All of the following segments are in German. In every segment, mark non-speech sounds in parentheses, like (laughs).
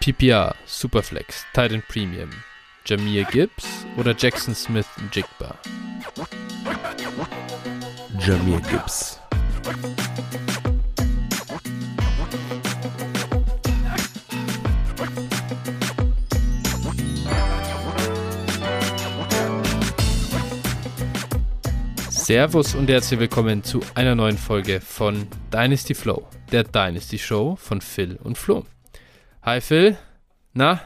PPR, Superflex, Titan Premium, Jameer Gibbs oder Jackson Smith Jigba? Jameer Gibbs. Servus und herzlich willkommen zu einer neuen Folge von Dynasty Flow, der Dynasty Show von Phil und Flo. Hi Phil, na,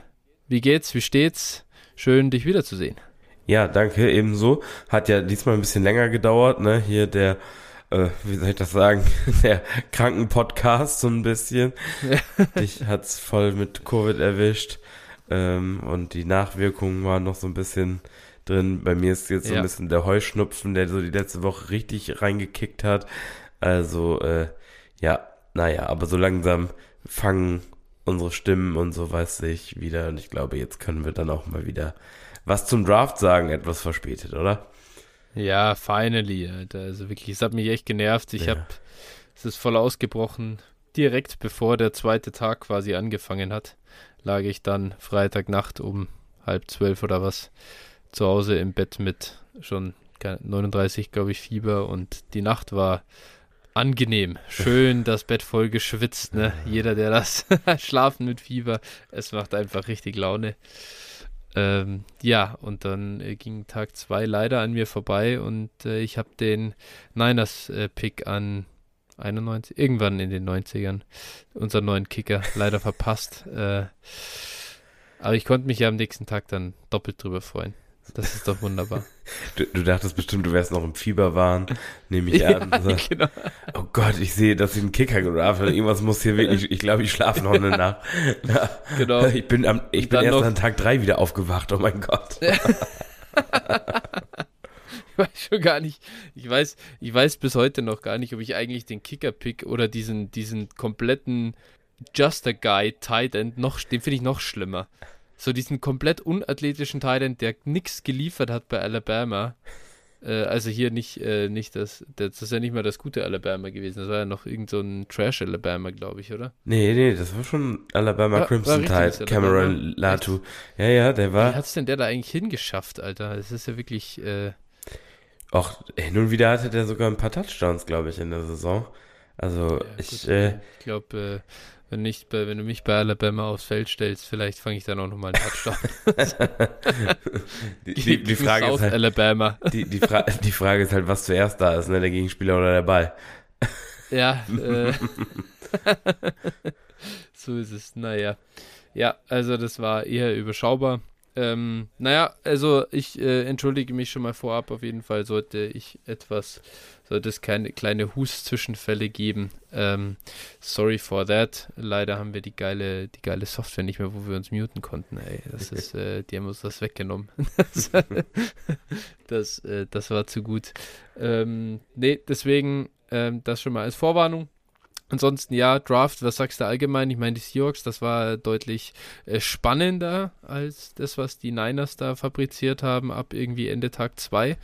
wie geht's, wie steht's? Schön, dich wiederzusehen. Ja, danke, ebenso. Hat ja diesmal ein bisschen länger gedauert, ne? Hier der, äh, wie soll ich das sagen, (laughs) der Krankenpodcast so ein bisschen. Ja. (laughs) Dich hat's voll mit Covid erwischt. Ähm, und die Nachwirkungen waren noch so ein bisschen drin. Bei mir ist jetzt so ja. ein bisschen der Heuschnupfen, der so die letzte Woche richtig reingekickt hat. Also, äh, ja, naja, aber so langsam fangen unsere Stimmen und so weiß ich wieder. Und ich glaube, jetzt können wir dann auch mal wieder was zum Draft sagen, etwas verspätet, oder? Ja, finally, Alter. Also wirklich, es hat mich echt genervt. Ich ja. habe, es ist voll ausgebrochen. Direkt bevor der zweite Tag quasi angefangen hat, lag ich dann Freitagnacht um halb zwölf oder was zu Hause im Bett mit schon 39, glaube ich, Fieber und die Nacht war angenehm. Schön das Bett voll geschwitzt, ne? Jeder, der das (laughs) schlafen mit Fieber, es macht einfach richtig Laune. Ähm, ja, und dann äh, ging Tag 2 leider an mir vorbei und äh, ich habe den Niners-Pick äh, an 91, irgendwann in den 90ern, unseren neuen Kicker, leider verpasst. Äh, aber ich konnte mich ja am nächsten Tag dann doppelt drüber freuen. Das ist doch wunderbar. Du, du dachtest bestimmt, du wärst noch im Fieberwahn, nehme ich ja, an. So, (laughs) genau. Oh Gott, ich sehe, dass ich einen Kicker gedraft habe. Irgendwas muss hier wirklich, ich glaube, ich schlafe noch eine Nacht. Ja. (laughs) Genau. (laughs) Ich bin, am, ich bin erst an Tag drei wieder aufgewacht, oh mein Gott. ich weiß schon gar nicht, ich weiß, ich weiß bis heute noch gar nicht, ob ich eigentlich den Kicker-Pick oder diesen, diesen kompletten Just a Guy Tight End noch, den finde ich noch schlimmer. So diesen komplett unathletischen Thailand, der nichts geliefert hat bei Alabama. (laughs) Äh, also hier nicht, äh, nicht das, das ist ja nicht mal das gute Alabama gewesen. Das war ja noch irgend so ein Trash-Alabama, glaube ich, oder? Nee, nee, das war schon Alabama war, Crimson Tide, Cameron Latu. Ja, ja, der war. Wie hat es denn der da eigentlich hingeschafft, Alter? Das ist ja wirklich. Äh, Auch hin und wieder hatte der sogar ein paar Touchdowns, glaube ich, in der Saison. Also ja, ich, äh, ich glaube, äh, wenn, nicht bei, wenn du mich bei Alabama aufs Feld stellst, vielleicht fange ich dann auch nochmal einen Touchdown. (laughs) die, die, die, Frage ist halt, Alabama. Die, die, Fra die Frage ist halt, was zuerst da ist, ne? der Gegenspieler oder der Ball. ja, (laughs) äh, (laughs) so ist es. Naja. Ja, also das war eher überschaubar. Ähm, naja, also ich äh, entschuldige mich schon mal vorab. Auf jeden Fall sollte ich etwas, sollte es keine kleine Hust-Zwischenfälle geben. Ähm, sorry for that. Leider haben wir die geile, die geile Software nicht mehr, wo wir uns muten konnten. Ey, das ist, (laughs) äh, die haben uns das weggenommen. das, (laughs) das, äh, das war zu gut. Ähm, nee, deswegen ähm, das schon mal als Vorwarnung. Ansonsten ja, Draft, was sagst du allgemein? Ich meine, die Seahawks, das war deutlich äh, spannender als das, was die Niners da fabriziert haben, ab irgendwie Ende Tag 2.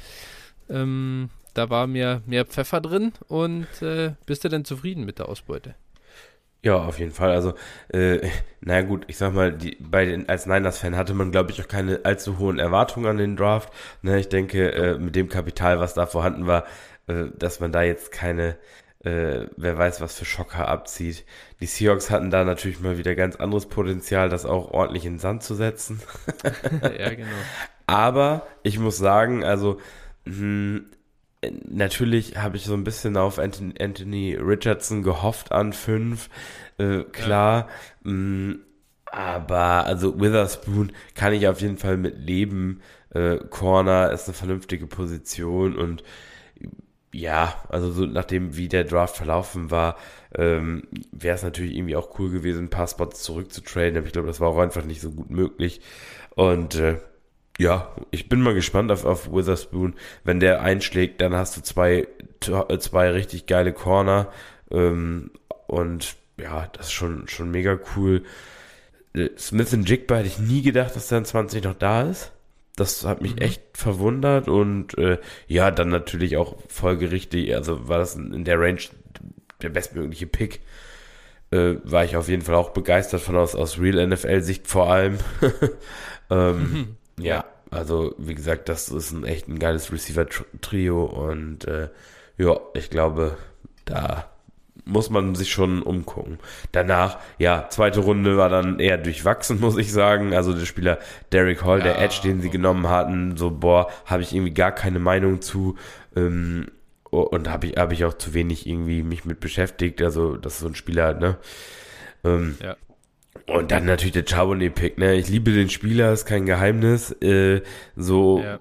Ähm, da war mehr, mehr Pfeffer drin und äh, bist du denn zufrieden mit der Ausbeute? Ja, auf jeden Fall. Also, äh, naja gut, ich sag mal, die, bei den, als Niners-Fan hatte man, glaube ich, auch keine allzu hohen Erwartungen an den Draft. Ne, ich denke, äh, mit dem Kapital, was da vorhanden war, äh, dass man da jetzt keine äh, wer weiß, was für Schocker abzieht. Die Seahawks hatten da natürlich mal wieder ganz anderes Potenzial, das auch ordentlich in den Sand zu setzen. (laughs) ja, genau. Aber ich muss sagen, also mh, hm, natürlich habe ich so ein bisschen auf Anthony, Anthony Richardson gehofft an fünf. Äh, klar. Ja. Mh, hm, aber also Witherspoon kann ich auf jeden Fall mit leben. Äh, Corner ist eine vernünftige Position und ja, also so nachdem wie der Draft verlaufen war, ähm, wäre es natürlich irgendwie auch cool gewesen, ein paar Spots zurückzutraden, aber ich glaube, das war auch einfach nicht so gut möglich. Und äh, ja, ich bin mal gespannt auf, auf Witherspoon. Wenn der einschlägt, dann hast du zwei, äh, zwei richtig geile Corner. Ähm, und ja, das ist schon, schon mega cool. Äh, Smith und Jigba hätte ich nie gedacht, dass der in 20 noch da ist. Das hat mich mhm. echt verwundert und äh, ja, dann natürlich auch folgerichtig, also war das in der Range der bestmögliche Pick. äh, war ich auf jeden Fall auch begeistert von aus, aus Real NFL-Sicht vor allem. (laughs) ähm. (laughs) ja, also wie gesagt, das ist ein echt ein geiles Receiver-Trio und äh, ja, ich glaube, da muss man sich schon umgucken. Danach, ja, zweite Runde war dann eher durchwachsen, (laughs) muss ich sagen. Also der Spieler Derek Hall, ja, der Edge, den sie genommen hatten, so, boah, habe ich irgendwie gar keine Meinung zu. Ähm, und habe ich, hab ich auch zu wenig irgendwie mich mit beschäftigt. Also, das ist so ein Spieler, ne? Ähm, ja. Und dann natürlich der Charbonnet-Pick, ne? Ich liebe den Spieler, ist kein Geheimnis. Äh, so ja.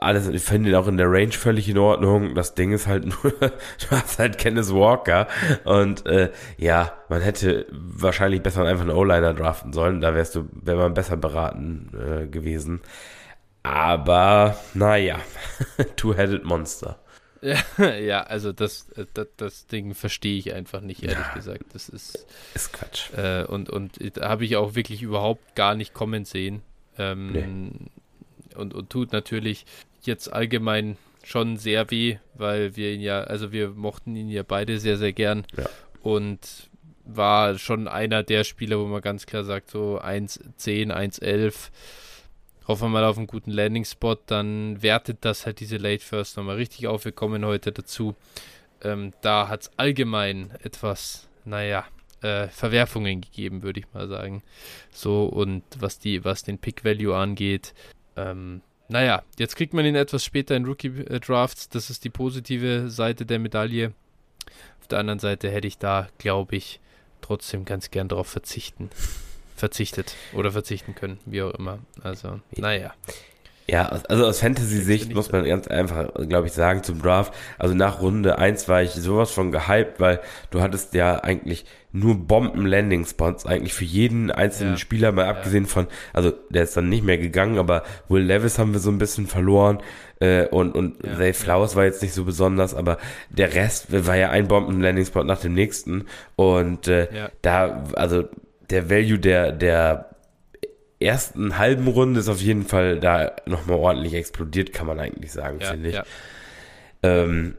alles, ich finde ihn auch in der Range völlig in Ordnung. Das Ding ist halt (laughs) nur, du hast halt Kenneth Walker. Und äh, ja, man hätte wahrscheinlich besser einfach einen O-Liner draften sollen. Da wärst du, wäre man besser beraten äh, gewesen. Aber, naja, (laughs) Two-Headed Monster. Ja, (laughs) ja, also das, das, das Ding verstehe ich einfach nicht, ehrlich ja, gesagt. Das ist, ist Quatsch. Äh, und und da habe ich auch wirklich überhaupt gar nicht kommen sehen. Ähm, nee. und, und tut natürlich jetzt allgemein schon sehr weh, weil wir ihn ja, also wir mochten ihn ja beide sehr, sehr gern. Ja. Und war schon einer der Spieler, wo man ganz klar sagt, so 1,10, 1,11 hoffen wir mal auf einen guten Landing-Spot, dann wertet das halt diese Late First nochmal richtig auf. Wir kommen heute dazu. Ähm, da hat es allgemein etwas, naja, äh, Verwerfungen gegeben, würde ich mal sagen. So, und was die, was den Pick-Value angeht, ähm, naja, jetzt kriegt man ihn etwas später in Rookie-Drafts. Das ist die positive Seite der Medaille. Auf der anderen Seite hätte ich da, glaube ich, trotzdem ganz gern darauf verzichten verzichtet oder verzichten können, wie auch immer. Also, naja. Ja, also aus Fantasy-Sicht muss man ganz einfach, glaube ich, sagen zum Draft. Also nach Runde 1 war ich sowas von gehypt, weil du hattest ja eigentlich nur Bomben-Landing-Spots, eigentlich für jeden einzelnen ja. Spieler, mal abgesehen ja. von, also der ist dann nicht mehr gegangen, aber Will Levis haben wir so ein bisschen verloren äh, und, und ja. Zay Flowers war jetzt nicht so besonders, aber der Rest war ja ein Bomben-Landing-Spot nach dem nächsten und äh, da, also der Value der, der ersten halben Runde ist auf jeden Fall da nochmal ordentlich explodiert, kann man eigentlich sagen, ja, finde ich. Ja. Ähm,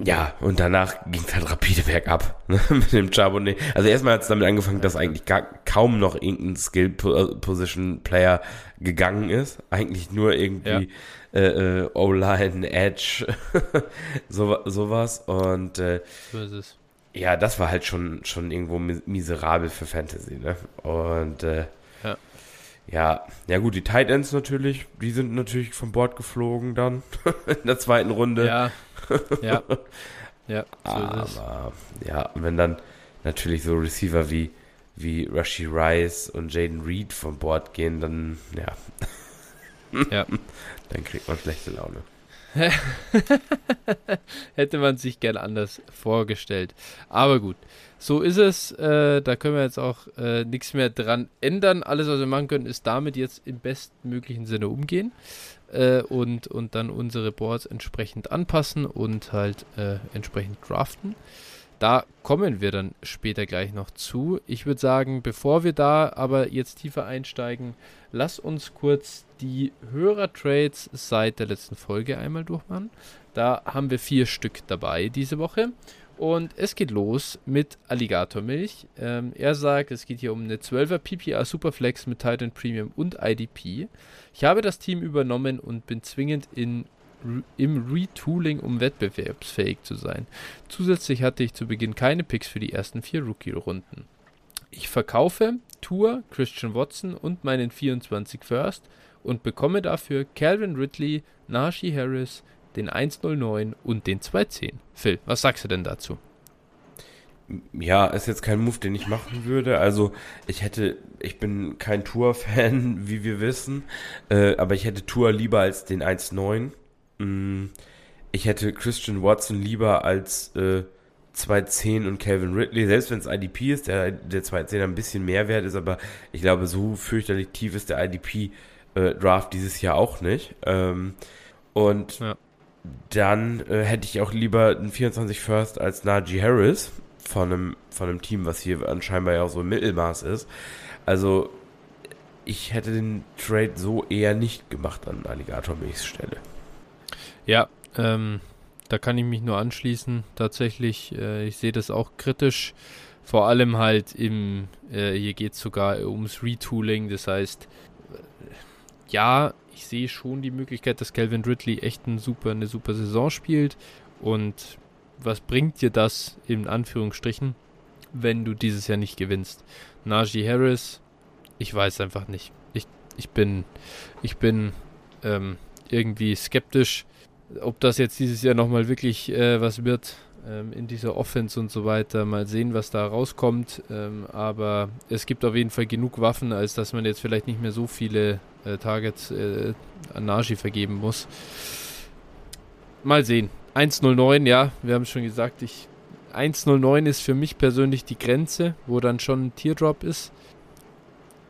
ja, und danach ging es halt rapide bergab (laughs) ne, mit dem Charbonnet. Also erstmal hat es damit angefangen, dass eigentlich gar, kaum noch irgendein Skill-Position-Player gegangen ist. Eigentlich nur irgendwie ja. äh, äh, O-Line, Edge, (laughs) so, sowas. Und äh, so ist es ja, das war halt schon, schon irgendwo miserabel für Fantasy, ne? Und äh, ja. ja, ja gut, die Tight Ends natürlich, die sind natürlich vom Bord geflogen dann (laughs) in der zweiten Runde. Ja, ja, (laughs) ja. So Aber ja, wenn dann natürlich so Receiver wie wie Rushy Rice und Jaden Reed vom Bord gehen, dann ja, ja, (laughs) dann kriegt man schlechte Laune. (laughs) Hätte man sich gern anders vorgestellt. Aber gut, so ist es. Äh, da können wir jetzt auch äh, nichts mehr dran ändern. Alles, was wir machen können, ist damit jetzt im bestmöglichen Sinne umgehen äh, und, und dann unsere Boards entsprechend anpassen und halt äh, entsprechend draften. Da kommen wir dann später gleich noch zu. Ich würde sagen, bevor wir da aber jetzt tiefer einsteigen, lass uns kurz die Hörer-Trades seit der letzten Folge einmal durchmachen. Da haben wir vier Stück dabei diese Woche. Und es geht los mit Alligatormilch. Ähm, er sagt, es geht hier um eine 12er PPR Superflex mit Titan Premium und IDP. Ich habe das Team übernommen und bin zwingend in im Retooling, um wettbewerbsfähig zu sein. Zusätzlich hatte ich zu Beginn keine Picks für die ersten vier Rookie-Runden. Ich verkaufe Tour, Christian Watson und meinen 24 First und bekomme dafür Calvin Ridley, Najee Harris, den 109 und den 210. Phil, was sagst du denn dazu? Ja, ist jetzt kein Move, den ich machen würde. Also ich hätte, ich bin kein Tour-Fan, (laughs) wie wir wissen, äh, aber ich hätte Tour lieber als den 1.9. Mm, ich hätte Christian Watson lieber als äh, 210 und Calvin Ridley, selbst wenn es IDP ist, der, der 210 ein bisschen mehr wert ist, aber ich glaube, so fürchterlich tief ist der IDP-Draft äh, dieses Jahr auch nicht. Ähm, und ja. dann äh, hätte ich auch lieber einen 24 First als Najee Harris von einem, von einem Team, was hier anscheinend ja auch so im Mittelmaß ist. Also ich hätte den Trade so eher nicht gemacht an Alligator Milchs Stelle. Ja, ähm, da kann ich mich nur anschließen. Tatsächlich, äh, ich sehe das auch kritisch. Vor allem halt im, äh, hier geht es sogar ums Retooling, das heißt, äh, ja, ich sehe schon die Möglichkeit, dass Calvin Ridley echt ein super, eine super Saison spielt. Und was bringt dir das in Anführungsstrichen, wenn du dieses Jahr nicht gewinnst? Najee Harris, ich weiß einfach nicht. Ich, ich bin, ich bin ähm, irgendwie skeptisch, ob das jetzt dieses Jahr nochmal wirklich äh, was wird ähm, in dieser Offense und so weiter. Mal sehen, was da rauskommt. Ähm, aber es gibt auf jeden Fall genug Waffen, als dass man jetzt vielleicht nicht mehr so viele äh, Targets äh, an Najee vergeben muss. Mal sehen. 1.09, ja, wir haben es schon gesagt, ich 1.09 ist für mich persönlich die Grenze, wo dann schon ein Teardrop ist.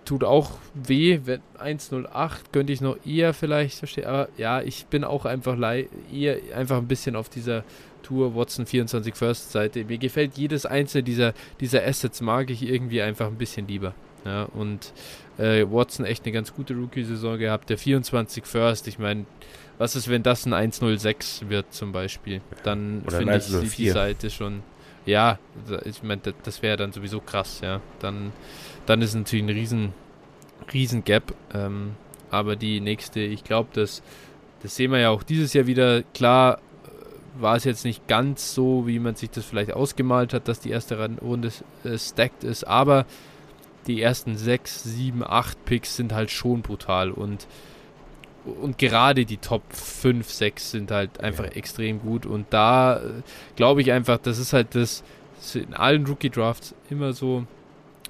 Tut auch weh, wenn 1.08 könnte ich noch eher vielleicht verstehen, aber ja, ich bin auch einfach eher einfach ein bisschen auf dieser Tour Watson 24 First Seite. Mir gefällt jedes einzelne dieser, dieser Assets, mag ich irgendwie einfach ein bisschen lieber. Ja, und äh, Watson echt eine ganz gute Rookie-Saison gehabt. Der 24 First, ich meine, was ist, wenn das ein 106 wird zum Beispiel? Dann finde ich die Seite schon. Ja, ich meine, das, das wäre dann sowieso krass, ja. Dann, dann ist natürlich ein riesen, riesen Gap. Ähm, aber die nächste, ich glaube, das, das sehen wir ja auch dieses Jahr wieder. Klar äh, war es jetzt nicht ganz so, wie man sich das vielleicht ausgemalt hat, dass die erste Runde äh, stacked ist, aber die ersten 6, 7, 8 Picks sind halt schon brutal und und gerade die Top 5, 6 sind halt einfach ja. extrem gut. Und da äh, glaube ich einfach, das ist halt das, das in allen Rookie-Drafts immer so.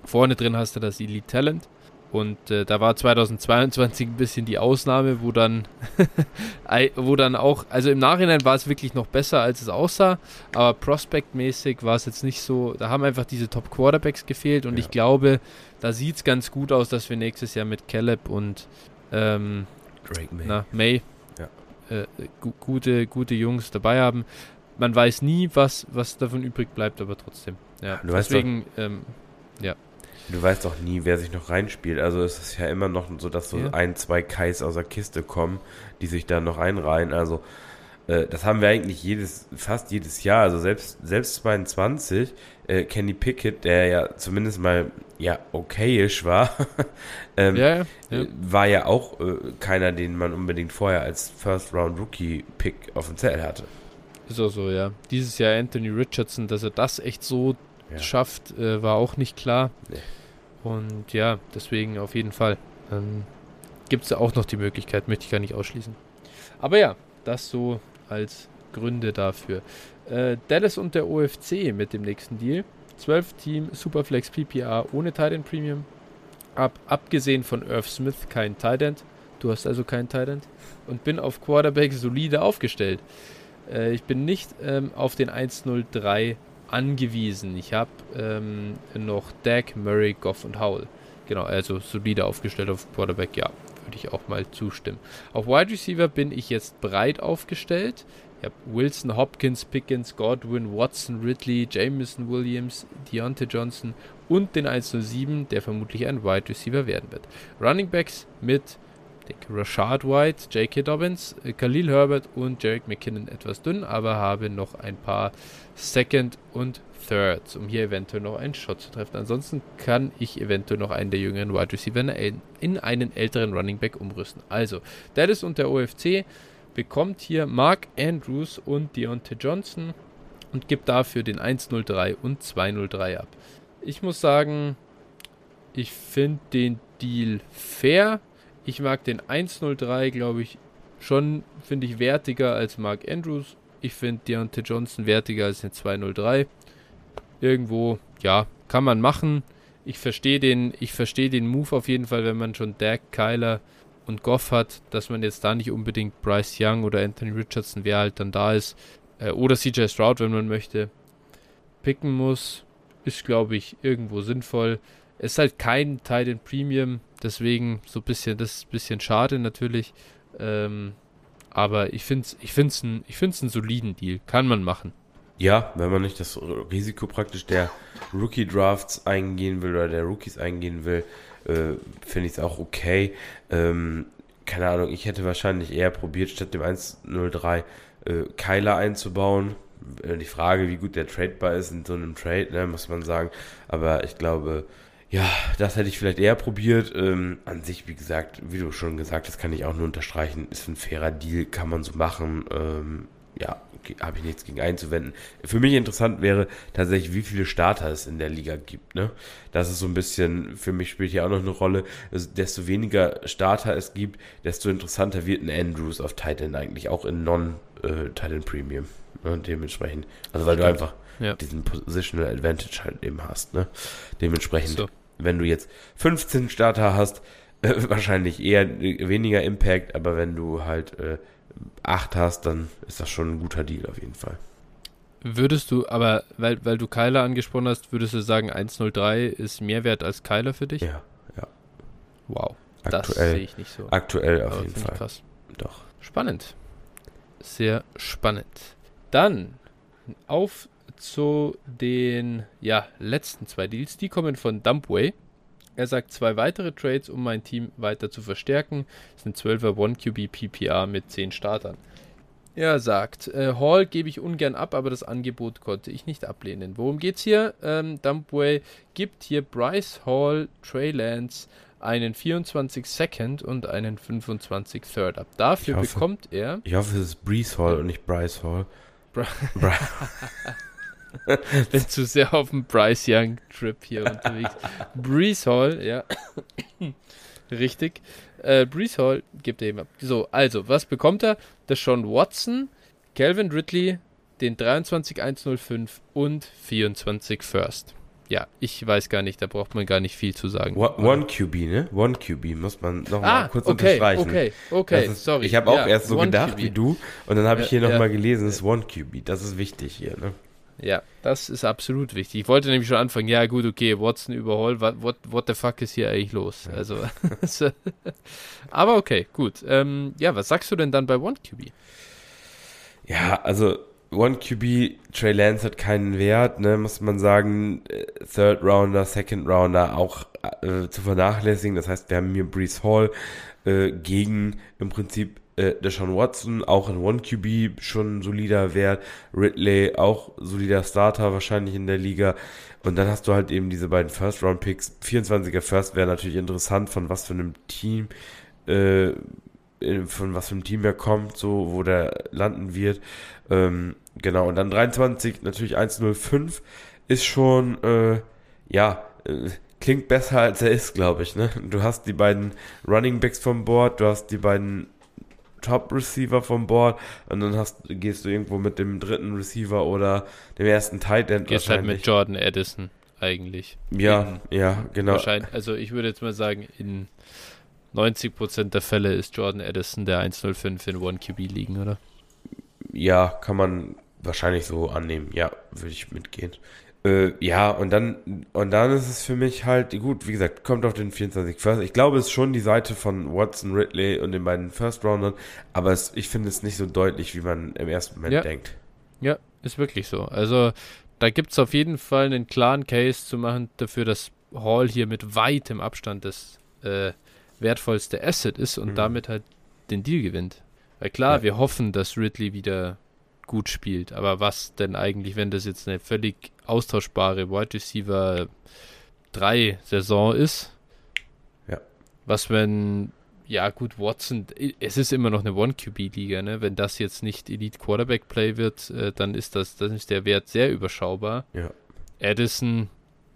Vorne drin hast du das Elite Talent. Und äh, da war 2022 ein bisschen die Ausnahme, wo dann, (laughs) wo dann auch, also im Nachhinein war es wirklich noch besser, als es aussah, aber prospectmäßig war es jetzt nicht so, da haben einfach diese Top Quarterbacks gefehlt und ja. ich glaube, da sieht es ganz gut aus, dass wir nächstes Jahr mit Caleb und ähm, Drake May. Na, May. Ja. Äh, gu gute, gute Jungs dabei haben. Man weiß nie, was, was davon übrig bleibt, aber trotzdem. Ja, du deswegen, doch, ähm, ja. Du weißt doch nie, wer sich noch reinspielt. Also ist es ja immer noch so, dass so ja. ein, zwei Kais aus der Kiste kommen, die sich da noch einreihen. Also äh, das haben wir eigentlich jedes, fast jedes Jahr. Also selbst, selbst 22, äh, Kenny Pickett, der ja zumindest mal ja okayisch war, (laughs) ähm, ja, ja, ja. war ja auch äh, keiner, den man unbedingt vorher als First Round Rookie Pick auf dem Zettel hatte. Ist auch so, ja. Dieses Jahr Anthony Richardson, dass er das echt so schafft, äh, war auch nicht klar. Nee. Und ja, deswegen auf jeden Fall. Ähm, Gibt es auch noch die Möglichkeit, möchte ich gar nicht ausschließen. Aber ja, das so als Gründe dafür. Äh, Dallas und der OFC mit dem nächsten Deal. 12 Team Superflex PPA ohne Titan Premium. Ab, abgesehen von Irv Smith kein Titan. Du hast also kein Titan. Und bin auf Quarterback solide aufgestellt. Äh, ich bin nicht ähm, auf den 103 angewiesen. Ich habe ähm, noch Dak, Murray, Goff und Howell. Genau, also solide aufgestellt auf Quarterback, ja würde ich auch mal zustimmen. Auf Wide Receiver bin ich jetzt breit aufgestellt. Ich habe Wilson, Hopkins, Pickens, Godwin, Watson, Ridley, Jameson Williams, Deontay Johnson und den 107, der vermutlich ein Wide Receiver werden wird. Running Backs mit denke, Rashad White, J.K. Dobbins, Khalil Herbert und Jarek McKinnon etwas dünn, aber habe noch ein paar Second und Thirds, um hier eventuell noch einen Shot zu treffen. Ansonsten kann ich eventuell noch einen der jüngeren Wide Receiver in einen älteren Running Back umrüsten. Also, Dallas und der OFC bekommt hier Mark Andrews und Deontay Johnson und gibt dafür den 103 und 203 ab. Ich muss sagen, ich finde den Deal fair. Ich mag den 103, glaube ich, schon, finde ich, wertiger als Mark Andrews. Ich finde Deontay Johnson wertiger als den 203. Irgendwo, ja, kann man machen. Ich verstehe den, ich den Move auf jeden Fall, wenn man schon Dak, Kyler und Goff hat, dass man jetzt da nicht unbedingt Bryce Young oder Anthony Richardson, wer halt dann da ist, äh, oder CJ Stroud, wenn man möchte, picken muss. Ist, glaube ich, irgendwo sinnvoll. Ist halt kein Titan Premium, deswegen so ein bisschen, das ist ein bisschen schade natürlich. Ähm, aber ich finde es ich find's ein, einen soliden Deal. Kann man machen. Ja, wenn man nicht das Risiko praktisch der Rookie-Drafts eingehen will oder der Rookies eingehen will, äh, finde ich es auch okay. Ähm, keine Ahnung, ich hätte wahrscheinlich eher probiert, statt dem 103 äh, Keiler einzubauen. die Frage, wie gut der tradebar ist in so einem Trade, ne, muss man sagen. Aber ich glaube, ja, das hätte ich vielleicht eher probiert. Ähm, an sich, wie gesagt, wie du schon gesagt hast, kann ich auch nur unterstreichen, ist ein fairer Deal, kann man so machen. Ähm, ja, habe ich nichts gegen einzuwenden. Für mich interessant wäre tatsächlich, wie viele Starter es in der Liga gibt. Ne? Das ist so ein bisschen, für mich spielt hier auch noch eine Rolle. Also, desto weniger Starter es gibt, desto interessanter wird ein Andrews auf Titan eigentlich, auch in Non-Titan Premium. Ne? Dementsprechend, also weil Stimmt. du einfach ja. diesen Positional Advantage halt eben hast. Ne? Dementsprechend, so. wenn du jetzt 15 Starter hast, (laughs) äh, wahrscheinlich eher weniger Impact, aber wenn du halt äh, 8 hast, dann ist das schon ein guter Deal auf jeden Fall. Würdest du, aber weil, weil du Kyler angesprochen hast, würdest du sagen, 103 ist mehr wert als Kyler für dich? Ja, ja. Wow. Aktuell, das sehe ich nicht so. Aktuell auf aber jeden Fall. Krass. Doch. Spannend. Sehr spannend. Dann auf zu den ja, letzten zwei Deals. Die kommen von Dumpway. Er sagt zwei weitere Trades, um mein Team weiter zu verstärken. Das sind 12er 1QB PPR mit 10 Startern. Er sagt, äh, Hall gebe ich ungern ab, aber das Angebot konnte ich nicht ablehnen. Worum geht's hier? Ähm, Dumpway gibt hier Bryce Hall, Trey Lance, einen 24 Second und einen 25 Third ab. Dafür hoffe, bekommt er. Ich hoffe, es ist Breeze Hall und nicht Bryce Hall. Bri (laughs) (laughs) Bin zu sehr auf dem Bryce Young Trip hier unterwegs. Breeze Hall, ja. (coughs) Richtig. Äh, Breeze Hall gibt er ihm ab. So, also, was bekommt er? Das Sean Watson, Calvin Ridley, den 23105 und 24 First. Ja, ich weiß gar nicht, da braucht man gar nicht viel zu sagen. One, QB, ne? One QB muss man noch ah, kurz okay, unterstreichen. Okay, okay, ist, sorry. Ich habe auch ja, erst so gedacht QB. wie du und dann habe ich hier ja, noch mal gelesen, es ist One QB. Das ist wichtig hier, ne? Ja, das ist absolut wichtig. Ich wollte nämlich schon anfangen, ja gut, okay, Watson überholt, what, what, what the fuck ist hier eigentlich los? Ja. Also, (laughs) aber okay, gut. Ähm, ja, was sagst du denn dann bei OneQB? Ja, also OneQB, Trey Lance hat keinen Wert, ne, muss man sagen. Äh, Third Rounder, Second Rounder auch äh, zu vernachlässigen. Das heißt, wir haben hier Brees Hall äh, gegen im Prinzip äh, Deshaun Watson, auch in One QB schon solider Wert. Ridley, auch solider Starter wahrscheinlich in der Liga. Und dann hast du halt eben diese beiden First-Round-Picks. 24er First wäre natürlich interessant, von was für einem Team, äh, von was für einem Team er kommt, so, wo der landen wird. Ähm, genau, und dann 23, natürlich 105, ist schon, äh, ja, äh, klingt besser als er ist, glaube ich. Ne? Du hast die beiden Running Backs vom Board, du hast die beiden Top-Receiver vom Board und dann hast, gehst du irgendwo mit dem dritten Receiver oder dem ersten Tight End Gehst halt mit Jordan Addison eigentlich. Ja, in, ja, genau. Wahrscheinlich, also ich würde jetzt mal sagen, in 90% der Fälle ist Jordan Addison der 105 in One QB liegen, oder? Ja, kann man wahrscheinlich so annehmen. Ja, würde ich mitgehen. Äh, ja, und dann, und dann ist es für mich halt, gut, wie gesagt, kommt auf den 24 First. Ich glaube, es ist schon die Seite von Watson, Ridley und den beiden First Roundern, aber es, ich finde es nicht so deutlich, wie man im ersten Moment ja. denkt. Ja, ist wirklich so. Also, da gibt es auf jeden Fall einen klaren Case zu machen dafür, dass Hall hier mit weitem Abstand das äh, wertvollste Asset ist und mhm. damit halt den Deal gewinnt. Weil klar, ja. wir hoffen, dass Ridley wieder gut spielt. Aber was denn eigentlich, wenn das jetzt eine völlig austauschbare Wide Receiver 3 Saison ist? Ja. Was, wenn, ja gut, Watson, es ist immer noch eine One-QB-Liga, ne? Wenn das jetzt nicht Elite Quarterback Play wird, äh, dann ist das, dann ist der Wert sehr überschaubar. Ja. Addison,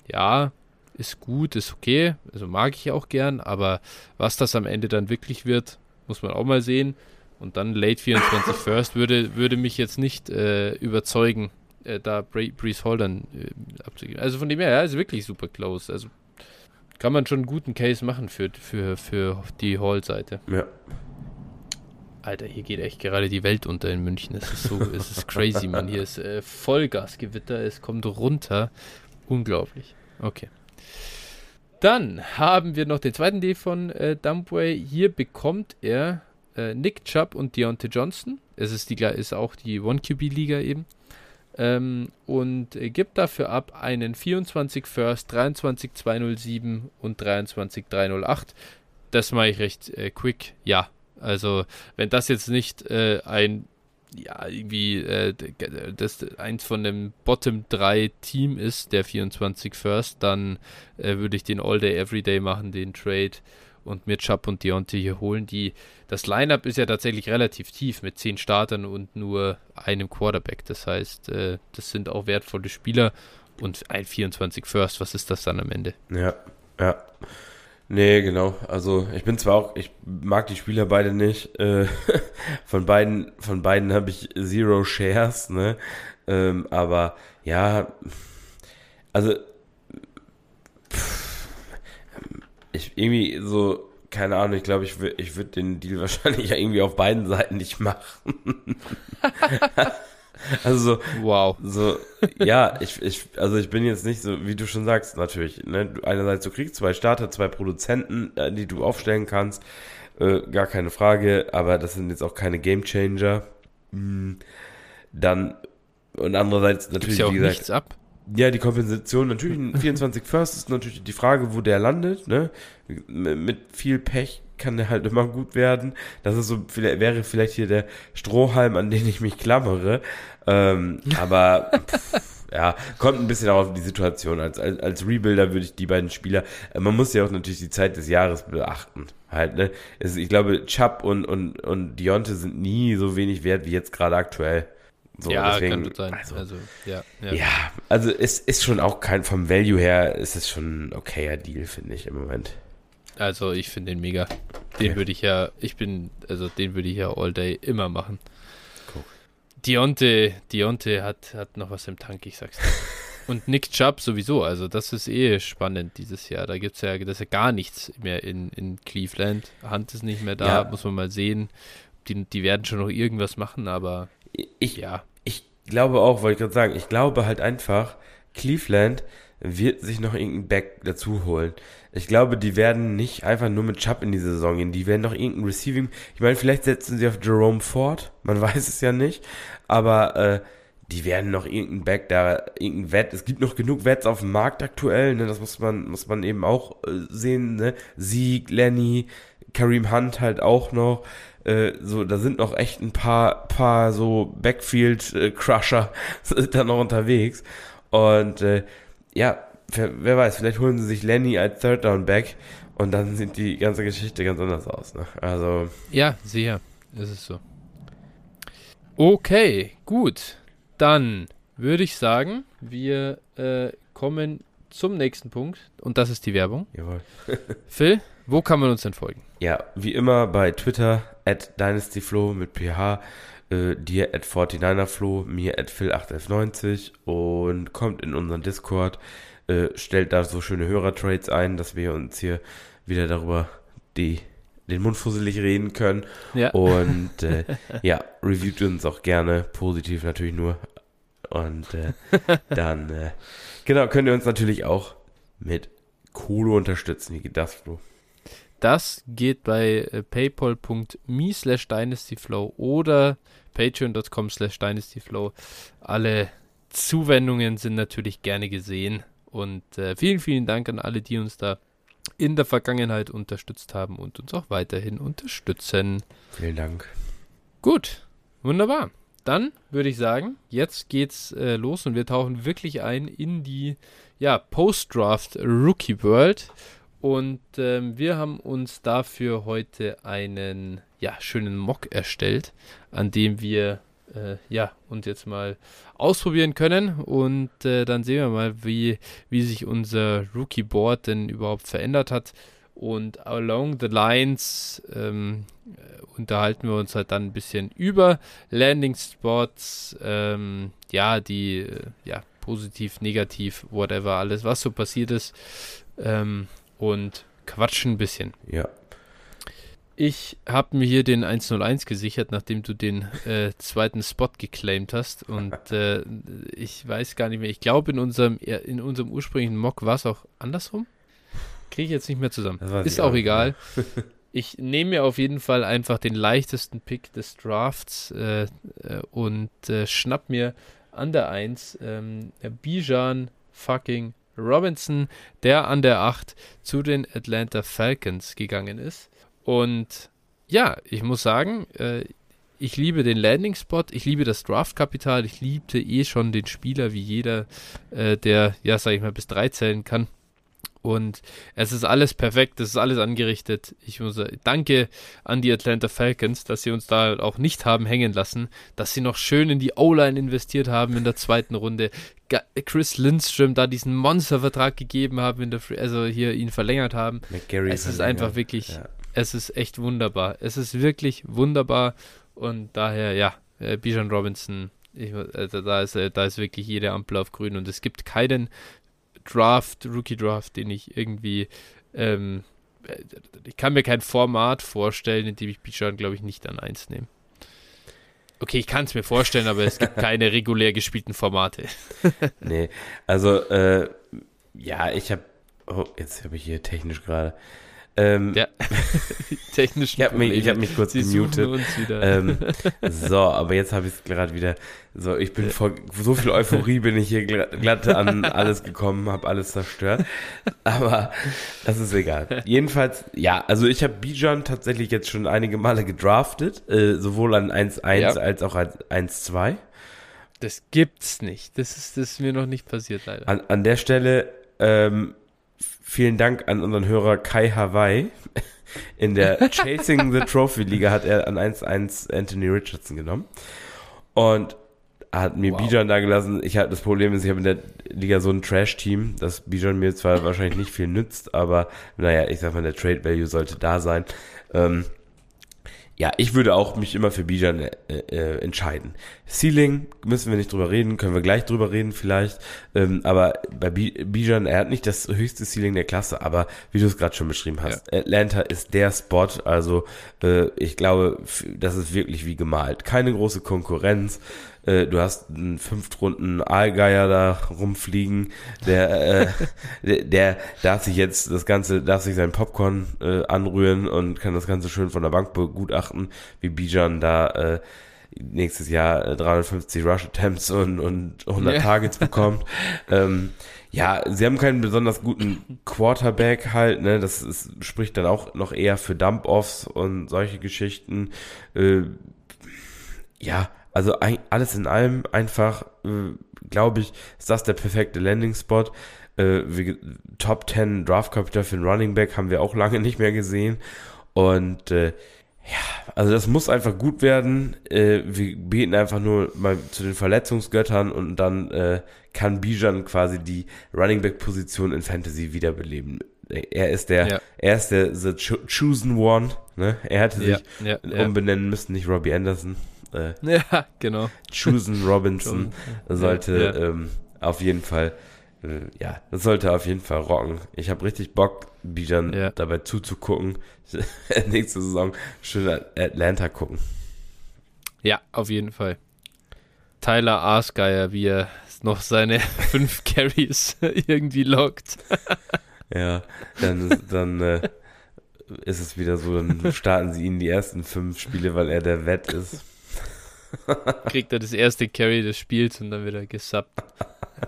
ja, ist gut, ist okay, also mag ich auch gern, aber was das am Ende dann wirklich wird, muss man auch mal sehen. Und dann Late 24 (laughs) First würde, würde mich jetzt nicht äh, überzeugen, äh, da Bre Breeze Hall dann äh, abzugeben. Also von dem her, ja, ist wirklich super close. Also kann man schon einen guten Case machen für, für, für die Hall-Seite. Ja. Alter, hier geht echt gerade die Welt unter in München. Es ist so, es ist crazy, man. Hier ist äh, Vollgasgewitter, es kommt runter. Unglaublich. Okay. Dann haben wir noch den zweiten D von äh, Dumpway. Hier bekommt er äh, Nick Chubb und Deontay Johnson. Es ist, die, ist auch die One-QB-Liga eben. Ähm, und gibt dafür ab einen 24 First, 23 207 und 23 308. Das mache ich recht äh, quick. Ja, also wenn das jetzt nicht äh, ein ja, irgendwie äh, das eins von dem Bottom 3 Team ist, der 24 First, dann äh, würde ich den All-Day, Everyday machen, den Trade und mir Chubb und Deontay hier holen. Die, das Lineup ist ja tatsächlich relativ tief mit 10 Startern und nur einem Quarterback. Das heißt, äh, das sind auch wertvolle Spieler und ein 24 First, was ist das dann am Ende? Ja, ja. Nee, genau. Also ich bin zwar auch, ich mag die Spieler beide nicht. Äh, (laughs) von beiden, von beiden habe ich Zero Shares, ne? Ähm, aber ja, also pff, ich irgendwie so, keine Ahnung, ich glaube, ich, ich würde den Deal (laughs) wahrscheinlich irgendwie auf beiden Seiten nicht machen. (laughs) Also so, wow. So, ja, ich, ich, also ich bin jetzt nicht so, wie du schon sagst, natürlich. Ne? Einerseits, du kriegst zwei Starter, zwei Produzenten, äh, die du aufstellen kannst. Äh, gar keine Frage, aber das sind jetzt auch keine Game Changer. Hm, dann, und andererseits natürlich, ja auch wie gesagt, nichts ab. Ja, die Kompensation, natürlich 24 First ist natürlich die Frage, wo der landet, ne? Mit viel Pech kann der halt immer gut werden. Das ist so, wäre vielleicht hier der Strohhalm, an den ich mich klammere. Ähm, (laughs) aber pff, ja, kommt ein bisschen auch auf die Situation. Als, als, als Rebuilder würde ich die beiden Spieler, äh, man muss ja auch natürlich die Zeit des Jahres beachten. Halt, ne? Es, ich glaube, Chubb und, und, und Dionte sind nie so wenig wert wie jetzt gerade aktuell. So, ja, deswegen, kann sein. Also, also ja, ja. ja, also es ist schon auch kein, vom Value her ist es schon ein okayer Deal, finde ich im Moment. Also ich finde den mega. Den okay. würde ich ja, ich bin, also den würde ich ja all day immer machen. Cool. Dionte, Dionte hat, hat noch was im Tank, ich sag's dir. (laughs) Und Nick Chubb sowieso, also das ist eh spannend dieses Jahr. Da gibt es ja, das ja gar nichts mehr in, in Cleveland. Hand ist nicht mehr da, ja. muss man mal sehen. Die, die werden schon noch irgendwas machen, aber ich, ja. Ich glaube auch, wollte ich gerade sagen, ich glaube halt einfach, Cleveland wird sich noch irgendeinen Back dazu holen. Ich glaube, die werden nicht einfach nur mit Chubb in die Saison gehen. Die werden noch irgendein Receiving. Ich meine, vielleicht setzen sie auf Jerome Ford. Man (laughs) weiß es ja nicht. Aber äh, die werden noch irgendein Back da, irgendein Wett. Es gibt noch genug Wets auf dem Markt aktuell. Ne? Das muss man, muss man eben auch äh, sehen. Ne? Sieg, Lenny, Kareem Hunt halt auch noch. Äh, so, da sind noch echt ein paar, paar so Backfield-Crusher äh, (laughs) da noch unterwegs. Und äh, ja, wer, wer, weiß, vielleicht holen sie sich Lenny als Third Down Back und dann sieht die ganze Geschichte ganz anders aus. Ne? Also. Ja, sicher. Ist es so. Okay, gut. Dann würde ich sagen, wir äh, kommen zum nächsten Punkt und das ist die Werbung. Jawohl. Phil, (laughs) wo kann man uns denn folgen? Ja, wie immer bei Twitter at DynastyFlow mit PH äh, dir at 49erflo, mir at phil8f90 und kommt in unseren Discord, äh, stellt da so schöne Hörertrades ein, dass wir uns hier wieder darüber die den Mund fusselig reden können. Ja. Und äh, (laughs) ja, reviewt uns auch gerne, positiv natürlich nur. Und äh, (laughs) dann, äh, genau, könnt ihr uns natürlich auch mit Kohle unterstützen. Wie geht das, Flo? Das geht bei äh, paypal.me slash dynastyflow oder patreon.com slash dynastyflow. Alle Zuwendungen sind natürlich gerne gesehen. Und äh, vielen, vielen Dank an alle, die uns da in der Vergangenheit unterstützt haben und uns auch weiterhin unterstützen. Vielen Dank. Gut, wunderbar. Dann würde ich sagen, jetzt geht's äh, los und wir tauchen wirklich ein in die ja, Post-Draft Rookie World. Und ähm, wir haben uns dafür heute einen ja, schönen Mock erstellt, an dem wir äh, ja, uns jetzt mal ausprobieren können. Und äh, dann sehen wir mal, wie, wie sich unser Rookie-Board denn überhaupt verändert hat. Und along the lines ähm, äh, unterhalten wir uns halt dann ein bisschen über Landing Spots, ähm, ja, die, äh, ja, positiv, negativ, whatever, alles, was so passiert ist. Ähm, und quatschen ein bisschen. Ja. Ich habe mir hier den 101 gesichert, nachdem du den äh, zweiten Spot geclaimed hast. Und (laughs) äh, ich weiß gar nicht mehr. Ich glaube, in unserem, in unserem ursprünglichen Mock war es auch andersrum. Kriege ich jetzt nicht mehr zusammen. Ist auch, auch egal. ich nehme mir auf jeden Fall einfach den leichtesten Pick des Drafts äh, äh und äh, schnapp mir an der 1 ähm, Bijan fucking Robinson, der an der 8 zu den Atlanta Falcons gegangen ist. Und ja, ich muss sagen, äh, ich liebe den Landing-Spot, ich liebe das Draft-Kapital, ich liebte eh schon den Spieler wie jeder, äh, der, ja, sag ich mal, bis drei zählen kann. Und es ist alles perfekt, es ist alles angerichtet. Ich muss sagen, danke an die Atlanta Falcons, dass sie uns da auch nicht haben hängen lassen, dass sie noch schön in die O-Line investiert haben in der zweiten Runde. Chris Lindstrom da diesen Monstervertrag gegeben haben, in der, also hier ihn verlängert haben. McGarry es ist einfach wirklich, ja. es ist echt wunderbar. Es ist wirklich wunderbar und daher, ja, äh, Bijan Robinson, ich, also da, ist, äh, da ist wirklich jede Ampel auf grün und es gibt keinen Draft, Rookie Draft, den ich irgendwie, ähm, ich kann mir kein Format vorstellen, in dem ich Bijan, glaube ich, nicht an 1 nehme. Okay, ich kann es mir vorstellen, aber es gibt (laughs) keine regulär gespielten Formate. (laughs) nee, also, äh, ja, ich habe, oh, jetzt habe ich hier technisch gerade, ähm, ja, (laughs) (laughs) technisch. Ich habe mich, hab mich kurz Sie gemutet. Ähm, (laughs) so, aber jetzt habe ich es gerade wieder. So, ich bin vor so viel Euphorie bin ich hier glatt an alles gekommen, habe alles zerstört. Aber das ist egal. Jedenfalls, ja, also ich habe Bijan tatsächlich jetzt schon einige Male gedraftet, äh, sowohl an 1-1 ja. als auch an 1-2. Das gibt's nicht. Das ist, das ist mir noch nicht passiert, leider. An, an der Stelle ähm, Vielen Dank an unseren Hörer Kai Hawaii. In der (laughs) Chasing the Trophy Liga hat er an 1-1 Anthony Richardson genommen. Und hat mir wow. Bijan da gelassen. Ich hatte das Problem ist, ich habe in der Liga so ein Trash-Team, dass Bijan mir zwar wahrscheinlich nicht viel nützt, aber naja, ich sag mal, der Trade Value sollte da sein. Ähm, ja, ich würde auch mich immer für Bijan äh, äh, entscheiden. Ceiling müssen wir nicht drüber reden, können wir gleich drüber reden vielleicht. Ähm, aber bei Bijan, er hat nicht das höchste Ceiling der Klasse, aber wie du es gerade schon beschrieben hast, ja. Atlanta ist der Spot. Also äh, ich glaube, das ist wirklich wie gemalt. Keine große Konkurrenz. Äh, du hast einen Fünftrunden Aalgeier da rumfliegen, der, äh, (laughs) der, der darf sich jetzt das Ganze, darf sich sein Popcorn äh, anrühren und kann das Ganze schön von der Bank begutachten, wie Bijan da äh, nächstes Jahr äh, 350 Rush Attempts und, und 100 yeah. Targets bekommt. (laughs) ähm, ja, sie haben keinen besonders guten Quarterback halt, ne, das ist, spricht dann auch noch eher für Dump-Offs und solche Geschichten. Äh, ja, also ein, alles in allem einfach, äh, glaube ich, ist das der perfekte Landing-Spot. Äh, Top 10 Draft Capital für den Running Back haben wir auch lange nicht mehr gesehen. Und äh, ja, also das muss einfach gut werden. Äh, wir beten einfach nur mal zu den Verletzungsgöttern und dann äh, kann Bijan quasi die Running Back Position in Fantasy wiederbeleben. Er ist der, ja. er ist der the chosen one. Ne? Er hätte sich ja, ja, umbenennen müssen, nicht Robbie Anderson äh, (laughs) ja, genau. Chusen Robinson sollte ja, ja. Ähm, auf jeden Fall, äh, ja, das sollte auf jeden Fall rocken. Ich habe richtig Bock, Bijan ja. dabei zuzugucken. (laughs) Nächste Saison schön Atlanta gucken. Ja, auf jeden Fall. Tyler Arsgeier, wie er noch seine (laughs) fünf Carries irgendwie lockt. ja, dann, dann äh, ist es wieder so, dann starten sie ihn die ersten fünf Spiele, weil er der Wett ist. Kriegt er das erste Carry des Spiels und dann wird er gesubbt.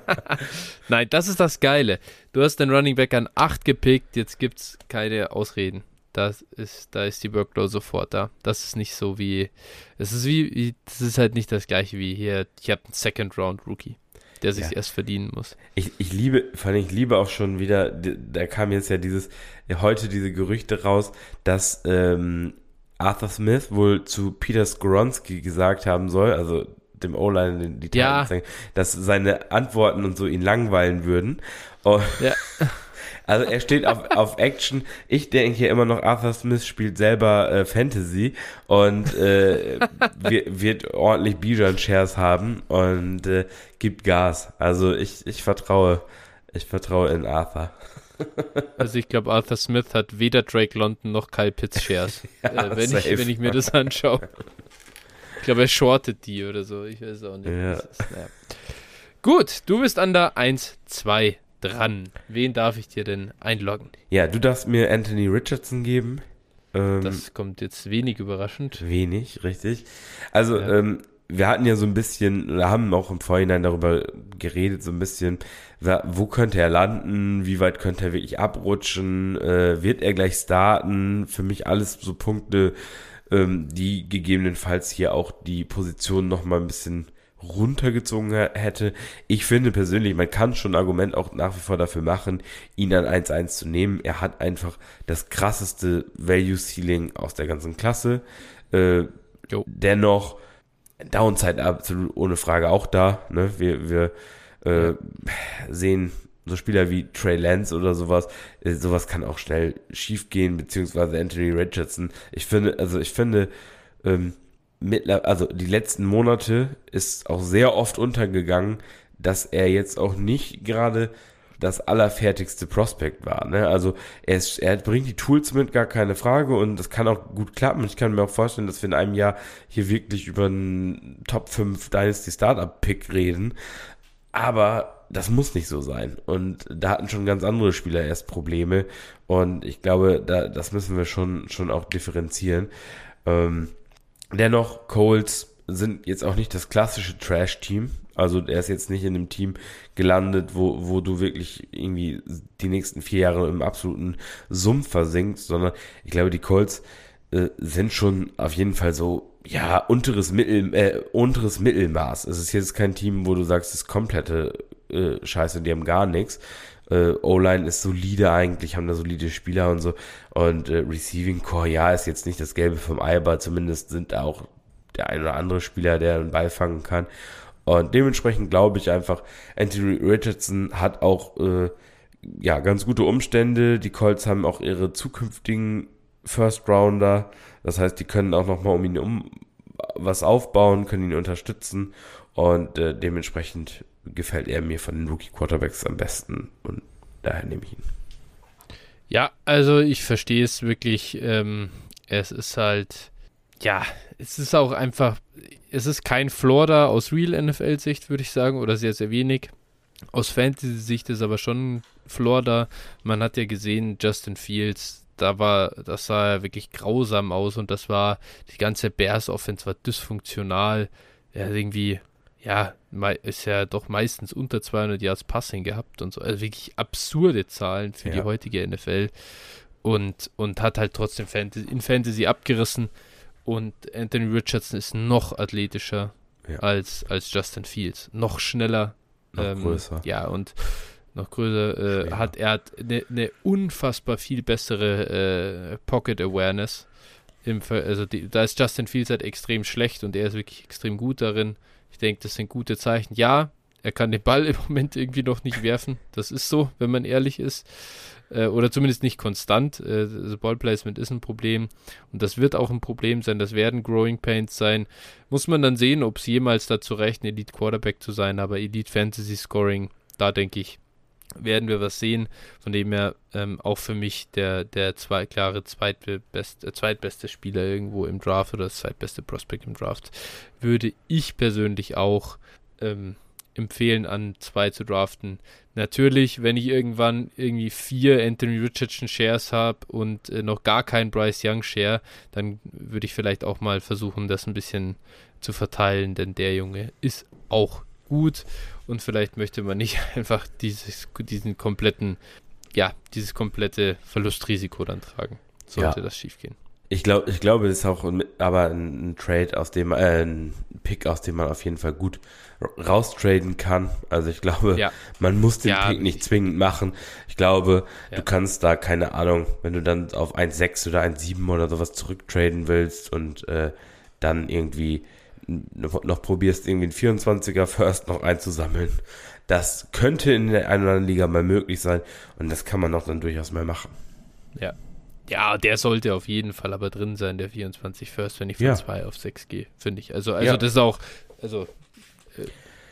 (laughs) Nein, das ist das Geile. Du hast den Running Back an 8 gepickt, jetzt gibt es keine Ausreden. Das ist, da ist die Workload sofort da. Das ist nicht so wie, es ist wie, das ist halt nicht das gleiche wie hier, ich habe einen Second Round Rookie, der sich ja. erst verdienen muss. Ich, ich liebe, vor allem ich liebe auch schon wieder, da kam jetzt ja dieses, heute diese Gerüchte raus, dass ähm, Arthur Smith wohl zu Peter Skoronski gesagt haben soll, also dem O-Line, die ja. dass seine Antworten und so ihn langweilen würden. Und ja. (laughs) Also er steht auf, auf Action. Ich denke ja immer noch, Arthur Smith spielt selber äh, Fantasy und äh, (laughs) wird, wird ordentlich Bijan-Shares haben und äh, gibt Gas. Also ich, ich vertraue, ich vertraue in Arthur. (laughs) Also ich glaube, Arthur Smith hat weder Drake London noch Kyle Pitts Shares, (laughs) ja, äh, wenn, ich, wenn ich mir das anschaue. Ich glaube, er shortet die oder so. Ich weiß auch nicht. Ja. Ist, naja. Gut, du bist an der 1-2 dran. Wen darf ich dir denn einloggen? Ja, du darfst mir Anthony Richardson geben. Ähm, das kommt jetzt wenig überraschend. Wenig, richtig. Also, ja. ähm, wir hatten ja so ein bisschen, wir haben auch im Vorhinein darüber geredet, so ein bisschen, wo könnte er landen, wie weit könnte er wirklich abrutschen, äh, wird er gleich starten, für mich alles so Punkte, ähm, die gegebenenfalls hier auch die Position nochmal ein bisschen runtergezogen hätte. Ich finde persönlich, man kann schon ein Argument auch nach wie vor dafür machen, ihn an 1-1 zu nehmen. Er hat einfach das krasseste Value Ceiling aus der ganzen Klasse. Äh, dennoch, Downside absolut ohne Frage auch da. Ne? Wir, wir äh, sehen so Spieler wie Trey Lance oder sowas, äh, sowas kann auch schnell schief gehen, beziehungsweise Anthony Richardson. Ich finde, also ich finde, ähm, also die letzten Monate ist auch sehr oft untergegangen, dass er jetzt auch nicht gerade das allerfertigste Prospect war. Ne? Also er, ist, er bringt die Tools mit, gar keine Frage, und das kann auch gut klappen. Ich kann mir auch vorstellen, dass wir in einem Jahr hier wirklich über einen Top 5 Dynasty Startup Pick reden. Aber das muss nicht so sein. Und da hatten schon ganz andere Spieler erst Probleme. Und ich glaube, da, das müssen wir schon, schon auch differenzieren. Ähm, dennoch, Coles sind jetzt auch nicht das klassische Trash-Team. Also er ist jetzt nicht in einem Team gelandet, wo, wo du wirklich irgendwie die nächsten vier Jahre im absoluten Sumpf versinkst, sondern ich glaube, die Colts äh, sind schon auf jeden Fall so, ja, unteres, Mittel, äh, unteres Mittelmaß. Es ist jetzt kein Team, wo du sagst, das komplette äh, Scheiße, die haben gar nichts. Äh, O-Line ist solide eigentlich, haben da solide Spieler und so. Und äh, Receiving Core, ja, ist jetzt nicht das Gelbe vom Ei, aber zumindest sind da auch der ein oder andere Spieler, der einen Ball fangen kann. Und dementsprechend glaube ich einfach, Anthony Richardson hat auch äh, ja ganz gute Umstände. Die Colts haben auch ihre zukünftigen First Rounder. Das heißt, die können auch nochmal um ihn um was aufbauen, können ihn unterstützen. Und äh, dementsprechend gefällt er mir von den Rookie Quarterbacks am besten. Und daher nehme ich ihn. Ja, also ich verstehe es wirklich. Ähm, es ist halt, ja, es ist auch einfach, es ist kein Floor da aus Real NFL-Sicht, würde ich sagen, oder sehr, sehr wenig. Aus Fantasy-Sicht ist aber schon Floor da. Man hat ja gesehen, Justin Fields, da war, das sah ja wirklich grausam aus und das war, die ganze Bears-Offense war dysfunktional. Er hat irgendwie, ja, ist ja doch meistens unter 200 Yards Passing gehabt und so. Also wirklich absurde Zahlen für ja. die heutige NFL und, und hat halt trotzdem Fantasy, in Fantasy abgerissen. Und Anthony Richardson ist noch athletischer ja. als, als Justin Fields. Noch schneller. Noch ähm, größer. Ja, und noch größer. Äh, hat, er hat eine ne unfassbar viel bessere äh, Pocket Awareness. Im, also die, da ist Justin Fields halt extrem schlecht und er ist wirklich extrem gut darin. Ich denke, das sind gute Zeichen. Ja, er kann den Ball (laughs) im Moment irgendwie noch nicht werfen. Das ist so, wenn man ehrlich ist äh, oder zumindest nicht konstant. Äh, also Ballplacement ist ein Problem und das wird auch ein Problem sein. Das werden Growing Pains sein. Muss man dann sehen, ob es jemals dazu reicht, ein Elite Quarterback zu sein, aber Elite Fantasy Scoring, da denke ich, werden wir was sehen, von dem er ähm, auch für mich der, der zwei, klare zweitbeste, äh, zweitbeste Spieler irgendwo im Draft oder das zweitbeste Prospect im Draft würde ich persönlich auch ähm, empfehlen, an zwei zu draften. Natürlich, wenn ich irgendwann irgendwie vier Anthony Richardson Shares habe und äh, noch gar keinen Bryce Young Share, dann würde ich vielleicht auch mal versuchen, das ein bisschen zu verteilen, denn der Junge ist auch gut und vielleicht möchte man nicht (laughs) einfach dieses, diesen kompletten, ja, dieses komplette Verlustrisiko dann tragen, sollte ja. das schiefgehen. Ich glaube, ich glaube, das ist auch aber ein, ein Trade, aus dem, äh, ein Pick, aus dem man auf jeden Fall gut raustraden kann. Also ich glaube, ja. man muss den ja, Pick nicht zwingend machen. Ich glaube, ja. du kannst da, keine Ahnung, wenn du dann auf 1,6 oder 1,7 oder sowas zurücktraden willst und äh, dann irgendwie noch probierst, irgendwie einen 24er First noch einzusammeln. Das könnte in der einen oder anderen Liga mal möglich sein und das kann man auch dann durchaus mal machen. Ja. Ja, der sollte auf jeden Fall aber drin sein, der 24 First, wenn ich von 2 ja. auf 6 gehe, finde ich. Also, also ja. das ist auch, also äh,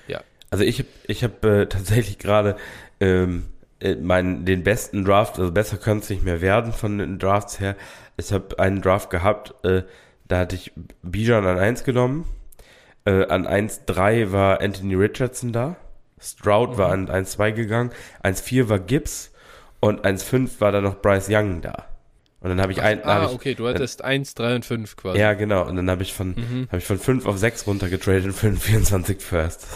ja. Also ich habe ich hab, äh, tatsächlich gerade ähm, äh, meinen den besten Draft, also besser könnte es nicht mehr werden von den Drafts her. Ich habe einen Draft gehabt, äh, da hatte ich Bijan an 1 genommen. Äh, an 1-3 war Anthony Richardson da. Stroud mhm. war an 1-2 gegangen. 1-4 war Gibbs. Und 1-5 war dann noch Bryce Young da. Und dann habe ich ein. Ah, ich, okay, du hattest 1, 3 und 5 quasi. Ja, genau. Und dann habe ich von mhm. habe ich von 5 auf 6 runtergetradet für den 24 First.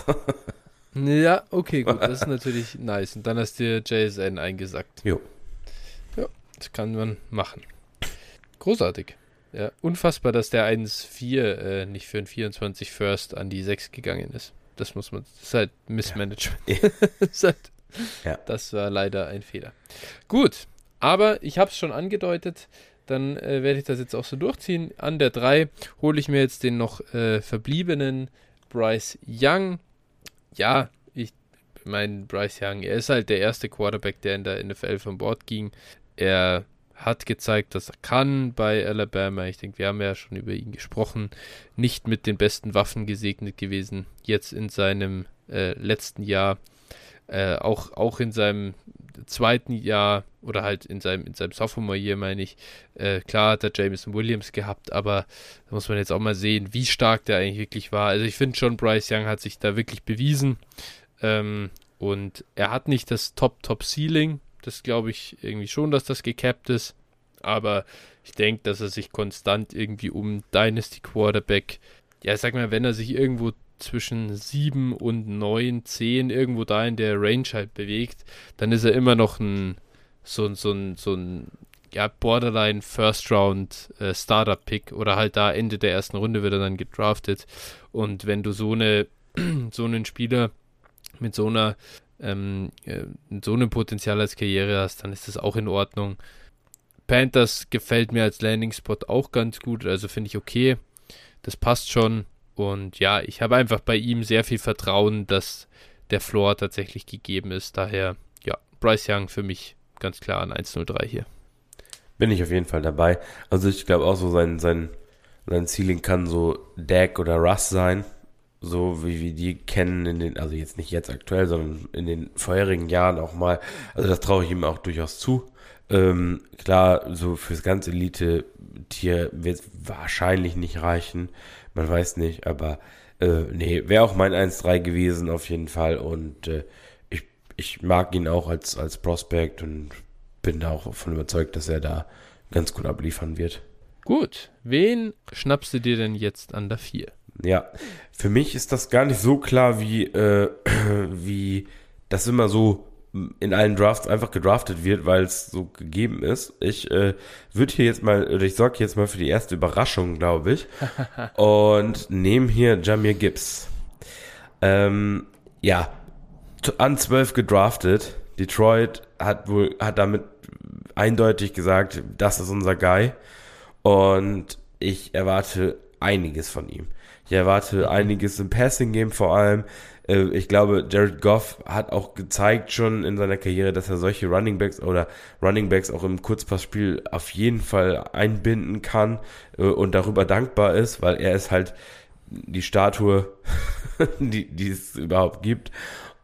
(laughs) ja, okay, gut. Das ist natürlich nice. Und dann hast du JSN eingesackt. Jo. Ja, das kann man machen. Großartig. Ja, unfassbar, dass der 1-4 äh, nicht für ein 24 First an die 6 gegangen ist. Das muss man, das ist halt Missmanagement. Ja. (laughs) das, halt, ja. das war leider ein Fehler. Gut, aber ich habe es schon angedeutet, dann äh, werde ich das jetzt auch so durchziehen. An der 3 hole ich mir jetzt den noch äh, verbliebenen Bryce Young. Ja, ich meine, Bryce Young, er ist halt der erste Quarterback, der in der NFL von Bord ging. Er hat gezeigt, dass er kann bei Alabama. Ich denke, wir haben ja schon über ihn gesprochen. Nicht mit den besten Waffen gesegnet gewesen. Jetzt in seinem äh, letzten Jahr, äh, auch, auch in seinem zweiten Jahr oder halt in seinem, in seinem Sophomore-Year, meine ich. Äh, klar hat er Jameson Williams gehabt, aber da muss man jetzt auch mal sehen, wie stark der eigentlich wirklich war. Also ich finde schon, Bryce Young hat sich da wirklich bewiesen. Ähm, und er hat nicht das Top-Top-Ceiling, das glaube ich irgendwie schon, dass das gecapped ist. Aber ich denke, dass er sich konstant irgendwie um Dynasty Quarterback, ja, sag mal, wenn er sich irgendwo zwischen 7 und 9, 10 irgendwo da in der Range halt bewegt, dann ist er immer noch ein so, so ein, so ein ja, Borderline First Round äh, Startup Pick oder halt da Ende der ersten Runde wird er dann gedraftet. Und wenn du so eine (clears throat) so einen Spieler mit so einer ähm, äh, so einem Potenzial als Karriere hast, dann ist das auch in Ordnung. Panthers gefällt mir als Landing-Spot auch ganz gut, also finde ich okay. Das passt schon. Und ja, ich habe einfach bei ihm sehr viel Vertrauen, dass der Floor tatsächlich gegeben ist. Daher, ja, Bryce Young für mich ganz klar an 103 hier. Bin ich auf jeden Fall dabei. Also ich glaube auch so sein, sein, sein Ceiling kann so Dak oder Russ sein so wie wir die kennen in den, also jetzt nicht jetzt aktuell, sondern in den vorherigen Jahren auch mal. Also das traue ich ihm auch durchaus zu. Ähm, klar, so fürs ganze Elite-Tier wird es wahrscheinlich nicht reichen. Man weiß nicht, aber äh, nee, wäre auch mein 1-3 gewesen auf jeden Fall. Und äh, ich, ich mag ihn auch als, als Prospect und bin da auch davon überzeugt, dass er da ganz gut abliefern wird. Gut, wen schnappst du dir denn jetzt an der 4? Ja, für mich ist das gar nicht so klar, wie, äh, (clears throat) wie das immer so in allen Drafts einfach gedraftet wird, weil es so gegeben ist. Ich äh, würde hier jetzt mal, oder ich sorge jetzt mal für die erste Überraschung, glaube ich. (laughs) und nehme hier Jamir Gibbs. Ähm, ja, an 12 gedraftet. Detroit hat wohl, hat damit eindeutig gesagt, das ist unser Guy. Und ich erwarte einiges von ihm. Ich erwarte einiges im Passing-Game vor allem. Äh, ich glaube, Jared Goff hat auch gezeigt schon in seiner Karriere, dass er solche Running Backs oder Running Backs auch im Kurzpassspiel auf jeden Fall einbinden kann äh, und darüber dankbar ist, weil er ist halt die Statue, (laughs) die, die es überhaupt gibt.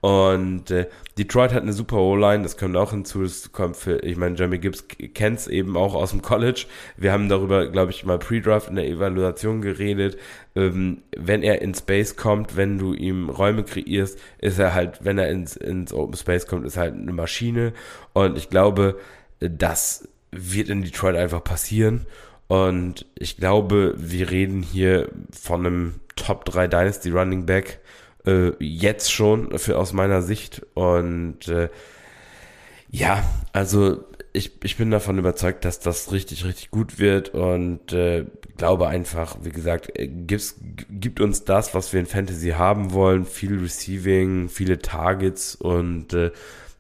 Und äh, Detroit hat eine super O-Line, das kommt auch hinzu. Das kommt für, ich meine, Jeremy Gibbs kennt es eben auch aus dem College. Wir haben darüber, glaube ich, mal Pre-Draft in der Evaluation geredet. Ähm, wenn er in Space kommt, wenn du ihm Räume kreierst, ist er halt, wenn er ins, ins Open Space kommt, ist er halt eine Maschine. Und ich glaube, das wird in Detroit einfach passieren. Und ich glaube, wir reden hier von einem Top 3 Dynasty Running Back äh, jetzt schon für aus meiner Sicht. Und äh, ja, also ich, ich bin davon überzeugt, dass das richtig, richtig gut wird. Und äh, glaube einfach, wie gesagt, äh, gibt's, gibt uns das, was wir in Fantasy haben wollen, viel Receiving, viele Targets. Und äh,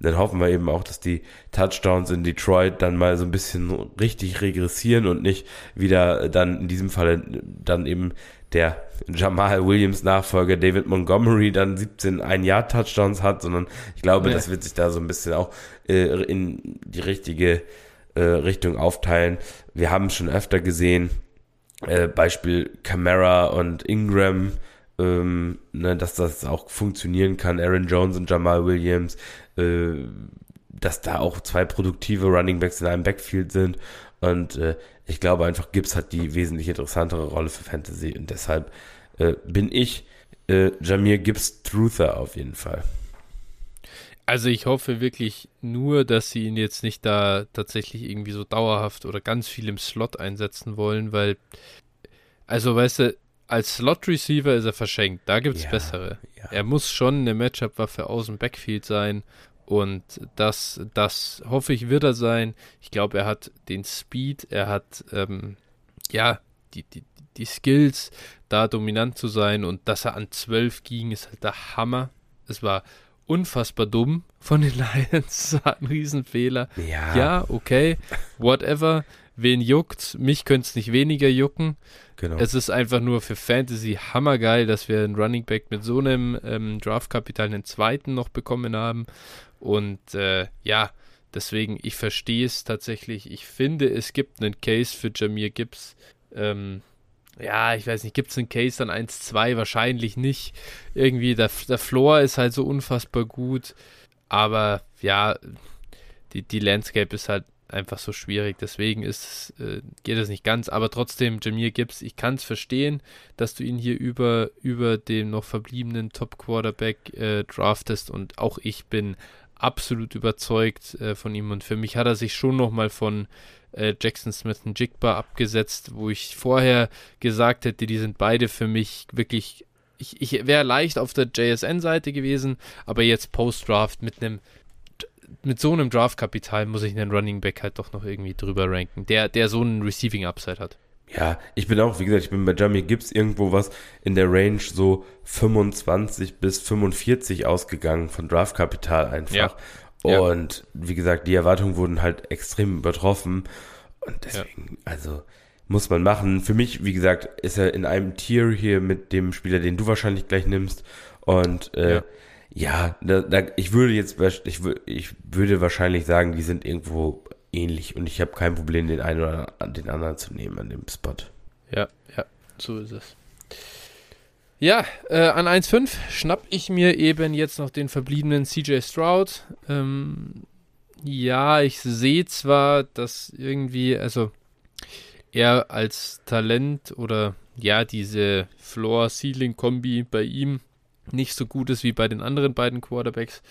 dann hoffen wir eben auch, dass die Touchdowns in Detroit dann mal so ein bisschen richtig regressieren und nicht wieder dann in diesem Fall dann eben der Jamal Williams Nachfolger David Montgomery dann 17 ein Jahr Touchdowns hat, sondern ich glaube, ja. das wird sich da so ein bisschen auch äh, in die richtige äh, Richtung aufteilen. Wir haben schon öfter gesehen, äh, Beispiel Camara und Ingram, ähm, ne, dass das auch funktionieren kann. Aaron Jones und Jamal Williams, äh, dass da auch zwei produktive Running Backs in einem Backfield sind und äh, ich glaube einfach, Gibbs hat die wesentlich interessantere Rolle für Fantasy und deshalb äh, bin ich äh, Jamir Gibbs Truther auf jeden Fall. Also ich hoffe wirklich nur, dass sie ihn jetzt nicht da tatsächlich irgendwie so dauerhaft oder ganz viel im Slot einsetzen wollen, weil, also weißt du, als Slot-Receiver ist er verschenkt, da gibt es ja, bessere. Ja. Er muss schon eine Matchup-Waffe aus dem Backfield sein und das, das hoffe ich, wird er sein. Ich glaube, er hat den Speed, er hat, ähm, ja, die, die, die Skills, da dominant zu sein und dass er an 12 ging, ist halt der Hammer. Es war unfassbar dumm von den (laughs) Lions, war ein Riesenfehler. Ja. ja, okay, whatever. Wen juckt? Mich könnte es nicht weniger jucken. Genau. Es ist einfach nur für Fantasy hammergeil, dass wir einen Running Back mit so einem ähm, Draftkapital einen zweiten noch bekommen haben. Und äh, ja, deswegen, ich verstehe es tatsächlich. Ich finde, es gibt einen Case für Jamir Gibbs. Ähm, ja, ich weiß nicht, gibt es einen Case an 1-2? Wahrscheinlich nicht. Irgendwie, der, der Floor ist halt so unfassbar gut. Aber ja, die, die Landscape ist halt einfach so schwierig. Deswegen ist, äh, geht es nicht ganz. Aber trotzdem, Jamir Gibbs, ich kann es verstehen, dass du ihn hier über, über den noch verbliebenen Top-Quarterback äh, draftest. Und auch ich bin absolut überzeugt äh, von ihm. Und für mich hat er sich schon nochmal von äh, Jackson Smith und Jigba abgesetzt, wo ich vorher gesagt hätte, die sind beide für mich wirklich. Ich, ich wäre leicht auf der JSN-Seite gewesen, aber jetzt Post-Draft mit einem mit so einem Draft-Kapital muss ich einen Running Back halt doch noch irgendwie drüber ranken, der, der so einen Receiving Upside hat. Ja, ich bin auch, wie gesagt, ich bin bei Jamie Gibbs irgendwo was in der Range so 25 bis 45 ausgegangen von Draftkapital einfach. Ja. Und ja. wie gesagt, die Erwartungen wurden halt extrem übertroffen. Und deswegen, ja. also muss man machen. Für mich, wie gesagt, ist er in einem Tier hier mit dem Spieler, den du wahrscheinlich gleich nimmst. Und äh, ja, ja da, da, ich würde jetzt, ich, ich würde wahrscheinlich sagen, die sind irgendwo ähnlich und ich habe kein Problem, den einen oder den anderen zu nehmen an dem Spot. Ja, ja, so ist es. Ja, äh, an 1.5 schnapp ich mir eben jetzt noch den verbliebenen CJ Stroud. Ähm, ja, ich sehe zwar, dass irgendwie, also er als Talent oder ja, diese Floor-Ceiling-Kombi bei ihm nicht so gut ist wie bei den anderen beiden Quarterbacks.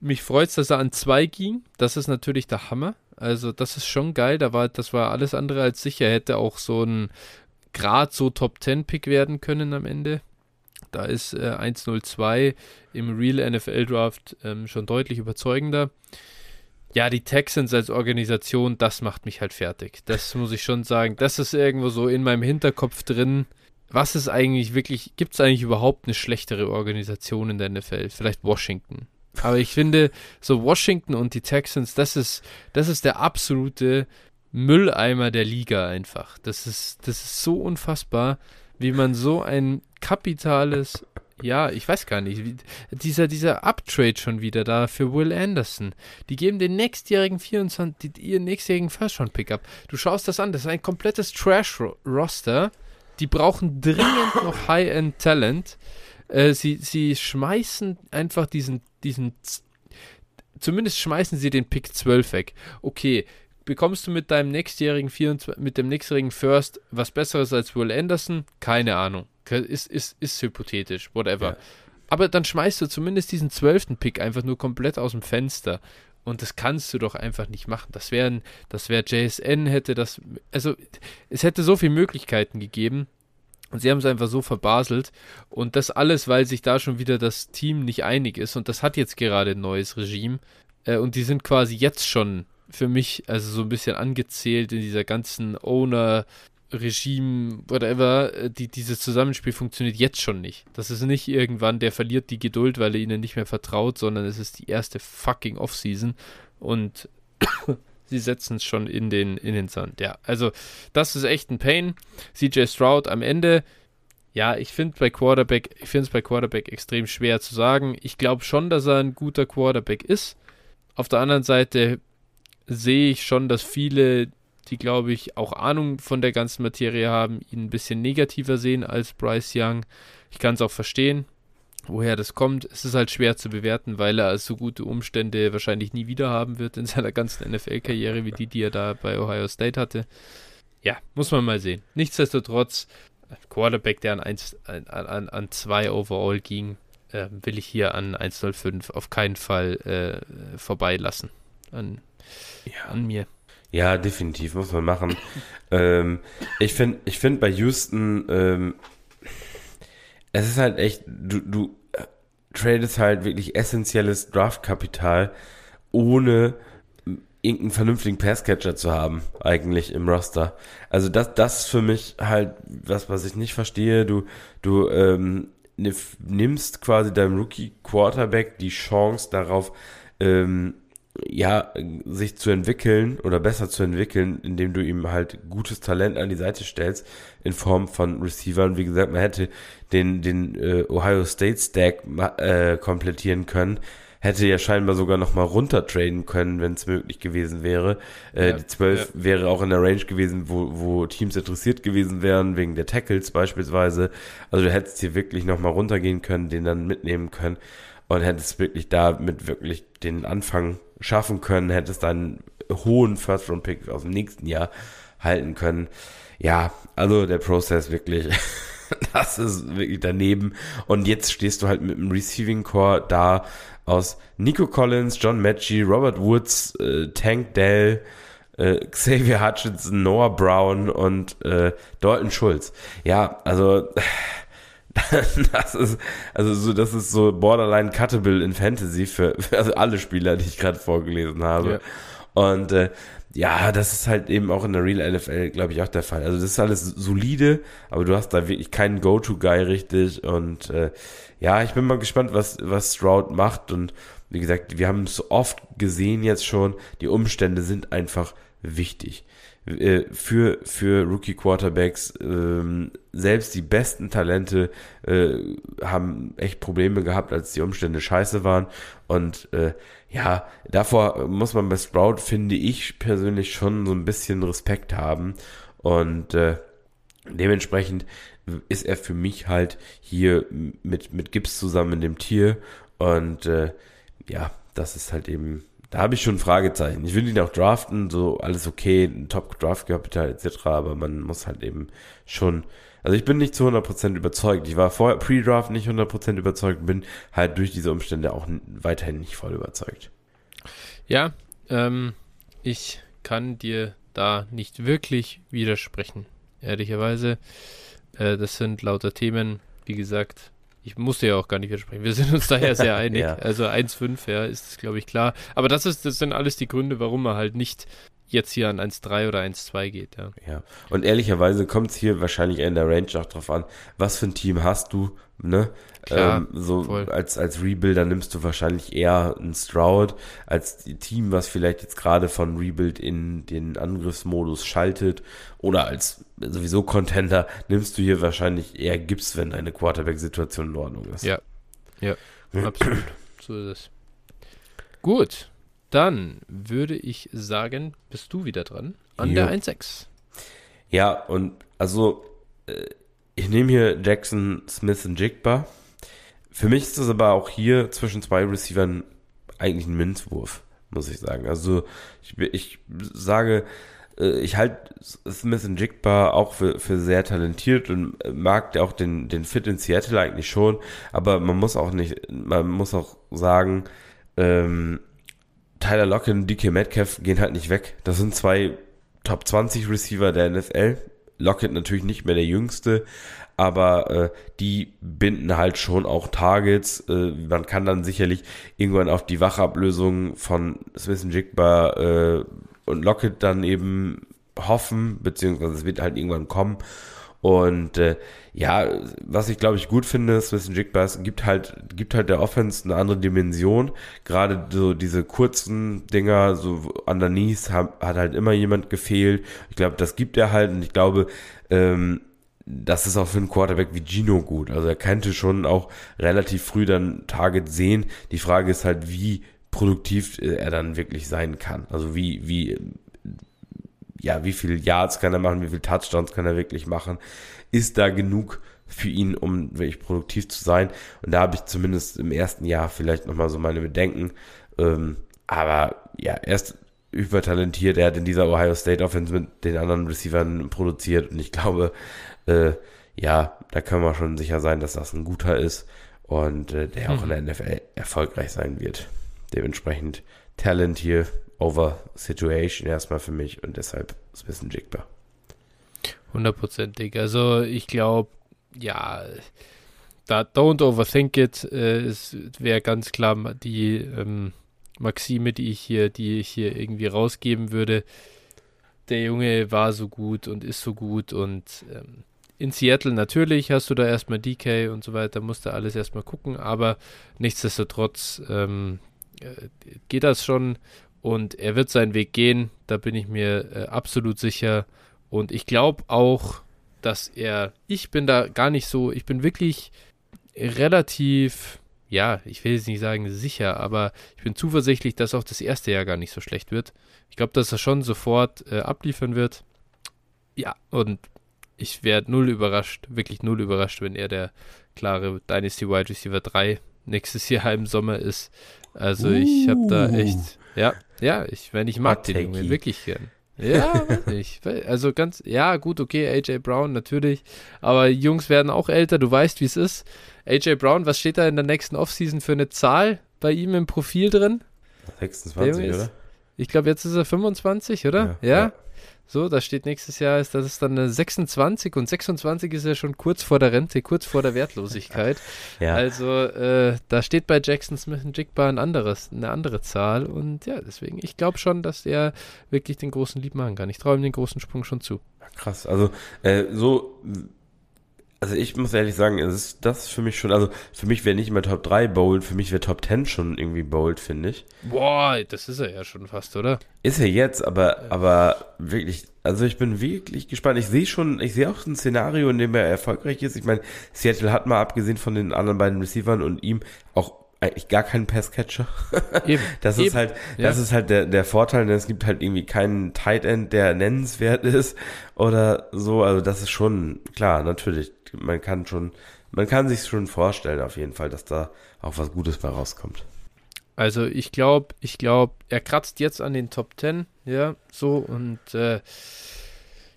Mich freut es, dass er an zwei ging. Das ist natürlich der Hammer. Also, das ist schon geil. Da war, das war alles andere als sicher. Hätte auch so ein Grad so Top 10 Pick werden können am Ende. Da ist äh, 1-0-2 im Real NFL Draft ähm, schon deutlich überzeugender. Ja, die Texans als Organisation, das macht mich halt fertig. Das muss ich schon sagen. Das ist irgendwo so in meinem Hinterkopf drin. Was ist eigentlich wirklich, gibt es eigentlich überhaupt eine schlechtere Organisation in der NFL? Vielleicht Washington. Aber ich finde, so Washington und die Texans, das ist, das ist der absolute Mülleimer der Liga einfach. Das ist, das ist so unfassbar, wie man so ein kapitales, ja, ich weiß gar nicht, wie, dieser, dieser Uptrade schon wieder da für Will Anderson. Die geben den nächstjährigen 24, die, ihren nächstjährigen First-Round-Pickup. Du schaust das an, das ist ein komplettes Trash-Roster. Die brauchen dringend noch High-End-Talent. Äh, sie, sie schmeißen einfach diesen, diesen, zumindest schmeißen sie den Pick 12 weg. Okay, bekommst du mit deinem nächstjährigen 24, mit dem nächstjährigen First was Besseres als Will Anderson? Keine Ahnung. Ist, ist, ist hypothetisch, whatever. Ja. Aber dann schmeißt du zumindest diesen zwölften Pick einfach nur komplett aus dem Fenster. Und das kannst du doch einfach nicht machen. Das wären, das wäre JSN, hätte das, also es hätte so viele Möglichkeiten gegeben. Und sie haben es einfach so verbaselt. Und das alles, weil sich da schon wieder das Team nicht einig ist. Und das hat jetzt gerade ein neues Regime. Äh, und die sind quasi jetzt schon für mich also so ein bisschen angezählt in dieser ganzen Owner Regime, whatever, äh, die, dieses Zusammenspiel funktioniert jetzt schon nicht. Das ist nicht irgendwann, der verliert die Geduld, weil er ihnen nicht mehr vertraut, sondern es ist die erste fucking Offseason und sie setzen es schon in den, in den Sand. Ja, also das ist echt ein Pain. CJ Stroud am Ende, ja, ich finde bei Quarterback, ich finde es bei Quarterback extrem schwer zu sagen. Ich glaube schon, dass er ein guter Quarterback ist. Auf der anderen Seite sehe ich schon, dass viele die, glaube ich, auch Ahnung von der ganzen Materie haben, ihn ein bisschen negativer sehen als Bryce Young. Ich kann es auch verstehen, woher das kommt. Es ist halt schwer zu bewerten, weil er so gute Umstände wahrscheinlich nie wieder haben wird in (laughs) seiner ganzen NFL-Karriere, wie die, die er da bei Ohio State hatte. Ja, muss man mal sehen. Nichtsdestotrotz, Quarterback, der an 1, an, an, an 2 overall ging, äh, will ich hier an 105 auf keinen Fall äh, vorbeilassen. An, ja. an mir. Ja, definitiv, muss man machen. (laughs) ähm, ich finde, ich finde bei Houston, ähm, es ist halt echt, du, du äh, tradest halt wirklich essentielles Draftkapital, ohne irgendeinen vernünftigen Passcatcher zu haben, eigentlich im Roster. Also das, das ist für mich halt was, was ich nicht verstehe. Du, du ähm, nimmst quasi deinem Rookie Quarterback die Chance darauf, ähm, ja, sich zu entwickeln oder besser zu entwickeln, indem du ihm halt gutes Talent an die Seite stellst in Form von Receivern. Wie gesagt, man hätte den, den äh, Ohio State Stack äh, komplettieren können, hätte ja scheinbar sogar noch mal runtertraden können, wenn es möglich gewesen wäre. Äh, ja, die 12 ja. wäre auch in der Range gewesen, wo, wo Teams interessiert gewesen wären, wegen der Tackles beispielsweise. Also du hättest hier wirklich noch mal runtergehen können, den dann mitnehmen können und hättest wirklich da mit wirklich den Anfang schaffen können, hättest dann hohen First-Round-Pick aus dem nächsten Jahr halten können. Ja, also der Prozess wirklich, (laughs) das ist wirklich daneben. Und jetzt stehst du halt mit dem Receiving Core da aus Nico Collins, John Matchy, Robert Woods, äh, Tank Dell, äh, Xavier Hutchinson, Noah Brown und äh, Dalton Schulz. Ja, also (laughs) das ist, also so, das ist so borderline cuttable in Fantasy für, für also alle Spieler, die ich gerade vorgelesen habe. Ja. Und äh, ja, das ist halt eben auch in der Real NFL, glaube ich, auch der Fall. Also das ist alles solide, aber du hast da wirklich keinen Go-To-Guy richtig. Und äh, ja, ich bin mal gespannt, was, was Stroud macht. Und wie gesagt, wir haben es oft gesehen jetzt schon, die Umstände sind einfach wichtig. Äh, für, für Rookie Quarterbacks. Ähm, selbst die besten Talente äh, haben echt Probleme gehabt, als die Umstände scheiße waren. Und äh, ja, davor muss man bei Sprout, finde ich persönlich, schon so ein bisschen Respekt haben. Und äh, dementsprechend ist er für mich halt hier mit, mit Gips zusammen in dem Tier. Und äh, ja, das ist halt eben da habe ich schon Fragezeichen. Ich will ihn auch draften, so alles okay, ein Top-Draft-Kapital etc., aber man muss halt eben schon, also ich bin nicht zu 100% überzeugt. Ich war vorher Pre-Draft nicht 100% überzeugt, bin halt durch diese Umstände auch weiterhin nicht voll überzeugt. Ja, ähm, ich kann dir da nicht wirklich widersprechen, ehrlicherweise. Äh, das sind lauter Themen, wie gesagt, ich musste ja auch gar nicht widersprechen. Wir sind uns daher sehr (laughs) einig. ja. Also 1,5, ja, ist glaube ich, klar. Aber das, ist, das sind alles die Gründe, warum man halt nicht jetzt hier an 1,3 oder 1,2 geht. Ja. ja. Und ehrlicherweise kommt es hier wahrscheinlich in der Range auch drauf an, was für ein Team hast du, ne? Klar, ähm, so voll. als, als Rebuilder nimmst du wahrscheinlich eher ein Stroud als Team, was vielleicht jetzt gerade von Rebuild in den Angriffsmodus schaltet oder als sowieso Contender nimmst du hier wahrscheinlich eher Gips, wenn deine Quarterback-Situation in Ordnung ist. Ja, ja, absolut. So ist es. Gut, dann würde ich sagen, bist du wieder dran an jo. der 1-6. Ja, und also äh, ich nehme hier Jackson Smith und Jigba. Für mich ist das aber auch hier zwischen zwei Receivern eigentlich ein Minzwurf, muss ich sagen. Also ich, ich sage, äh, ich halte Smith und Jigba auch für, für sehr talentiert und mag auch den, den Fit in Seattle eigentlich schon, aber man muss auch nicht, man muss auch sagen, ähm, Tyler Lockett und DK Metcalf gehen halt nicht weg. Das sind zwei Top 20 Receiver der NFL. Lockett natürlich nicht mehr der jüngste, aber äh, die binden halt schon auch Targets. Äh, man kann dann sicherlich irgendwann auf die Wachablösung von Smith Jigba äh, und Lockett dann eben hoffen, beziehungsweise es wird halt irgendwann kommen. Und äh, ja, was ich glaube ich gut finde, Smith Jigbass gibt halt, gibt halt der Offense eine andere Dimension. Gerade so diese kurzen Dinger, so underneath hat, hat halt immer jemand gefehlt. Ich glaube, das gibt er halt und ich glaube, ähm, das ist auch für einen Quarterback wie Gino gut. Also er könnte schon auch relativ früh dann Target sehen. Die Frage ist halt, wie produktiv er dann wirklich sein kann. Also wie, wie ja, wie viel Yards kann er machen, wie viel Touchdowns kann er wirklich machen? Ist da genug für ihn, um wirklich produktiv zu sein? Und da habe ich zumindest im ersten Jahr vielleicht nochmal so meine Bedenken. Ähm, aber ja, er ist übertalentiert. Er hat in dieser Ohio State Offense mit den anderen Receivern produziert und ich glaube, äh, ja, da können wir schon sicher sein, dass das ein guter ist und äh, der auch in der NFL mhm. erfolgreich sein wird. Dementsprechend Talent hier over Situation erstmal für mich und deshalb ist ein bisschen Jigba. Hundertprozentig. Also ich glaube, ja, da don't overthink it. Äh, es wäre ganz klar die ähm, Maxime, die ich hier, die ich hier irgendwie rausgeben würde. Der Junge war so gut und ist so gut und ähm, in Seattle natürlich hast du da erstmal DK und so weiter, musst du alles erstmal gucken, aber nichtsdestotrotz ähm, äh, geht das schon und er wird seinen Weg gehen, da bin ich mir äh, absolut sicher und ich glaube auch, dass er, ich bin da gar nicht so, ich bin wirklich relativ, ja, ich will jetzt nicht sagen sicher, aber ich bin zuversichtlich, dass auch das erste Jahr gar nicht so schlecht wird. Ich glaube, dass er schon sofort äh, abliefern wird. Ja, und ich werde null überrascht, wirklich null überrascht, wenn er der klare Dynasty Wide Receiver 3 nächstes Jahr im Sommer ist. Also uh. ich habe da echt, ja, ja, ich, wenn ich mag den Jungen wirklich gern. Ja, (laughs) weiß nicht. Also ganz, ja, gut, okay, AJ Brown natürlich. Aber Jungs werden auch älter, du weißt, wie es ist. AJ Brown, was steht da in der nächsten Offseason für eine Zahl bei ihm im Profil drin? 26, oder? Ich glaube, jetzt ist er 25, oder? ja? ja? ja. So, da steht nächstes Jahr, ist, das ist dann eine 26 und 26 ist ja schon kurz vor der Rente, kurz vor der Wertlosigkeit. (laughs) ja. Also äh, da steht bei Jackson Smith und Jigba ein anderes, eine andere Zahl und ja, deswegen, ich glaube schon, dass er wirklich den großen Lieb machen kann. Ich traue ihm den großen Sprung schon zu. Krass, also äh, so also ich muss ehrlich sagen, es ist das für mich schon, also für mich wäre nicht mehr Top 3 bold, für mich wäre Top 10 schon irgendwie bold, finde ich. Boah, das ist er ja schon fast, oder? Ist er jetzt, aber, aber wirklich, also ich bin wirklich gespannt. Ich sehe schon, ich sehe auch ein Szenario, in dem er erfolgreich ist. Ich meine, Seattle hat mal abgesehen von den anderen beiden Receivern und ihm auch eigentlich gar keinen Passcatcher. (laughs) Eben. Das ist Eben. halt, das ja. ist halt der, der Vorteil, denn es gibt halt irgendwie keinen Tight End, der nennenswert (laughs) ist oder so. Also das ist schon klar, natürlich man kann schon, man kann sich schon vorstellen auf jeden Fall, dass da auch was Gutes bei rauskommt. Also ich glaube, ich glaube, er kratzt jetzt an den Top 10, ja, so und äh,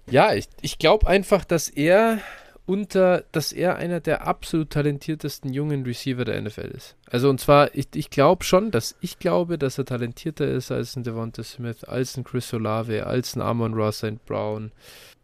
ja, ich, ich glaube einfach, dass er unter, dass er einer der absolut talentiertesten jungen Receiver der NFL ist. Also und zwar, ich, ich glaube schon, dass ich glaube, dass er talentierter ist als ein Devonta Smith, als ein Chris Olave, als ein Amon Ross St. Brown,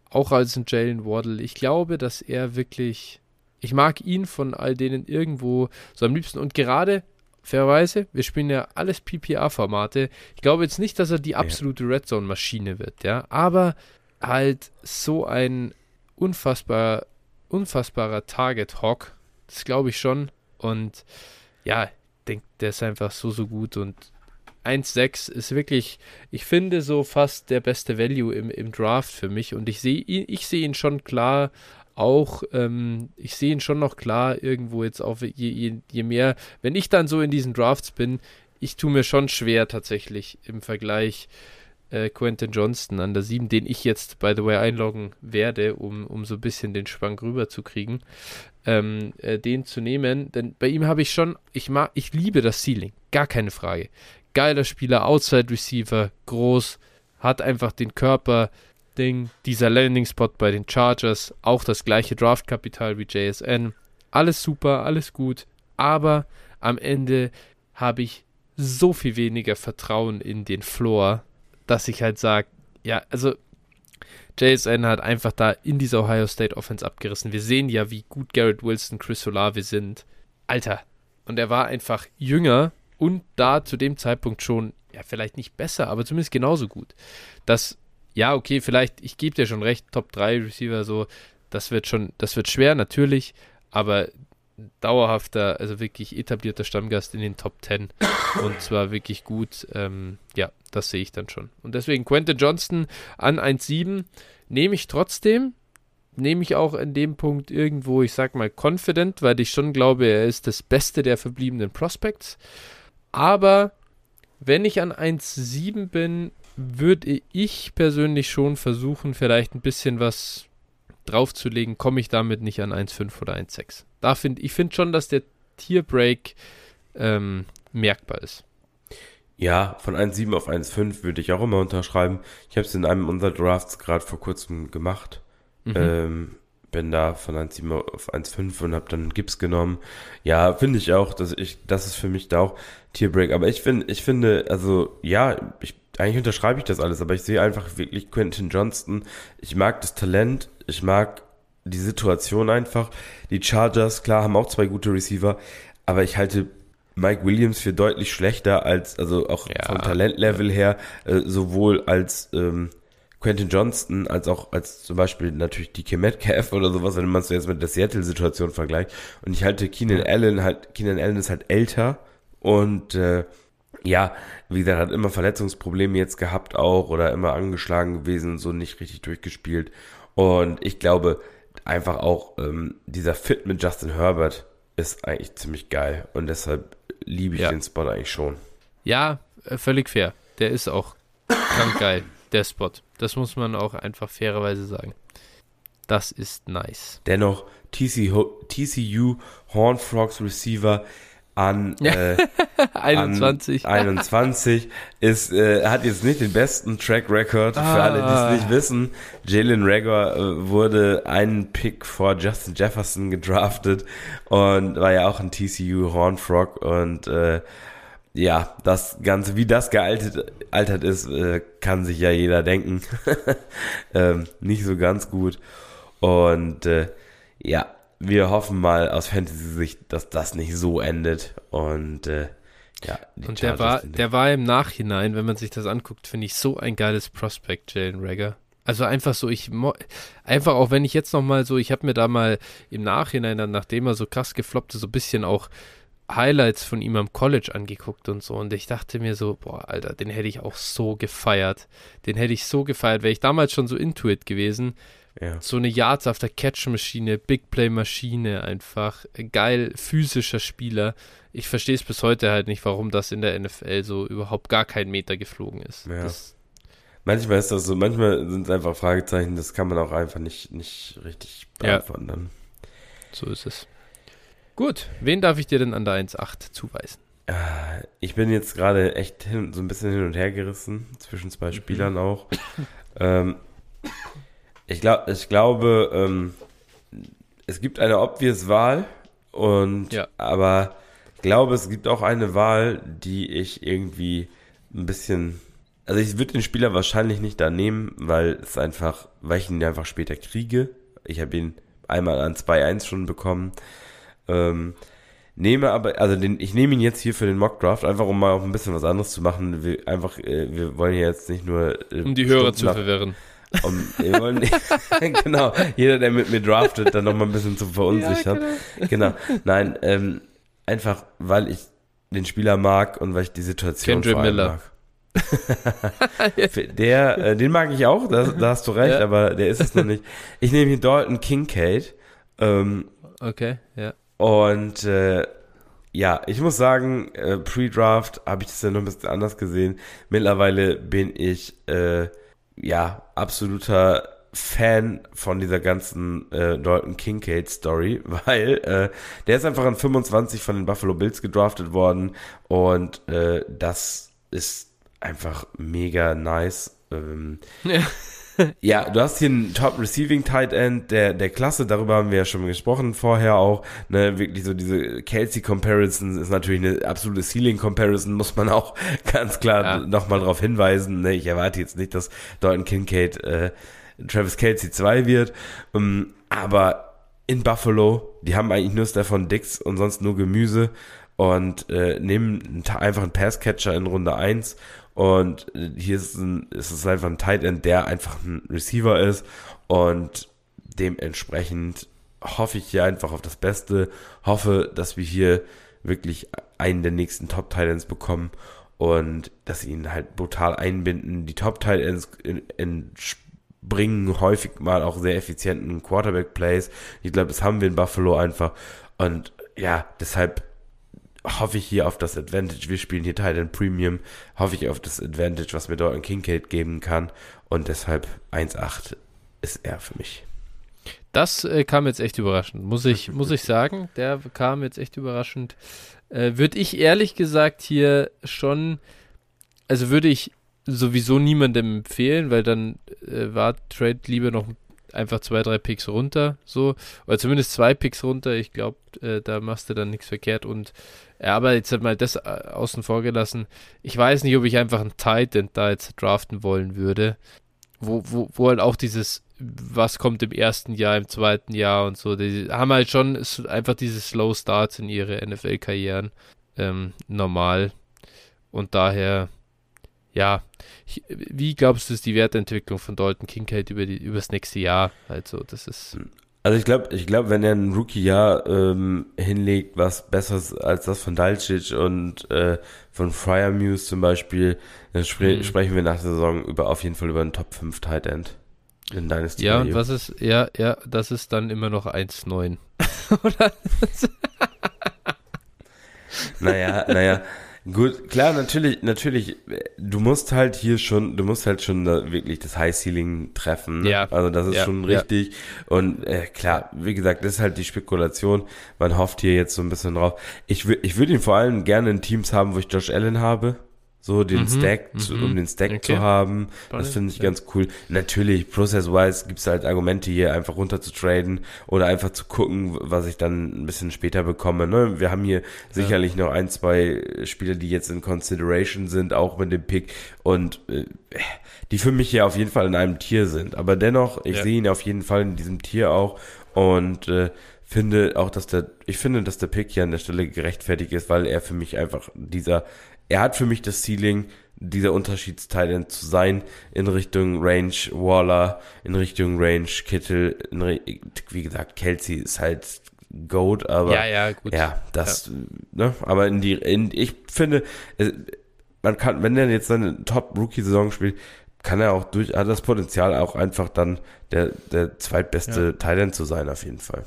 auch als ein Jalen Waddle. Ich glaube, dass er wirklich, ich mag ihn von all denen irgendwo so am liebsten und gerade fairerweise, wir spielen ja alles PPA-Formate. Ich glaube jetzt nicht, dass er die absolute Red Zone-Maschine wird, ja, aber halt so ein unfassbar, unfassbarer Target-Hawk, das glaube ich schon. Und ja, ich denke, der ist einfach so, so gut und 1,6 ist wirklich, ich finde, so fast der beste Value im, im Draft für mich. Und ich sehe ihn, ich sehe ihn schon klar auch, ähm, ich sehe ihn schon noch klar irgendwo jetzt auf, je, je, je mehr, wenn ich dann so in diesen Drafts bin, ich tue mir schon schwer tatsächlich im Vergleich äh, Quentin Johnston an der 7, den ich jetzt, by the way, einloggen werde, um, um so ein bisschen den Schwank rüber zu kriegen, ähm, äh, den zu nehmen. Denn bei ihm habe ich schon, ich mag, ich liebe das Ceiling, gar keine Frage geiler Spieler, Outside Receiver, groß, hat einfach den Körper, Ding, dieser Landing Spot bei den Chargers, auch das gleiche Draftkapital wie JSN. Alles super, alles gut, aber am Ende habe ich so viel weniger Vertrauen in den Floor, dass ich halt sage, ja, also JSN hat einfach da in dieser Ohio State Offense abgerissen. Wir sehen ja, wie gut Garrett Wilson, Chris Olave sind. Alter. Und er war einfach jünger und da zu dem Zeitpunkt schon, ja, vielleicht nicht besser, aber zumindest genauso gut. Das, ja, okay, vielleicht, ich gebe dir schon recht, Top 3 Receiver, so, das wird schon, das wird schwer, natürlich, aber dauerhafter, also wirklich etablierter Stammgast in den Top 10 (coughs) und zwar wirklich gut, ähm, ja, das sehe ich dann schon. Und deswegen Quentin Johnston an 1,7 nehme ich trotzdem, nehme ich auch in dem Punkt irgendwo, ich sag mal, confident, weil ich schon glaube, er ist das Beste der verbliebenen Prospects. Aber wenn ich an 1,7 bin, würde ich persönlich schon versuchen, vielleicht ein bisschen was draufzulegen. Komme ich damit nicht an 1,5 oder 1,6. Da finde ich finde schon, dass der Tierbreak ähm, merkbar ist. Ja, von 1,7 auf 1,5 würde ich auch immer unterschreiben. Ich habe es in einem unserer Drafts gerade vor kurzem gemacht. Mhm. Ähm, bin da von 1,7 auf 1,5 und habe dann Gips genommen. Ja, finde ich auch, dass ich, das ist für mich da auch Tierbreak. Aber ich finde, ich finde, also ja, ich, eigentlich unterschreibe ich das alles, aber ich sehe einfach wirklich Quentin Johnston. Ich mag das Talent, ich mag die Situation einfach. Die Chargers, klar, haben auch zwei gute Receiver, aber ich halte Mike Williams für deutlich schlechter als, also auch Ja. vom Talentlevel her, äh, sowohl als ähm, Quentin Johnston als auch als zum Beispiel natürlich die Metcalf oder sowas, wenn man es jetzt mit der Seattle-Situation vergleicht. Und ich halte Keenan Allen halt, Keenan Allen ist halt älter und äh, ja, wie gesagt, hat immer Verletzungsprobleme jetzt gehabt auch oder immer angeschlagen gewesen, so nicht richtig durchgespielt. Und ich glaube einfach auch ähm, dieser Fit mit Justin Herbert ist eigentlich ziemlich geil und deshalb liebe ich Ja. den Spot eigentlich schon. Ja, äh, völlig fair. Der ist auch krank geil, der Spot. Das muss man auch einfach fairerweise sagen. Das ist nice. Dennoch TCU, Horn Frogs Receiver an (laughs) äh, 21. An 21 ist, äh, hat jetzt nicht den besten Track Record. Für Ah. alle, die es nicht wissen, Jalen Rager äh, wurde einen Pick vor Justin Jefferson gedraftet und war ja auch ein TCU Horn Frog und äh, ja, das Ganze, wie das gealtert altert ist, äh, kann sich ja jeder denken. (laughs) ähm, nicht so ganz gut. Und äh, ja, wir hoffen mal aus Fantasy-Sicht, dass das nicht so endet. Und äh, ja, die Und der war, der war im Nachhinein, wenn man sich das anguckt, finde ich so ein geiles Prospect, Jalen Rager. Also einfach so, ich einfach auch wenn ich jetzt noch mal so, ich habe mir da mal im Nachhinein dann, nachdem er so krass gefloppt ist, so ein bisschen auch Highlights von ihm am College angeguckt und so und ich dachte mir so, boah, Alter, den hätte ich auch so gefeiert. Den hätte ich so gefeiert, wäre ich damals schon so into it gewesen. ja. So eine Yards after Catch Maschine, Big Play Maschine einfach, geil physischer Spieler. Ich verstehe es bis heute halt nicht, warum das in der NFL so überhaupt gar kein Meter geflogen ist. Ja. Das, Manchmal ist das so, manchmal sind es einfach Fragezeichen, das kann man auch einfach nicht, nicht richtig Ja. beantworten. Dann. so ist es. Gut, wen darf ich dir denn an der 1.8 zuweisen? Äh, Ich bin jetzt gerade echt hin, so ein bisschen hin und her gerissen, zwischen Mhm. zwei Spielern auch. ähm, ich, glaub, ich glaube, ähm, es gibt eine obvious Wahl, und Ja. aber ich glaube, es gibt auch eine Wahl, die ich irgendwie ein bisschen. Also ich würde den Spieler wahrscheinlich nicht da nehmen, weil es einfach, weil ich ihn einfach später kriege. Ich habe ihn einmal an 2-1 schon bekommen. Ähm, nehme aber, also den, ich nehme ihn jetzt hier für den Mockdraft, einfach um mal auch ein bisschen was anderes zu machen. Wir, einfach, äh, wir wollen hier jetzt nicht nur. Äh, Um die Hörer zu verwirren. um, wir wollen (laughs) (laughs) genau, jeder, der mit mir draftet, dann nochmal ein bisschen zu verunsichern. genau. Nein, ähm, einfach, weil ich den Spieler mag und weil ich die Situation allem Miller. mag. (laughs) Der, äh, den mag ich auch, da, da hast du recht, Ja. aber der ist es noch nicht. Ich nehme hier Dalton Kincaid. Ähm, Okay, ja. Und äh, ja, ich muss sagen, äh, Pre-Draft habe ich das ja noch ein bisschen anders gesehen. Mittlerweile bin ich äh, ja absoluter Fan von dieser ganzen äh, Dalton Kincaid Story, (laughs) weil äh, der ist einfach an 25 von den Buffalo Bills gedraftet worden und äh, das ist einfach mega nice. Ähm, Ja. Ja, du hast hier einen Top Receiving Tight End der, der Klasse, darüber haben wir ja schon gesprochen vorher auch. Ne, wirklich so diese Kelsey Comparison ist natürlich eine absolute Ceiling Comparison, muss man auch (laughs) ganz klar Ja. nochmal darauf hinweisen. Ne, ich erwarte jetzt nicht, dass Dalton Kincaid äh, Travis Kelsey 2 wird. Ähm, aber in Buffalo, die haben eigentlich nur Stefan Dix und sonst nur Gemüse und äh, nehmen einfach einen Passcatcher in Runde 1 und äh, hier ist, ein, ist es einfach ein Tight End, der einfach ein Receiver ist und dementsprechend hoffe ich hier einfach auf das Beste, hoffe, dass wir hier wirklich einen der nächsten Top Tight Ends bekommen und dass sie ihn halt brutal einbinden. Die Top Tight Ends in, in bringen häufig mal auch sehr effizienten Quarterback Plays. Ich glaube, das haben wir in Buffalo einfach und ja, deshalb hoffe ich hier auf das Advantage. Wir spielen hier Titan Premium. Hoffe ich auf das Advantage, was mir dort in Kincaid geben kann. Und deshalb 1,8 ist er für mich. Das äh, kam jetzt echt überraschend, muss ich, (laughs) muss ich sagen. Der kam jetzt echt überraschend. Äh, würde ich ehrlich gesagt hier schon, also würde ich sowieso niemandem empfehlen, weil dann äh, war Trade lieber noch einfach zwei, drei Picks runter, so, oder zumindest zwei Picks runter. Ich glaube, äh, da machst du dann nichts verkehrt. Und ja, aber jetzt hat mal das äh, außen vor gelassen. Ich weiß nicht, ob ich einfach einen Titan da jetzt draften wollen würde, wo, wo, wo halt auch dieses, was kommt im ersten Jahr, im zweiten Jahr und so, die haben halt schon einfach diese Slow Starts in ihre NFL-Karrieren. ähm, normal. Und daher, ja, wie glaubst du, ist die Wertentwicklung von Dalton Kincaid über, die, über das nächste Jahr? Also, das ist. Also ich glaube, ich glaube, wenn er ein Rookie-Jahr ähm, hinlegt, was besser ist als das von Dalcic und äh, von Fryer Muse zum Beispiel, dann spre mhm. sprechen wir nach der Saison über auf jeden Fall über einen Top 5 Tight End in Dynasty. Ja, und was ist, ja, ja, das ist dann immer noch 1,9. (laughs) Oder? naja, naja. Gut, klar, natürlich, natürlich, du musst halt hier schon, du musst halt schon da wirklich das High Ceiling treffen. Ne? Ja. Also das ist ja, schon richtig. Ja. Und äh, klar, wie gesagt, das ist halt die Spekulation. Man hofft hier jetzt so ein bisschen drauf. Ich, ich würde ihn vor allem gerne in Teams haben, wo ich Josh Allen habe so den mhm, Stack, zu, um mhm. den Stack okay. zu haben. Das finde ich ja. ganz cool. Natürlich, process-wise gibt es halt Argumente hier einfach runter zu traden oder einfach zu gucken, was ich dann ein bisschen später bekomme. Ne? Wir haben hier ja. sicherlich noch ein, zwei Spieler, die jetzt in Consideration sind, auch mit dem Pick und äh, die für mich hier auf jeden Fall in einem Tier sind. Aber dennoch, ich ja. sehe ihn auf jeden Fall in diesem Tier auch und äh, finde auch, dass der, ich finde, dass der Pick hier an der Stelle gerechtfertigt ist, weil er für mich einfach dieser er hat für mich das Ceiling, dieser Unterschiedsteil zu sein in Richtung Range Waller, in Richtung Range Kittel, wie gesagt, Kelsey ist halt Goat, aber ja, ja, gut. ja das, ja. ne, aber in die, in, ich finde, man kann, wenn er jetzt seine Top-Rookie-Saison spielt, kann er auch durch, hat das Potenzial auch einfach dann der, der zweitbeste ja. Thailand zu sein, auf jeden Fall.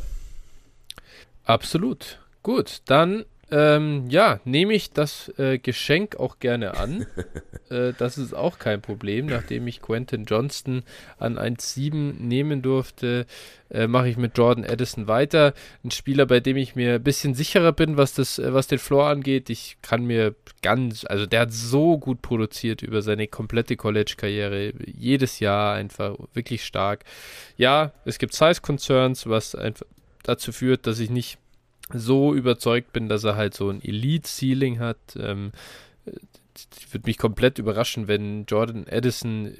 Absolut. Gut, dann ähm, ja, nehme ich das äh, Geschenk auch gerne an. (laughs) äh, das ist auch kein Problem. Nachdem ich Quentin Johnston an 1,7 nehmen durfte, äh, mache ich mit Jordan Addison weiter. Ein Spieler, bei dem ich mir ein bisschen sicherer bin, was, das, äh, was den Floor angeht. Ich kann mir ganz, also der hat so gut produziert über seine komplette College-Karriere. Jedes Jahr einfach wirklich stark. Ja, es gibt Size-Concerns, was einfach dazu führt, dass ich nicht so überzeugt bin, dass er halt so ein Elite-Ceiling hat. Ähm, würde mich komplett überraschen, wenn Jordan Addison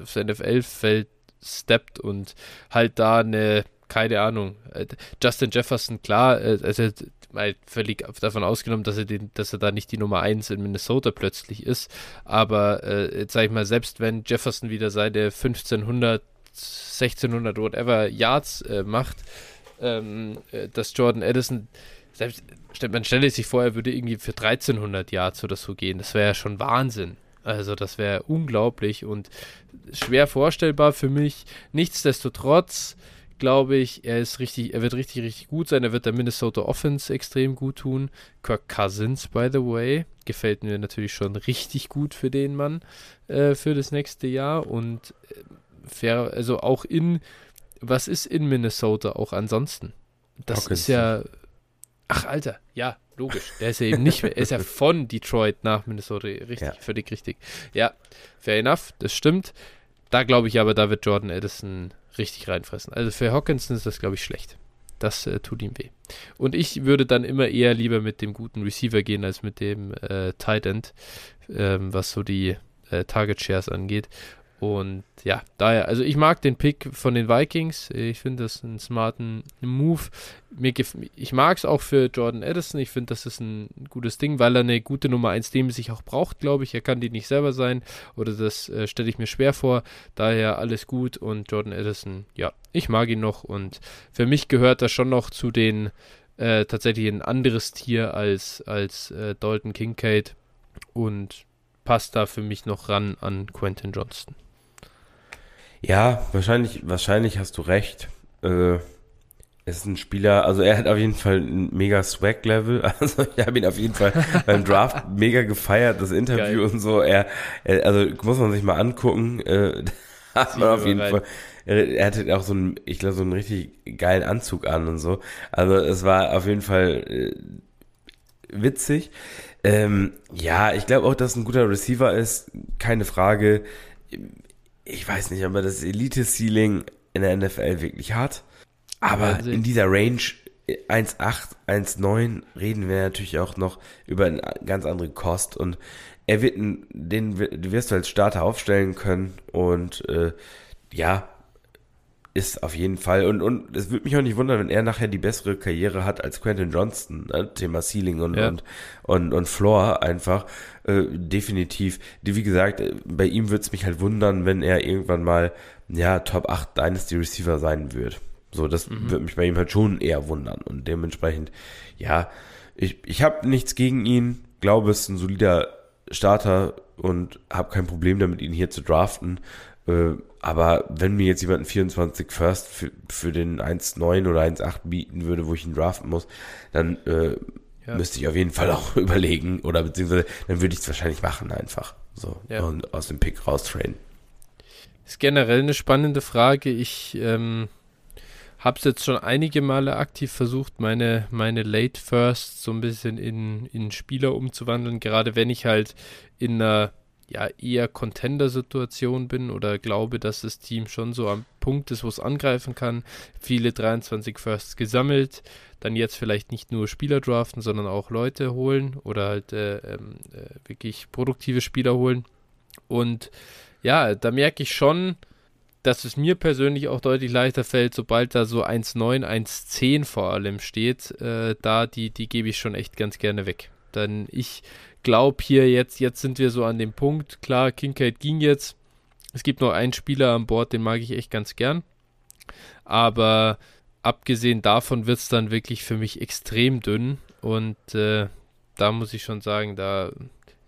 aufs NFL-Feld steppt und halt da eine, keine Ahnung, äh, Justin Jefferson, klar, äh, also mal völlig davon ausgenommen, dass er, den, dass er da nicht die Nummer 1 in Minnesota plötzlich ist, aber äh, jetzt sag ich mal, selbst wenn Jefferson wieder seine 1500, 1600, whatever Yards äh, macht, ähm, äh, dass Jordan Addison, selbst, man stelle sich vor, er würde irgendwie für 1300 Yards oder so gehen. Das wäre ja schon Wahnsinn. Also das wäre unglaublich und schwer vorstellbar für mich. Nichtsdestotrotz glaube ich, er ist richtig, er wird richtig, richtig gut sein. Er wird der Minnesota Offense extrem gut tun. Kirk Cousins, by the way, gefällt mir natürlich schon richtig gut für den Mann äh, für das nächste Jahr und äh, fair, also auch in was ist in Minnesota auch ansonsten? Das Hawkins. ist ja. Ach, Alter, ja, logisch. Der ist ja eben nicht mehr. Er ist ja von Detroit nach Minnesota. Richtig, ja. völlig richtig. Ja, fair enough, das stimmt. Da glaube ich aber, da wird Jordan Addison richtig reinfressen. Also für Hawkinson ist das, glaube ich, schlecht. Das äh, tut ihm weh. Und ich würde dann immer eher lieber mit dem guten Receiver gehen, als mit dem äh, Tight End, ähm, was so die äh, Target Shares angeht. Und ja, daher, also ich mag den Pick von den Vikings. Ich finde das einen smarten Move. Mir ich mag es auch für Jordan Addison. Ich finde, das ist ein gutes Ding, weil er eine gute Nummer 1 dem sich auch braucht, glaube ich. Er kann die nicht selber sein oder das äh, stelle ich mir schwer vor. Daher alles gut und Jordan Addison, ja, ich mag ihn noch und für mich gehört er schon noch zu den äh, tatsächlich ein anderes Tier als, als äh, Dalton Kincaid und passt da für mich noch ran an Quentin Johnston. Ja, wahrscheinlich, wahrscheinlich hast du recht. Äh, es ist ein Spieler, also er hat auf jeden Fall ein mega Swag-Level. (laughs) Also ich habe ihn auf jeden Fall beim Draft mega gefeiert, das Interview Geil. und so. Er, er, also muss man sich mal angucken. Äh, (laughs) hat man auf jeden rein. Fall. Er, er hatte auch so einen, ich glaube, so einen richtig geilen Anzug an und so. Also es war auf jeden Fall äh, witzig. Ähm, ja, ich glaube auch, dass ein guter Receiver ist, keine Frage ich weiß nicht, ob er das Elite-Ceiling in der NFL wirklich hat. Aber in dieser Range 1,8, 1,9 reden wir natürlich auch noch über eine ganz andere Kost und er wird den wirst du als Starter aufstellen können und äh, ja, ist auf jeden Fall, und, und es würde mich auch nicht wundern, wenn er nachher die bessere Karriere hat als Quentin Johnston, ne? Thema Ceiling und, ja. und, und, und Floor einfach, äh, definitiv. Wie gesagt, bei ihm würde es mich halt wundern, wenn er irgendwann mal, ja, Top 8 Dynasty Receiver sein wird. So, das mhm. würde mich bei ihm halt schon eher wundern und dementsprechend, ja, ich, ich habe nichts gegen ihn, glaube, es ist ein solider Starter und habe kein Problem damit, ihn hier zu draften. Äh, aber wenn mir jetzt jemand einen 24 First für, für den 1,9 oder 1,8 bieten würde, wo ich ihn draften muss, dann äh, ja. müsste ich auf jeden Fall (laughs) auch überlegen oder beziehungsweise dann würde ich es wahrscheinlich machen einfach. So ja. und aus dem Pick raustrainen. Ist generell eine spannende Frage. Ich ähm, habe es jetzt schon einige Male aktiv versucht, meine, meine Late First so ein bisschen in, in Spieler umzuwandeln, gerade wenn ich halt in einer ja eher Contender-Situation bin oder glaube, dass das Team schon so am Punkt ist, wo es angreifen kann. Viele 23 Firsts gesammelt, dann jetzt vielleicht nicht nur Spieler draften, sondern auch Leute holen oder halt äh, ähm, äh, wirklich produktive Spieler holen. Und ja, da merke ich schon, dass es mir persönlich auch deutlich leichter fällt, sobald da so 1,9, 1,10 vor allem steht, äh, da die, die gebe ich schon echt ganz gerne weg. Dann ich glaube hier jetzt, jetzt sind wir so an dem Punkt. Klar, Kincaid ging jetzt. Es gibt noch einen Spieler an Bord, den mag ich echt ganz gern. Aber abgesehen davon wird es dann wirklich für mich extrem dünn. Und äh, da muss ich schon sagen, da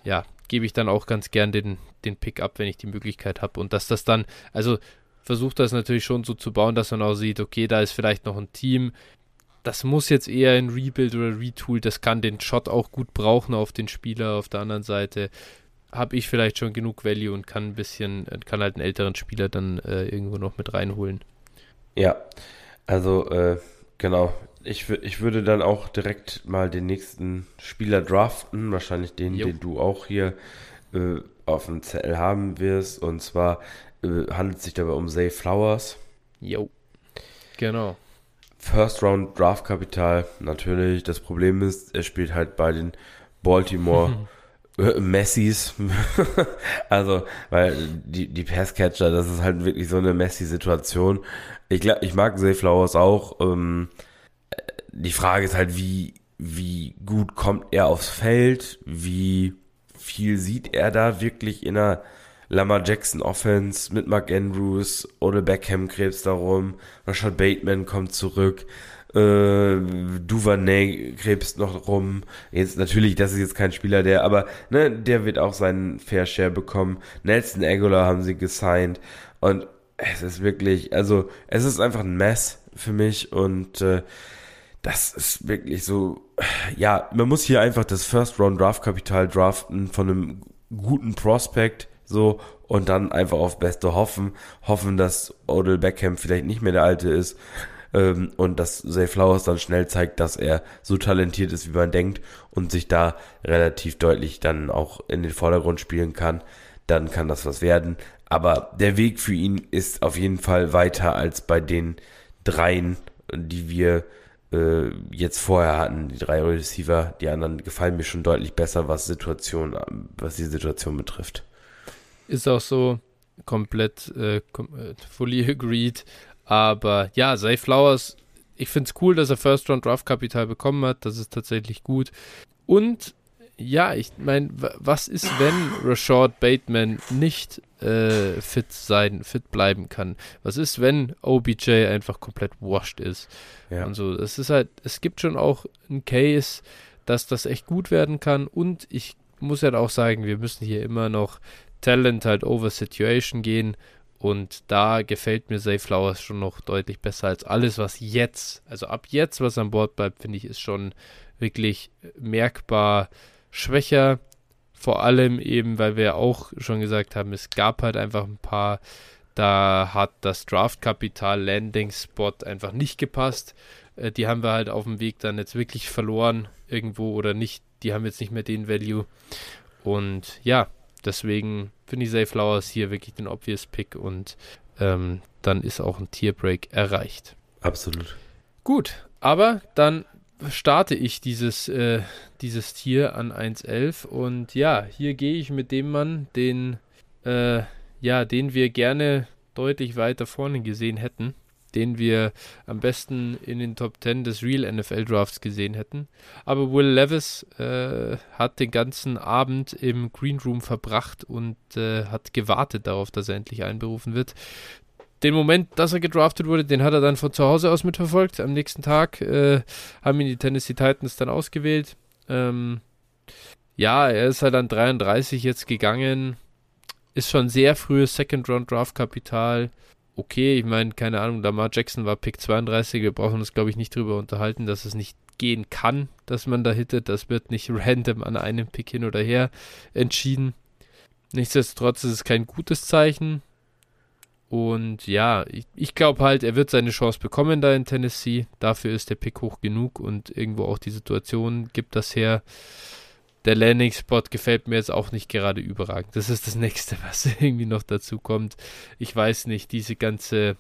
ja, gebe ich dann auch ganz gern den, den Pick ab, wenn ich die Möglichkeit habe. Und dass das dann, also versucht das natürlich schon so zu bauen, dass man auch sieht, okay, da ist vielleicht noch ein Team, das muss jetzt eher ein Rebuild oder Retool, das kann den Shot auch gut brauchen auf den Spieler. Auf der anderen Seite habe ich vielleicht schon genug Value und kann ein bisschen, kann halt einen älteren Spieler dann äh, irgendwo noch mit reinholen. Ja, also äh, genau. Ich, ich würde dann auch direkt mal den nächsten Spieler draften, wahrscheinlich den, jo. den du auch hier äh, auf dem Zettel haben wirst. Und zwar äh, handelt es sich dabei um Zay Flowers. Jo. Genau. First Round Draft Kapital, natürlich. Das Problem ist, er spielt halt bei den Baltimore (laughs) Messis. (laughs) also, weil die, die Passcatcher, das ist halt wirklich so eine Messi-Situation. Ich glaube, ich mag Zay Flowers auch. Ähm, die Frage ist halt, wie, wie gut kommt er aufs Feld? Wie viel sieht er da wirklich in einer Lamar Jackson Offense mit Mark Andrews, Ole Beckham krebst darum, Rashad Bateman kommt zurück, äh, Duvernay krebst noch rum. Jetzt natürlich, das ist jetzt kein Spieler, der, aber ne, der wird auch seinen Fair Share bekommen. Nelson Aguilar haben sie gesigned und es ist wirklich, also es ist einfach ein Mess für mich und äh, das ist wirklich so, ja, man muss hier einfach das First Round Draft Kapital draften von einem guten Prospect, so, und dann einfach auf Beste hoffen, hoffen, dass Odell Beckham vielleicht nicht mehr der Alte ist, ähm, und dass Zay Flowers dann schnell zeigt, dass er so talentiert ist, wie man denkt, und sich da relativ deutlich dann auch in den Vordergrund spielen kann, dann kann das was werden. Aber der Weg für ihn ist auf jeden Fall weiter als bei den dreien, die wir äh, jetzt vorher hatten, die drei Receiver. Die anderen gefallen mir schon deutlich besser, was Situation, was die Situation betrifft. Ist auch so komplett äh, äh, fully (laughs) agreed. Aber ja, Zay Flowers, ich finde es cool, dass er First Round Draft Kapital bekommen hat. Das ist tatsächlich gut. Und ja, ich meine, was ist, wenn Rashad Bateman nicht äh, fit sein, fit bleiben kann? Was ist, wenn OBJ einfach komplett washed ist? Ja. Und so, es ist halt, es gibt schon auch einen Case, dass das echt gut werden kann. Und ich muss ja halt auch sagen, wir müssen hier immer noch Talent halt over Situation gehen. Und da gefällt mir Safe Flowers schon noch deutlich besser als alles, was jetzt, also ab jetzt, was an Bord bleibt, finde ich, ist schon wirklich merkbar schwächer. Vor allem eben, weil wir auch schon gesagt haben, es gab halt einfach ein paar, da hat das Draftkapital Landing Spot einfach nicht gepasst. Äh, die haben wir halt auf dem Weg dann jetzt wirklich verloren irgendwo oder nicht. Die haben jetzt nicht mehr den Value. Und ja, deswegen finde ich Zay Flowers hier wirklich den obvious Pick und ähm, dann ist auch ein Tierbreak erreicht. Absolut. Gut, aber dann starte ich dieses, äh, dieses Tier an 1.11 und ja, hier gehe ich mit dem Mann, den, äh, ja, den wir gerne deutlich weiter vorne gesehen hätten. Den wir am besten in den Top 10 des Real NFL Drafts gesehen hätten. Aber Will Levis äh, hat den ganzen Abend im Green Room verbracht und äh, hat gewartet darauf, dass er endlich einberufen wird. Den Moment, dass er gedraftet wurde, den hat er dann von zu Hause aus mitverfolgt. Am nächsten Tag äh, haben ihn die Tennessee Titans dann ausgewählt. Ähm, ja, er ist halt an 33 jetzt gegangen. Ist schon sehr frühes Second-Round-Draft-Kapital okay. Ich meine, keine Ahnung, Lamar Jackson war Pick 32. Wir brauchen uns, glaube ich, nicht drüber unterhalten, dass es nicht gehen kann, dass man da hittet. Das wird nicht (laughs) random an einem Pick hin oder her entschieden. Nichtsdestotrotz ist es kein gutes Zeichen. Und ja, ich, ich glaube halt, er wird seine Chance bekommen da in Tennessee. Dafür ist der Pick hoch genug und irgendwo auch die Situation gibt das her der Landing-Spot gefällt mir jetzt auch nicht gerade überragend. Das ist das nächste, (laughs) was irgendwie noch dazu kommt. Ich weiß nicht, diese ganze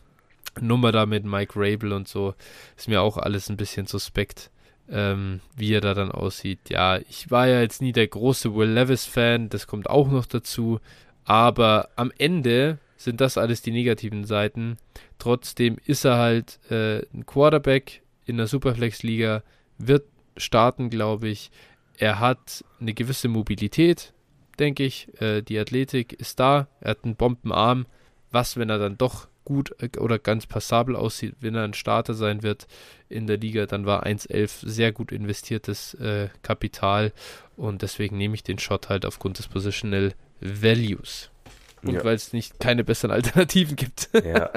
Nummer da mit Mike Rabel und so ist mir auch alles ein bisschen suspekt, ähm, wie er da dann aussieht. Ja, ich war ja jetzt nie der große Will Levis-Fan, das kommt auch noch dazu. Aber am Ende sind das alles die negativen Seiten. Trotzdem ist er halt äh, ein Quarterback in der Superflex-Liga, wird starten, glaube ich. Er hat eine gewisse Mobilität, denke ich. Äh, die Athletik ist da. Er hat einen Bombenarm. Was, wenn er dann doch gut äh, oder ganz passabel aussieht, wenn er ein Starter sein wird in der Liga, dann war 1,11 sehr gut investiertes äh, Kapital und deswegen nehme ich den Shot halt aufgrund des Positional Values. Und ja. weil es nicht keine besseren (laughs) Alternativen gibt. ja.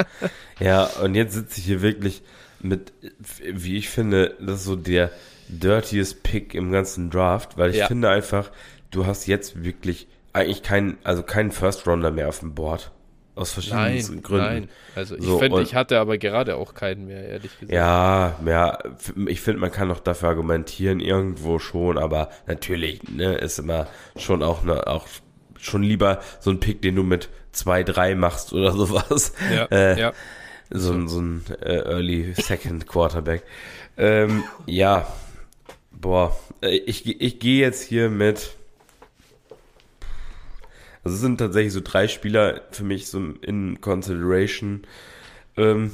ja, und jetzt sitze ich hier wirklich mit, wie ich finde, das ist so der dirtiest Pick im ganzen Draft, weil ich ja. finde einfach, du hast jetzt wirklich eigentlich keinen, also keinen First Rounder mehr auf dem Board. Aus verschiedenen nein, Gründen. Nein, also ich so, finde, ich hatte aber gerade auch keinen mehr, ehrlich gesagt. Ja, ja, ich finde, man kann auch dafür argumentieren, irgendwo schon, aber natürlich, ne, ist immer schon auch ne, auch schon lieber so ein Pick, den du mit 2, 3 machst oder (laughs) sowas. Ja, äh, ja. So, so ein äh, Early Second Quarterback. ähm, ja, Boah, äh, ich, ich gehe jetzt hier mit. Also es sind tatsächlich so drei Spieler für mich so in Consideration. Ähm,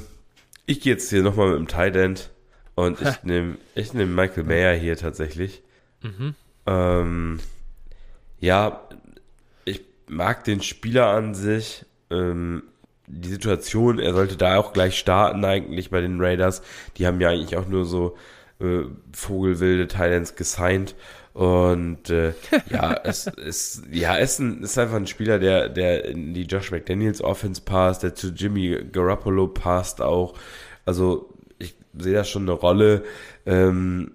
ich gehe jetzt hier nochmal mit dem Tight End und ich (laughs) nehme ich nehm Michael Mayer hier tatsächlich. Mhm. Ähm, ja, ich mag den Spieler an sich. Ähm, die Situation, er sollte da auch gleich starten eigentlich bei den Raiders. Die haben ja eigentlich auch nur so äh, vogelwilde Thailands gesigned. Und äh, (laughs) ja, es ist ja es ist, ein, ist einfach ein Spieler, der der in die Josh McDaniels Offense passt, der zu Jimmy Garoppolo passt auch. Also ich sehe da schon eine Rolle. Ähm,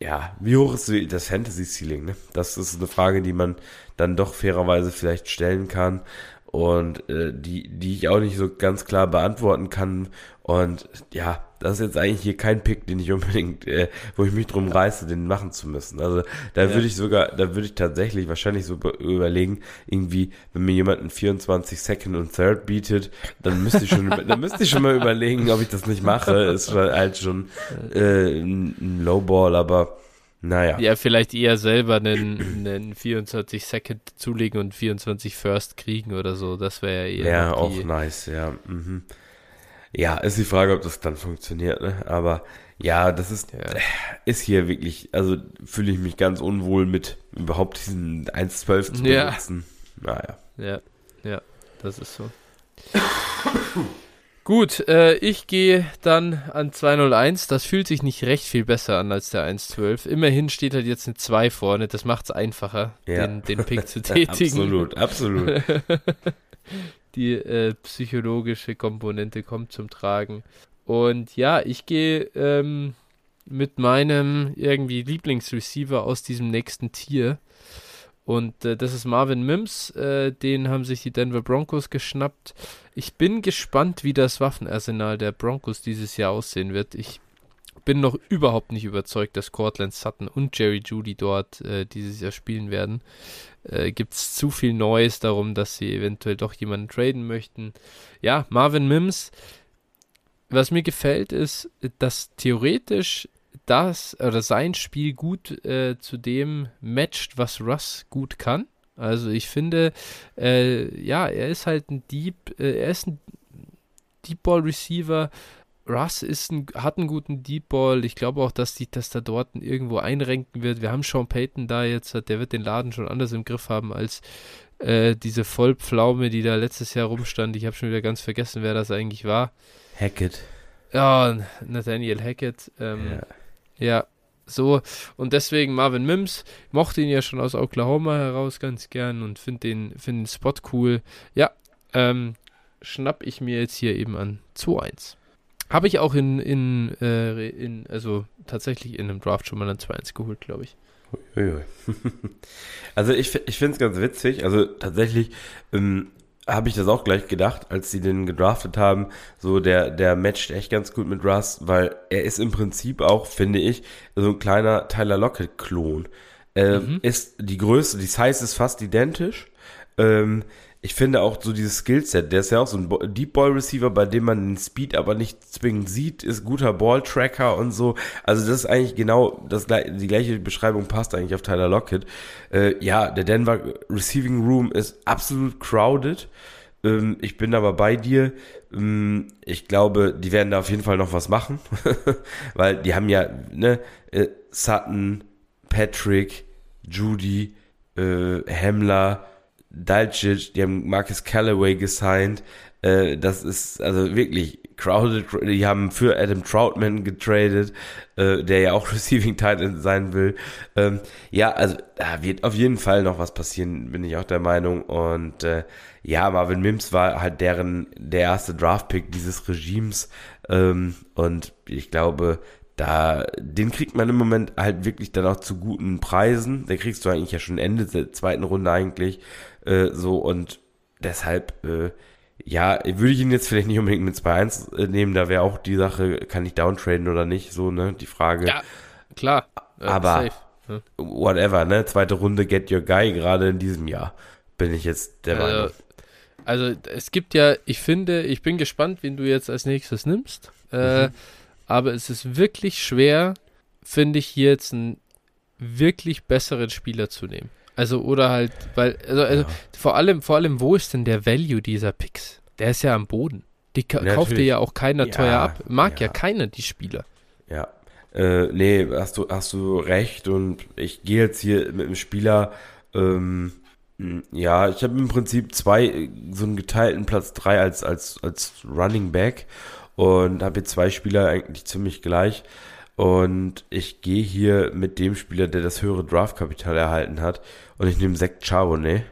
ja, wie hoch ist das Fantasy Ceiling? Ne? Das ist eine Frage, die man dann doch fairerweise vielleicht stellen kann und äh, die, die ich auch nicht so ganz klar beantworten kann. Und ja, das ist jetzt eigentlich hier kein Pick, den ich unbedingt, äh, wo ich mich drum reiße, den machen zu müssen. Also da ja. würde ich sogar, da würde ich tatsächlich wahrscheinlich so überlegen, irgendwie, wenn mir jemand einen 24 Second und Third bietet, dann müsste ich schon, dann müsste ich schon mal überlegen, ob ich das nicht mache. Ist halt schon äh, ein Lowball, aber naja. Ja, vielleicht eher selber einen, einen 24 Second zulegen und 24 First kriegen oder so. Das wäre ja eher. Ja, auch nice, ja. Mhm. Ja, ist die Frage, ob das dann funktioniert, ne? Aber ja, das ist, ja. ist hier wirklich, also fühle ich mich ganz unwohl mit überhaupt diesen 1.12 zu benutzen. Ja. Naja. Ja, ja, das ist so. Gut, äh, ich gehe dann an 201. Das fühlt sich nicht recht viel besser an als der 112. Immerhin steht halt jetzt eine 2 vorne. Das macht es einfacher, ja. den, den Pick zu (laughs) tätigen. absolut, absolut. (laughs) Die äh, psychologische Komponente kommt zum Tragen. Und ja, ich gehe ähm, mit meinem irgendwie Lieblingsreceiver aus diesem nächsten Tier. Und äh, das ist Marvin Mims. Äh, den haben sich die Denver Broncos geschnappt. Ich bin gespannt, wie das Waffenarsenal der Broncos dieses Jahr aussehen wird. Ich bin noch überhaupt nicht überzeugt, dass Cortland Sutton und Jerry Judy dort äh, dieses Jahr spielen werden. Äh, Gibt es zu viel Neues darum, dass sie eventuell doch jemanden traden möchten. Ja, Marvin Mims. Was mir gefällt, ist, dass theoretisch das oder sein Spiel gut äh, zu dem matcht, was Russ gut kann. Also ich finde, äh, ja, er ist halt ein Dieb, äh, er ist ein Deep Ball Receiver. Russ ist ein, hat einen guten Deep Ball. Ich glaube auch, dass, die, dass da dort irgendwo einrenken wird. Wir haben Sean Payton da jetzt, der wird den Laden schon anders im Griff haben als äh, diese Vollpflaume, die da letztes Jahr rumstand. Ich habe schon wieder ganz vergessen, wer das eigentlich war. Hackett. Ja, Nathaniel Hackett. Ähm, ja. ja. so. Und deswegen Marvin Mims, mochte ihn ja schon aus Oklahoma heraus ganz gern und finde den, find den Spot cool. Ja, ähm, schnapp ich mir jetzt hier eben an 2-1. Habe ich auch in, in, äh, in, also tatsächlich in einem Draft schon mal ein 2-1 geholt, glaube ich. (laughs) also ich, ich finde es ganz witzig. Also tatsächlich ähm, habe ich das auch gleich gedacht, als sie den gedraftet haben. So, der, der matcht echt ganz gut mit Russ, weil er ist im Prinzip auch, finde ich, so ein kleiner Tyler Lockett-Klon. Äh, mhm. Ist die Größe, die Size ist fast identisch. Ähm, ich finde auch so dieses Skillset, der ist ja auch so ein Deep Ball Receiver, bei dem man den Speed aber nicht zwingend sieht, ist guter Ball Tracker und so. Also das ist eigentlich genau das die gleiche Beschreibung passt eigentlich auf Tyler Lockett. Äh, ja, der Denver Receiving Room ist absolut crowded. Ähm, ich bin aber bei dir. Ähm, ich glaube, die werden da auf jeden Fall noch was machen, (laughs) weil die haben ja ne äh, Sutton, Patrick, Judy, äh, Hemmler Dalcic, die haben Marcus Callaway gesigned. Äh, das ist also wirklich crowded. Die haben für Adam Troutman getradet, äh, der ja auch (laughs) Receiving Titan sein will. Ähm, ja, also da wird auf jeden Fall noch was passieren, bin ich auch der Meinung. Und äh, ja, Marvin Mims war halt deren der erste Draft-Pick dieses Regimes. Ähm, und ich glaube, da, den kriegt man im Moment halt wirklich dann auch zu guten Preisen. Den kriegst du eigentlich ja schon Ende der zweiten Runde eigentlich. Äh, so und deshalb, äh, ja, würde ich ihn jetzt vielleicht nicht unbedingt mit 2-1 äh, nehmen, da wäre auch die Sache, kann ich downtraden oder nicht, so, ne, die Frage. Ja, klar. Äh, aber safe, ne? whatever, ne, zweite Runde Get Your Guy, gerade in diesem Jahr, bin ich jetzt der also, Meinung. Also, es gibt ja, ich finde, ich bin gespannt, wen du jetzt als nächstes nimmst, äh, mhm. aber es ist wirklich schwer, finde ich, hier jetzt einen wirklich besseren Spieler zu nehmen. Also, oder halt, weil, also, also ja. vor allem, vor allem, wo ist denn der Value dieser Picks? Der ist ja am Boden. Die ka Natürlich. kauft dir ja auch keiner ja, teuer ab. Mag ja. ja keiner die Spieler. Ja. Äh, nee, hast du, hast du recht und ich gehe jetzt hier mit dem Spieler, ähm, ja, ich habe im Prinzip zwei, so einen geteilten Platz drei als, als, als Running Back und habe jetzt zwei Spieler eigentlich ziemlich gleich. Und ich gehe hier mit dem Spieler, der das höhere Draftkapital erhalten hat. Und ich nehme Zach Charbonnet.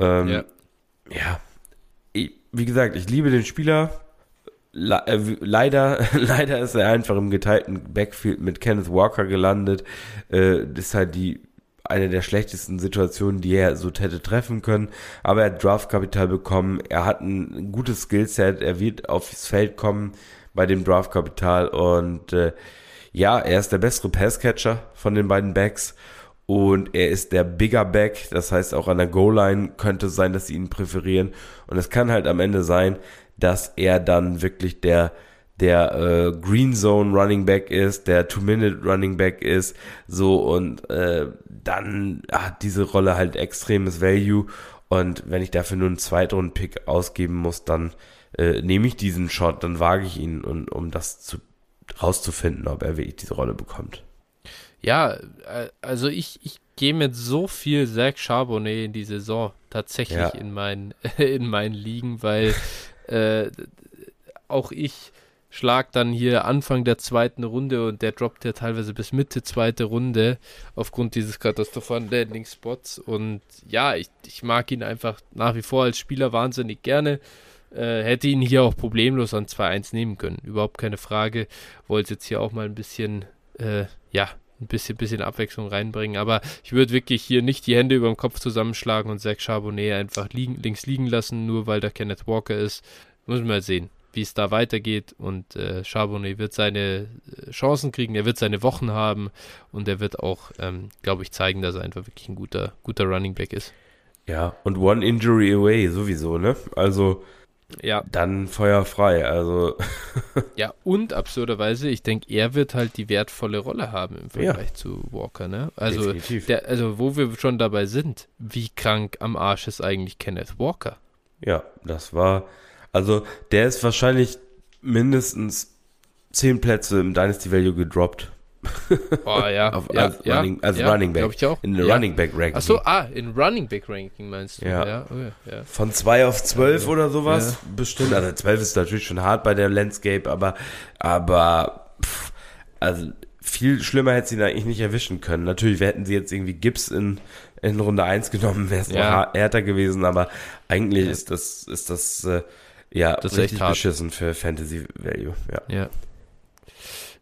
Ähm, ja. ja. Ich, wie gesagt, ich liebe den Spieler. Le äh, leider, (laughs) leider ist er einfach im geteilten Backfield mit Kenneth Walker gelandet. Äh, das ist halt die eine der schlechtesten Situationen, die er so hätte treffen können. Aber er hat Draftkapital bekommen. Er hat ein gutes Skillset. Er wird aufs Feld kommen bei dem Draftkapital und äh, ja, er ist der bessere Passcatcher von den beiden Backs und er ist der Bigger Back. Das heißt, auch an der Goal-Line könnte es sein, dass sie ihn präferieren. Und es kann halt am Ende sein, dass er dann wirklich der der äh, Green Zone Running Back ist, der Two-Minute Running Back ist, so und äh, dann hat diese Rolle halt extremes Value und wenn ich dafür nur einen Zweitrunden-Pick ausgeben muss, dann äh, nehme ich diesen Shot, dann wage ich ihn, und, um das zu rauszufinden, ob er wirklich diese Rolle bekommt. Ja, äh, also ich, ich gehe mit so viel Zach Charbonnet in die Saison tatsächlich ja. in, meinen, (laughs) in meinen Ligen, weil äh, auch ich schlag dann hier Anfang der zweiten Runde und der droppt ja teilweise bis Mitte zweite Runde aufgrund dieses katastrophalen Landing-Spots und ja, ich, ich mag ihn einfach nach wie vor als Spieler wahnsinnig gerne. Äh, hätte ihn hier auch problemlos an 2-1 nehmen können. Überhaupt keine Frage. Wollte jetzt hier auch mal ein bisschen, äh, ja, ein bisschen, bisschen Abwechslung reinbringen. Aber ich würde wirklich hier nicht die Hände über dem Kopf zusammenschlagen und Zach Charbonnet einfach liegen, links liegen lassen, nur weil da Kenneth Walker ist. Muss man mal sehen, wie es da weitergeht. Und äh, Charbonnet wird seine äh, Chancen kriegen, er wird seine Wochen haben und er wird auch, ähm, glaube ich, zeigen, dass er einfach wirklich ein guter, guter Running Back ist. Ja, und One Injury Away sowieso, ne? Also ja. Dann feuerfrei, also. (laughs) ja, und absurderweise, ich denke, er wird halt die wertvolle Rolle haben im Vergleich ja. zu Walker, ne? Also, der, also, wo wir schon dabei sind, wie krank am Arsch ist eigentlich Kenneth Walker? Ja, das war, Also der ist wahrscheinlich mindestens zehn Plätze im Dynasty Value gedroppt. (laughs) Oh ja, Auf, ja, als ja, Running, als ja, Running Back. ich auch. In der Ja. Running Back Ranking. Achso, ah, in Running Back Ranking meinst du? Ja. ja, ja. Von 2 auf 12 oder sowas Ja. bestimmt. Also 12 ist natürlich schon hart bei der Landscape, aber, aber pff, also viel schlimmer hätte sie ihn eigentlich nicht erwischen können. Natürlich hätten sie jetzt irgendwie Gibbs in, in Runde 1 genommen, wäre es noch Ja. har- härter gewesen, aber eigentlich Ja. ist das, ist das, äh, ja, Das richtig beschissen für Fantasy Value, ja.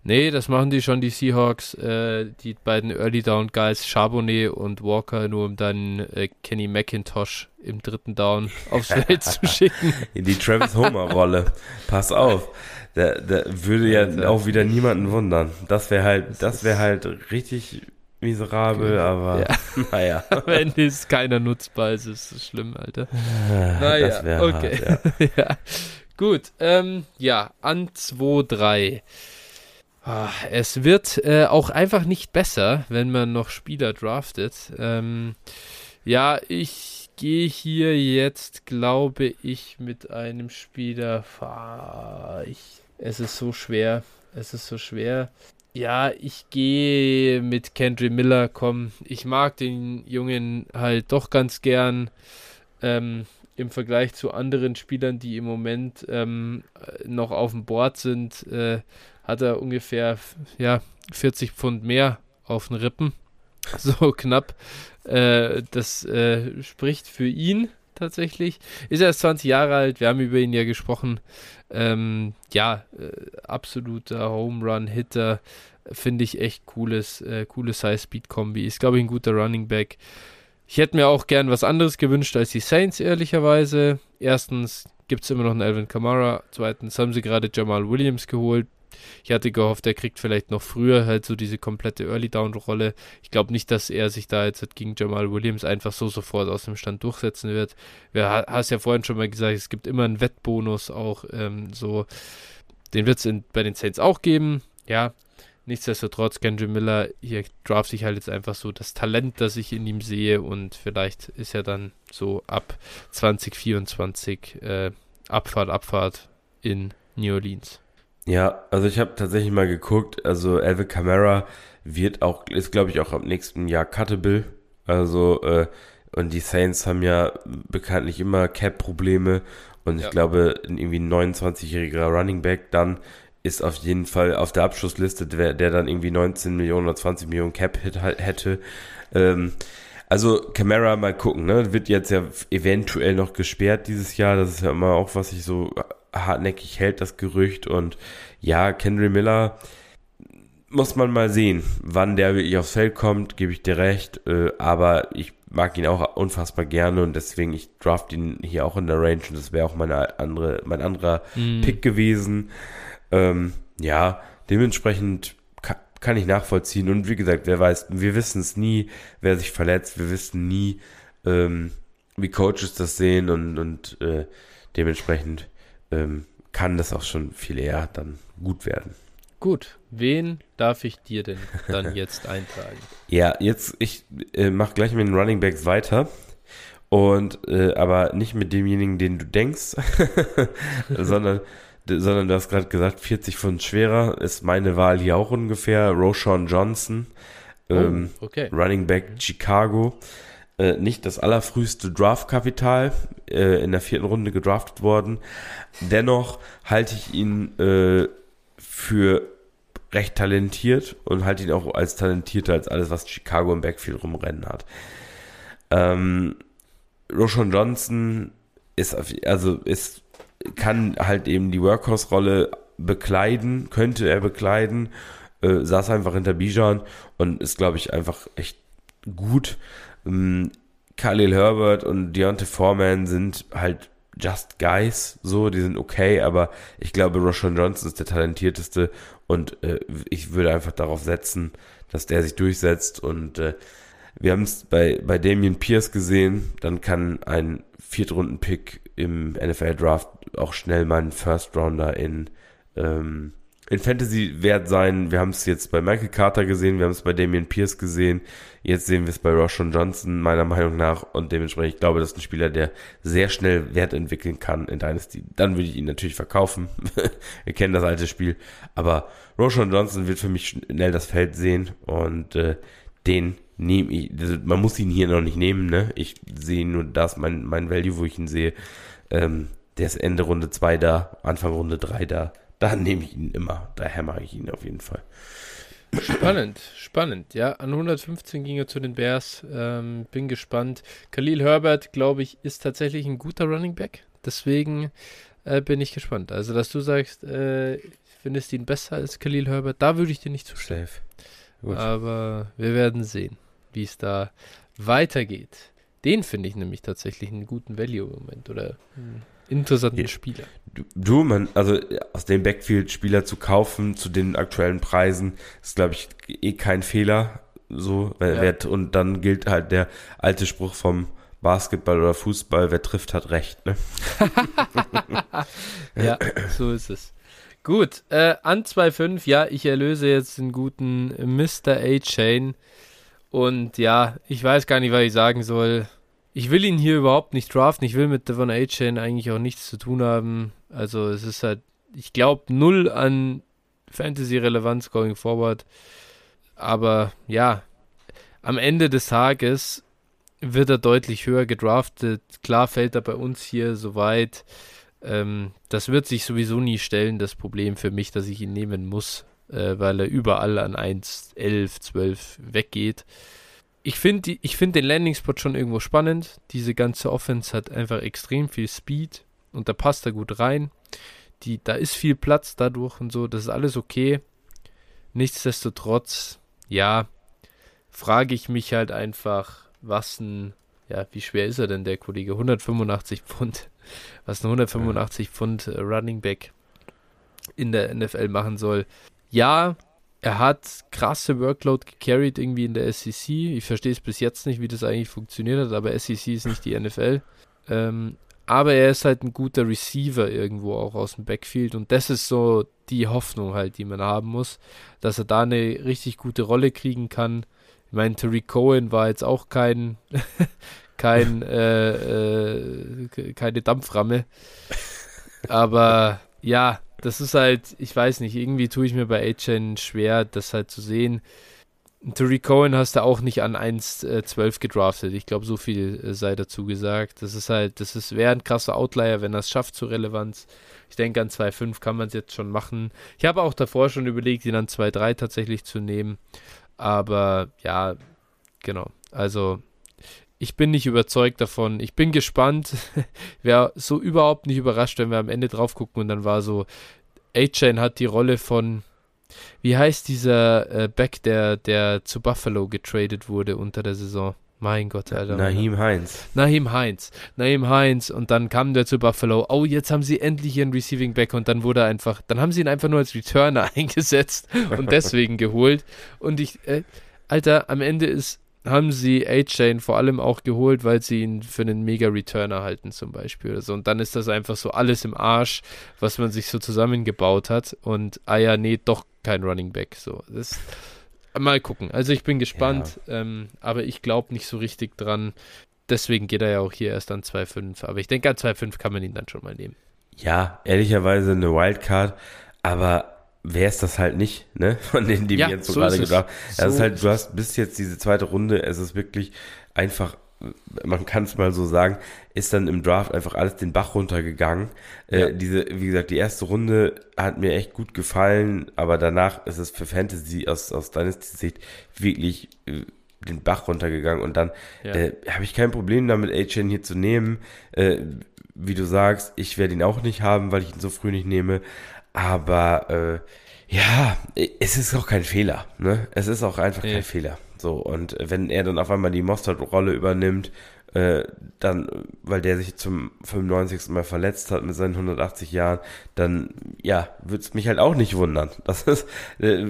Nee, das machen die schon, die Seahawks. Äh, die beiden Early Down Guys, Charbonnet und Walker, nur um dann äh, Kenny McIntosh im dritten Down (laughs) aufs Feld zu schicken. In die Travis Homer Rolle. Pass auf. Da, da würde ja Alter. auch wieder niemanden wundern. Das wäre halt, das wäre halt richtig miserabel, aber Ja. (laughs) naja. (laughs) Am Ende ist keiner nutzbar, es ist schlimm, Alter. Naja, das okay. hart, ja. ja. Gut, ähm, ja, an 2-3. Ah, Es wird äh, auch einfach nicht besser, wenn man noch Spieler draftet. Ähm, ja, ich gehe hier jetzt, glaube ich, mit einem Spieler. Ich, es ist so schwer. Es ist so schwer. Ja, ich gehe mit Kendry Miller. Komm, ich mag den Jungen halt doch ganz gern. Ähm, Im Vergleich zu anderen Spielern, die im Moment ähm, äh, noch auf dem Board sind, äh, hat er ungefähr ja, 40 Pfund mehr auf den Rippen. (laughs) So knapp. Äh, das äh, spricht für ihn tatsächlich. Ist erst 20 Jahre alt, wir haben über ihn ja gesprochen. Ähm, ja, äh, absoluter Home Run Hitter. Finde ich echt cooles, äh, cooles High-Speed-Kombi. Ist, glaube ich, ein guter Running Back. Ich hätte mir auch gern was anderes gewünscht als die Saints, ehrlicherweise. Erstens gibt es immer noch einen Alvin Kamara. Zweitens haben sie gerade Jamal Williams geholt. Ich hatte gehofft, er kriegt vielleicht noch früher halt so diese komplette Early-Down-Rolle. Ich glaube nicht, dass er sich da jetzt gegen Jamal Williams einfach so sofort aus dem Stand durchsetzen wird. Du ha- hast ja vorhin schon mal gesagt, es gibt immer einen Wettbonus auch ähm, so. Den wird es bei den Saints auch geben. Ja, nichtsdestotrotz, Kendry Miller, hier draft sich halt jetzt einfach so das Talent, das ich in ihm sehe und vielleicht ist er dann so ab 2024 äh, Abfahrt, Abfahrt in New Orleans. Ja, also ich habe tatsächlich mal geguckt, also Alvin Kamara wird auch, ist glaube ich auch ab nächsten Jahr cuttable. Also, äh, und die Saints haben ja bekanntlich immer Cap-Probleme und ich Ja. glaube, ein irgendwie ein 29-jähriger Running Back dann ist auf jeden Fall auf der Abschlussliste, der, der dann irgendwie 19 Millionen oder 20 Millionen Cap-Hit halt hätte. Ähm, also Camara mal gucken, ne? Wird jetzt ja eventuell noch gesperrt dieses Jahr. Das ist ja immer auch, was sich so hartnäckig hält, das Gerücht. Und ja, Kendry Miller muss man mal sehen, wann der wirklich aufs Feld kommt, gebe ich dir recht. Äh, aber ich mag ihn auch unfassbar gerne und deswegen, ich draft ihn hier auch in der Range und das wäre auch meine andere, mein anderer Mhm. Pick gewesen. Ähm, ja, dementsprechend ka kann ich nachvollziehen. Und wie gesagt, wer weiß, wir wissen es nie, wer sich verletzt, wir wissen nie, ähm, wie Coaches das sehen und, und äh, dementsprechend ähm, kann das auch schon viel eher dann gut werden. Gut, wen darf ich dir denn dann (laughs) jetzt eintragen? Ja, jetzt, ich äh, mache gleich mit den Running Backs weiter. Und, äh, aber nicht mit demjenigen, den du denkst, (laughs) sondern, sondern du hast gerade gesagt, 40 Pfund schwerer ist meine Wahl hier auch ungefähr. Roshan Johnson, ähm, oh, okay. Running Back Chicago. Äh, nicht das allerfrühste Draftkapital, äh, in der vierten Runde gedraftet worden. Dennoch halte ich ihn äh, für recht talentiert und halte ihn auch als talentierter als alles, was Chicago im Backfield rumrennen hat. Ähm, Roshan Johnson ist, also ist, kann halt eben die Workhorse-Rolle bekleiden, könnte er bekleiden, äh, saß einfach hinter Bijan und ist, glaube ich, einfach echt gut. Ähm, Khalil Herbert und Deontay Foreman sind halt just guys, so, die sind okay, aber ich glaube, Roshan Johnson ist der talentierteste und äh, ich würde einfach darauf setzen, dass der sich durchsetzt und äh, wir haben es bei, bei Damian Pierce gesehen, dann kann ein Viertrunden-Pick im NFL-Draft auch schnell mal ein First-Rounder in, ähm, in Fantasy wert sein. Wir haben es jetzt bei Michael Carter gesehen, wir haben es bei Damian Pierce gesehen. Jetzt sehen wir es bei Roshan Johnson, meiner Meinung nach. Und dementsprechend, ich glaube, das ist ein Spieler, der sehr schnell Wert entwickeln kann in Dynasty. Dann würde ich ihn natürlich verkaufen. (laughs) wir kennen das alte Spiel. Aber Roshan Johnson wird für mich schnell das Feld sehen und äh, den nehme ich. Also man muss ihn hier noch nicht nehmen, ne? Ich sehe nur das, mein, mein Value, wo ich ihn sehe. Ähm, der ist Ende Runde 2 da, Anfang Runde 3 da. Da nehme ich ihn immer. Da hämmer ich ihn auf jeden Fall. Spannend, spannend. Ja, an 115 ging er zu den Bears. Ähm, bin gespannt. Khalil Herbert, glaube ich, ist tatsächlich ein guter Running Back. Deswegen äh, bin ich gespannt. Also, dass du sagst, äh, findest ihn besser als Khalil Herbert, da würde ich dir nicht zustimmen. Aber wir werden sehen, wie es da weitergeht. Den finde ich nämlich tatsächlich einen guten Value im Moment oder einen interessanten. Spieler. Du, man, also aus dem Backfield Spieler zu kaufen zu den aktuellen Preisen ist, glaube ich, eh kein Fehler. So, ja. und dann gilt halt der alte Spruch vom Basketball oder Fußball, wer trifft, hat recht. Ne? (laughs) ja, so ist es. Gut, äh, an 2.5, ja, ich erlöse jetzt den guten Mr. A-Chain. Und ja, ich weiß gar nicht, was ich sagen soll. Ich will ihn hier überhaupt nicht draften. Ich will mit Devon A-Chain eigentlich auch nichts zu tun haben. Also es ist halt, ich glaube, null an Fantasy-Relevanz going forward. Aber ja, am Ende des Tages wird er deutlich höher gedraftet. Klar fällt er bei uns hier so weit. Ähm, das wird sich sowieso nie stellen, das Problem für mich, dass ich ihn nehmen muss, äh, weil er überall an 1, 11, 12 weggeht. Ich finde find den Landing-Spot schon irgendwo spannend. Diese ganze Offense hat einfach extrem viel Speed und da passt er gut rein. Die, da ist viel Platz dadurch und so, das ist alles okay. Nichtsdestotrotz, ja, frage ich mich halt einfach, was ein, ja, wie schwer ist er denn, der Kollege? 185 Pfund. (laughs) Was ein 185 ja. Pfund äh, Running Back in der NFL machen soll. Ja, er hat krasse Workload gecarried irgendwie in der SEC. Ich verstehe es bis jetzt nicht, wie das eigentlich funktioniert hat, aber SEC ist nicht die NFL. Ähm, aber er ist halt ein guter Receiver irgendwo auch aus dem Backfield und das ist so die Hoffnung halt, die man haben muss, dass er da eine richtig gute Rolle kriegen kann. Ich meine, Terry Cohen war jetzt auch kein, (laughs) kein, äh, äh, keine Dampframme. Aber ja, das ist halt, ich weiß nicht, irgendwie tue ich mir bei A-Chain schwer, das halt zu sehen. Tariq Cohen hast du auch nicht an 1,12 äh, gedraftet. Ich glaube, so viel äh, sei dazu gesagt. Das ist halt, das ist, wäre ein krasser Outlier, wenn er es schafft zur Relevanz. Ich denke, an 2,5 kann man es jetzt schon machen. Ich habe auch davor schon überlegt, ihn an 2,3 tatsächlich zu nehmen. Aber ja, genau. Also, ich bin nicht überzeugt davon. Ich bin gespannt. (laughs) Wäre so überhaupt nicht überrascht, wenn wir am Ende drauf gucken und dann war so, A-Chain hat die Rolle von wie heißt dieser äh, Back, der, der zu Buffalo getradet wurde unter der Saison? Mein Gott, Alter. Nahim Heinz. Nahim Heinz. Nahim Heinz. Und dann kam der zu Buffalo. Oh, jetzt haben sie endlich ihren Receiving Back. Und dann wurde er einfach, dann haben sie ihn einfach nur als Returner (laughs) eingesetzt und (laughs) deswegen geholt. Und ich, äh, Alter, am Ende ist haben sie A-Chain vor allem auch geholt, weil sie ihn für einen Mega-Returner halten zum Beispiel. Oder so. Und dann ist das einfach so alles im Arsch, was man sich so zusammengebaut hat. Und ah ja, nee, doch kein Running Back. So, das mal gucken. Also ich bin gespannt, ja. ähm, aber ich glaube nicht so richtig dran. Deswegen geht er ja auch hier erst an 2,5. Aber ich denke, an 2,5 kann man ihn dann schon mal nehmen. Ja, ehrlicherweise eine Wildcard, aber wer ist das halt nicht, ne? (laughs) Von denen, die ja, wir jetzt so, so gerade gedacht haben. So ist halt, du hast bis jetzt diese zweite Runde, es ist wirklich einfach, man kann es mal so sagen, ist dann im Draft einfach alles den Bach runtergegangen. Äh, ja. Äh, diese, wie gesagt, die erste Runde hat mir echt gut gefallen, aber danach ist es für Fantasy aus, aus Dynasty-Sicht wirklich äh, den Bach runtergegangen und dann ja. äh, habe ich kein Problem damit, A-Chain hier zu nehmen. Äh, wie du sagst, ich werde ihn auch nicht haben, weil ich ihn so früh nicht nehme. Aber äh, ja, es ist auch kein Fehler. Ne? Es ist auch einfach nee. kein Fehler. So, und wenn er dann auf einmal die Mostert-Rolle übernimmt, äh, dann, weil der sich zum 95. Mal verletzt hat mit seinen 180 Jahren, dann, ja, würde es mich halt auch nicht wundern. (laughs) Das ist, äh,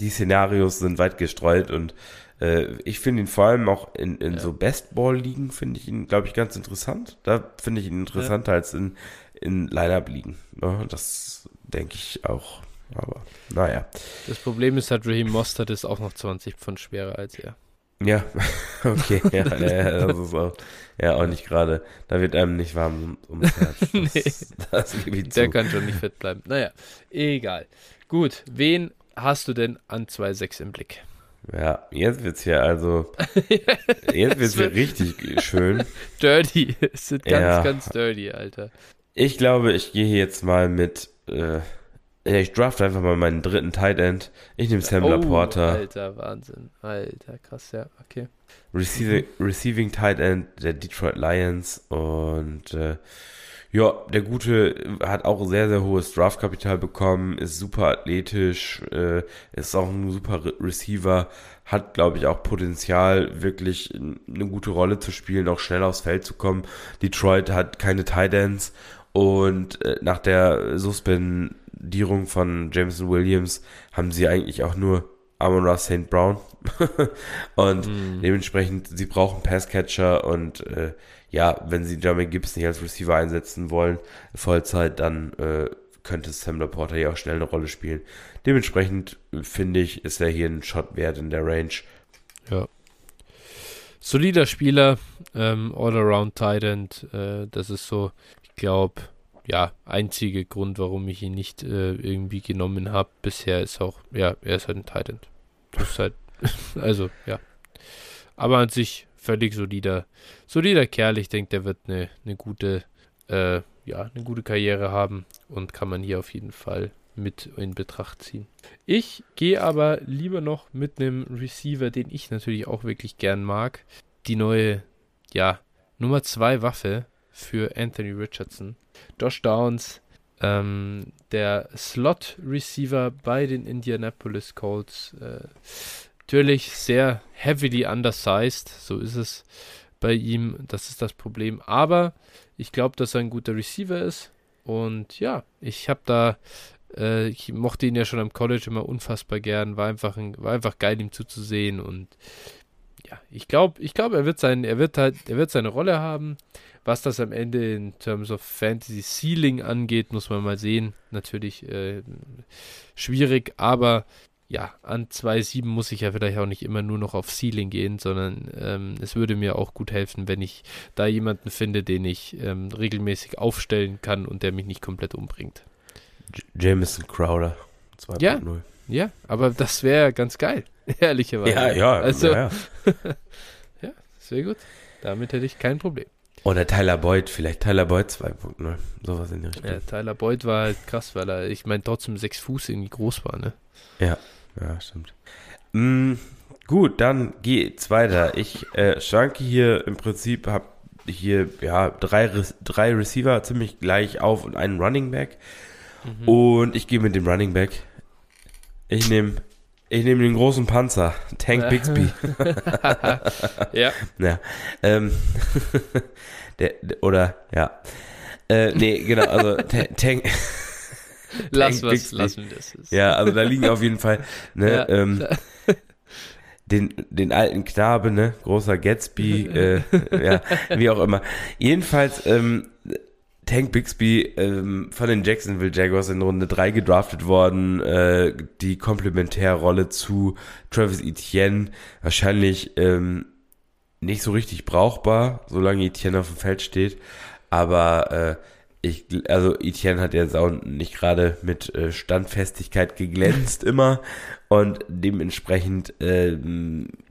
die Szenarios sind weit gestreut und äh, ich finde ihn vor allem auch in, in ja. so Bestball-Ligen, finde ich ihn, glaube ich, ganz interessant. Da finde ich ihn interessanter ja. als in, in Line-Up-Ligen. Ja, das denke ich auch. Aber naja. Das Problem ist halt, Raheem Mostert ist auch noch 20 Pfund schwerer als er. Ja, (laughs) okay, ja, ja, das ist auch, ja, auch nicht gerade, da wird einem nicht warm ums Herz. Das, (laughs) nee, das der kann schon nicht fett bleiben. Naja, egal. Gut, wen hast du denn an 2.6 im Blick? Ja, jetzt wird's hier also, (laughs) jetzt wird's hier richtig schön. Dirty, es wird ganz, ja. ganz dirty, Alter. Ich glaube, ich gehe jetzt mal mit, äh, ich draft einfach mal meinen dritten Tight End. Ich nehme Sam oh, Laporta. Alter, Wahnsinn. Alter, krass, ja, okay. Receiving, (laughs) Receiving Tight End der Detroit Lions und äh, ja, der Gute hat auch sehr, sehr hohes Draftkapital bekommen, ist super athletisch, äh, ist auch ein super Re Receiver, hat, glaube ich, auch Potenzial, wirklich eine gute Rolle zu spielen, auch schnell aufs Feld zu kommen. Detroit hat keine Tight Ends und äh, nach der Suspendierung von Jameson Williams haben sie eigentlich auch nur Amon Ross St. Brown. (laughs) und mm. dementsprechend, sie brauchen Passcatcher und äh, ja, wenn sie Jeremy Gibbs nicht als Receiver einsetzen wollen, Vollzeit, dann äh, könnte Sam Laporta hier auch schnell eine Rolle spielen. Dementsprechend finde ich, ist er hier ein Shot wert in der Range. Ja. Solider Spieler, ähm, All-Around Tight End, äh, das ist so, glaube, ja, einzige Grund, warum ich ihn nicht äh, irgendwie genommen habe. Bisher ist auch, ja, er ist halt ein Tight End. Das ist halt, (laughs) also, ja. Aber an sich völlig solider, solider Kerl. Ich denke, der wird eine, eine gute, äh, ja, eine gute Karriere haben und kann man hier auf jeden Fall mit in Betracht ziehen. Ich gehe aber lieber noch mit einem Receiver, den ich natürlich auch wirklich gern mag. Die neue, ja, Nummer 2 Waffe für Anthony Richardson. Josh Downs, ähm, der Slot-Receiver bei den Indianapolis Colts. Äh, Natürlich sehr heavily undersized, so ist es bei ihm, das ist das Problem. Aber ich glaube, dass er ein guter Receiver ist. Und ja, ich habe da, äh, ich mochte ihn ja schon am College immer unfassbar gern, war einfach, ein, war einfach geil, ihm zuzusehen. Und ja, ich glaube, ich glaube, er er halt, er wird seine Rolle haben. Was das am Ende in Terms of Fantasy Ceiling angeht, muss man mal sehen. Natürlich äh, schwierig, aber ja, an 2.7 muss ich ja vielleicht auch nicht immer nur noch auf Ceiling gehen, sondern ähm, es würde mir auch gut helfen, wenn ich da jemanden finde, den ich ähm, regelmäßig aufstellen kann und der mich nicht komplett umbringt. J Jameson Crowder 2.0. Ja, ja, aber das wäre ganz geil, (laughs) ehrlicherweise. Ja, ja, also, ja. ja, (laughs) das wäre gut. Damit hätte ich kein Problem. Oder Tyler Boyd, vielleicht Tyler Boyd 2.0, sowas in die Richtung. Ja, Tyler Boyd war halt krass, weil er, ich meine, trotzdem sechs Fuß irgendwie groß war, ne? Ja, ja, stimmt. Mm, gut, dann geht's weiter. Ich äh, schranke hier im Prinzip, habe hier ja drei, drei Receiver ziemlich gleich auf und einen Running Back. Mhm. Und ich gehe mit dem Running Back. Ich nehme ich nehme den großen Panzer, Tank Bixby. (laughs) ja. ja. Ähm, (laughs) der, oder, ja. Äh, nee, genau, also (laughs) Tank. Lass was, lassen wir das. Ja, also da liegen auf jeden Fall, ne, ja, ähm, den, den alten Knabe, ne, großer Gatsby, äh, ja, wie auch immer. Jedenfalls, ähm, Tank Bixby ähm, von den Jacksonville Jaguars in Runde 3 gedraftet worden, äh, die Komplementärrolle zu Travis Etienne, wahrscheinlich ähm, nicht so richtig brauchbar, solange Etienne auf dem Feld steht, aber äh, ich, also Etienne hat jetzt auch nicht gerade mit äh, Standfestigkeit geglänzt (laughs) immer. Und dementsprechend äh,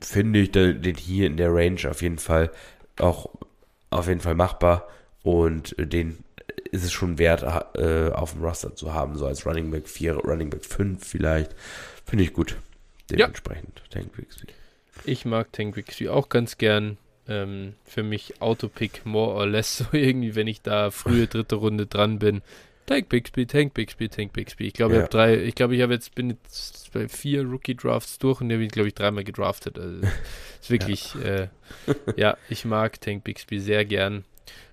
finde ich den hier in der Range auf jeden Fall auch auf jeden Fall machbar und äh, den ist es schon wert, äh, auf dem Roster zu haben, so als Running Back 4, Running Back 5 vielleicht. Finde ich gut. Dementsprechend ja. Tank Bixby. Ich mag Tank Bixby auch ganz gern ähm, für mich Autopick more or less (laughs) so irgendwie, wenn ich da frühe dritte Runde dran bin. Tank Bixby, Tank Bixby, Tank Bixby. Ich glaube, ja. ich habe drei, ich glaube, ich habe jetzt bin jetzt bei vier Rookie Drafts durch und habe ich glaube ich dreimal gedraftet. Also ist (laughs) wirklich, ja. Äh, ja, ich mag Tank Bixby sehr gern.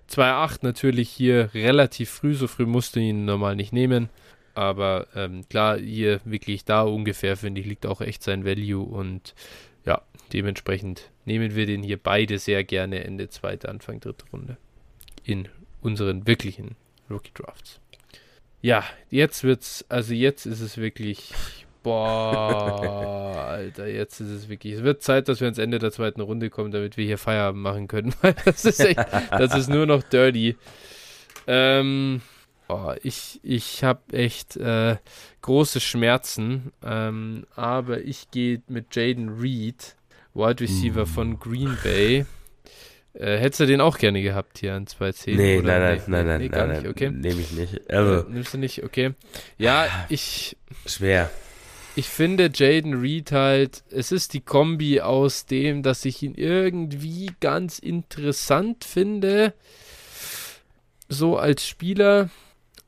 2.8 natürlich hier relativ früh, so früh musste ihn normal nicht nehmen. Aber ähm, klar, hier wirklich da ungefähr, finde ich, liegt auch echt sein Value und ja, dementsprechend nehmen wir den hier beide sehr gerne Ende zweite, Anfang dritte Runde. In unseren wirklichen Rookie Drafts. ja, jetzt wird's, also jetzt ist es wirklich, boah, (laughs) Alter, jetzt ist es wirklich, es wird Zeit, dass wir ans Ende der zweiten Runde kommen, damit wir hier Feierabend machen können, (laughs) das ist echt, das ist nur noch dirty. Ähm, boah, ich, ich habe echt äh, große Schmerzen, ähm, aber ich gehe mit Jaden Reed, Wide Receiver uh. von Green Bay. Äh, hättest du den auch gerne gehabt hier an 2.10? Nee, oder? nein, nein, nee, nein, nein, nee, nein, nicht, okay. Nehme ich nicht. Also, äh, nimmst du nicht, okay. Ja, ich. Schwer. Ich finde Jaden Reed halt, es ist die Kombi aus dem, dass ich ihn irgendwie ganz interessant finde, so als Spieler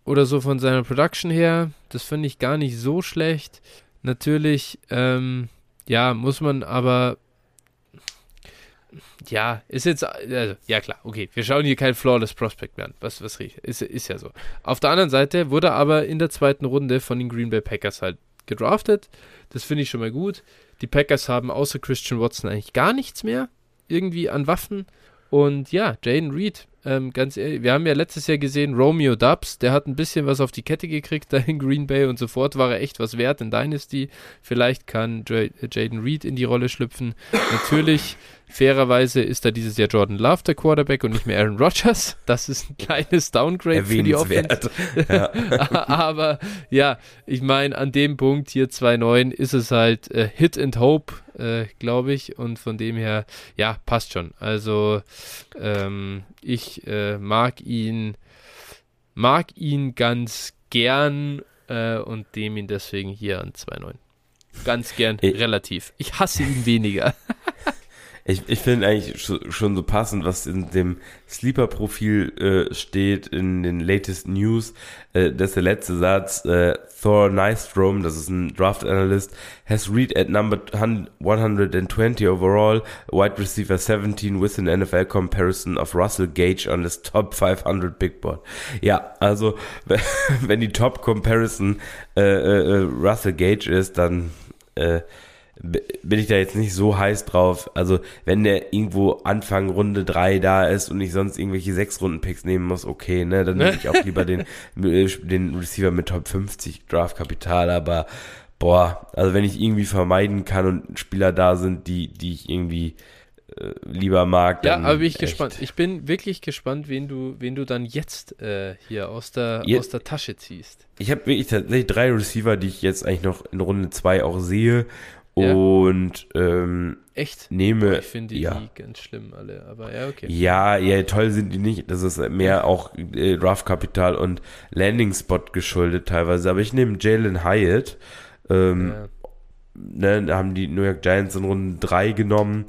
oder so von seiner Production her. Das finde ich gar nicht so schlecht. Natürlich, ähm, ja, muss man aber ja, ist jetzt, also, ja klar, okay, wir schauen hier kein Flawless Prospect mehr an, was, was ist, ist ja so. Auf der anderen Seite wurde aber in der zweiten Runde von den Green Bay Packers halt gedraftet, das finde ich schon mal gut. Die Packers haben außer Christian Watson eigentlich gar nichts mehr irgendwie an Waffen und ja, Jaden Reed, ähm, ganz ehrlich, wir haben ja letztes Jahr gesehen, Romeo Dubs, der hat ein bisschen was auf die Kette gekriegt da in Green Bay und sofort war er echt was wert in Dynasty. Vielleicht kann Jaden Reed in die Rolle schlüpfen. Natürlich Fairerweise ist da dieses Jahr Jordan Love der Quarterback und nicht mehr Aaron Rodgers. Das ist ein kleines Downgrade für die Offense. Ja. (laughs) Aber ja, ich meine, an dem Punkt hier 2-9 ist es halt äh, Hit and Hope, äh, glaube ich. Und von dem her, ja, passt schon. Also ähm, ich äh, mag ihn, mag ihn ganz gern äh, und dem ihn deswegen hier an 2-9. Ganz gern, ich, relativ. Ich hasse ihn weniger. (laughs) Ich, ich finde eigentlich schon so passend, was in dem Sleeper-Profil äh, steht, in den latest News. Äh, das ist der letzte Satz. Äh, Thor Nystrom, das ist ein Draft-Analyst, has read at number 120 overall, wide receiver 17 with an NFL comparison of Russell Gage on his top 500 Big Board. Ja, also (laughs) wenn die Top-Comparison äh, äh, äh, Russell Gage ist, dann äh, bin ich da jetzt nicht so heiß drauf. Also, wenn der irgendwo Anfang Runde 3 da ist und ich sonst irgendwelche 6 Runden Picks nehmen muss, okay, ne, dann nehme ich auch lieber den, äh, den Receiver mit Top 50 Draft Kapital, aber boah, also wenn ich irgendwie vermeiden kann und Spieler da sind, die, die ich irgendwie äh, lieber mag. Ja, aber bin ich echt. gespannt. Ich bin wirklich gespannt, wen du, wen du dann jetzt äh, hier aus der, jetzt, aus der Tasche ziehst. Ich habe wirklich tatsächlich drei Receiver, die ich jetzt eigentlich noch in Runde 2 auch sehe und ähm, echt nehme. Oh, ich finde die, ja. ganz schlimm alle, aber ja, okay. Ja, ja, toll sind die nicht. Das ist mehr auch äh, Draft-Kapital und Landing-Spot geschuldet teilweise. Aber ich nehme Jalen Hyatt. Ähm, ja. ne, da haben die New York Giants in Runde 3 genommen.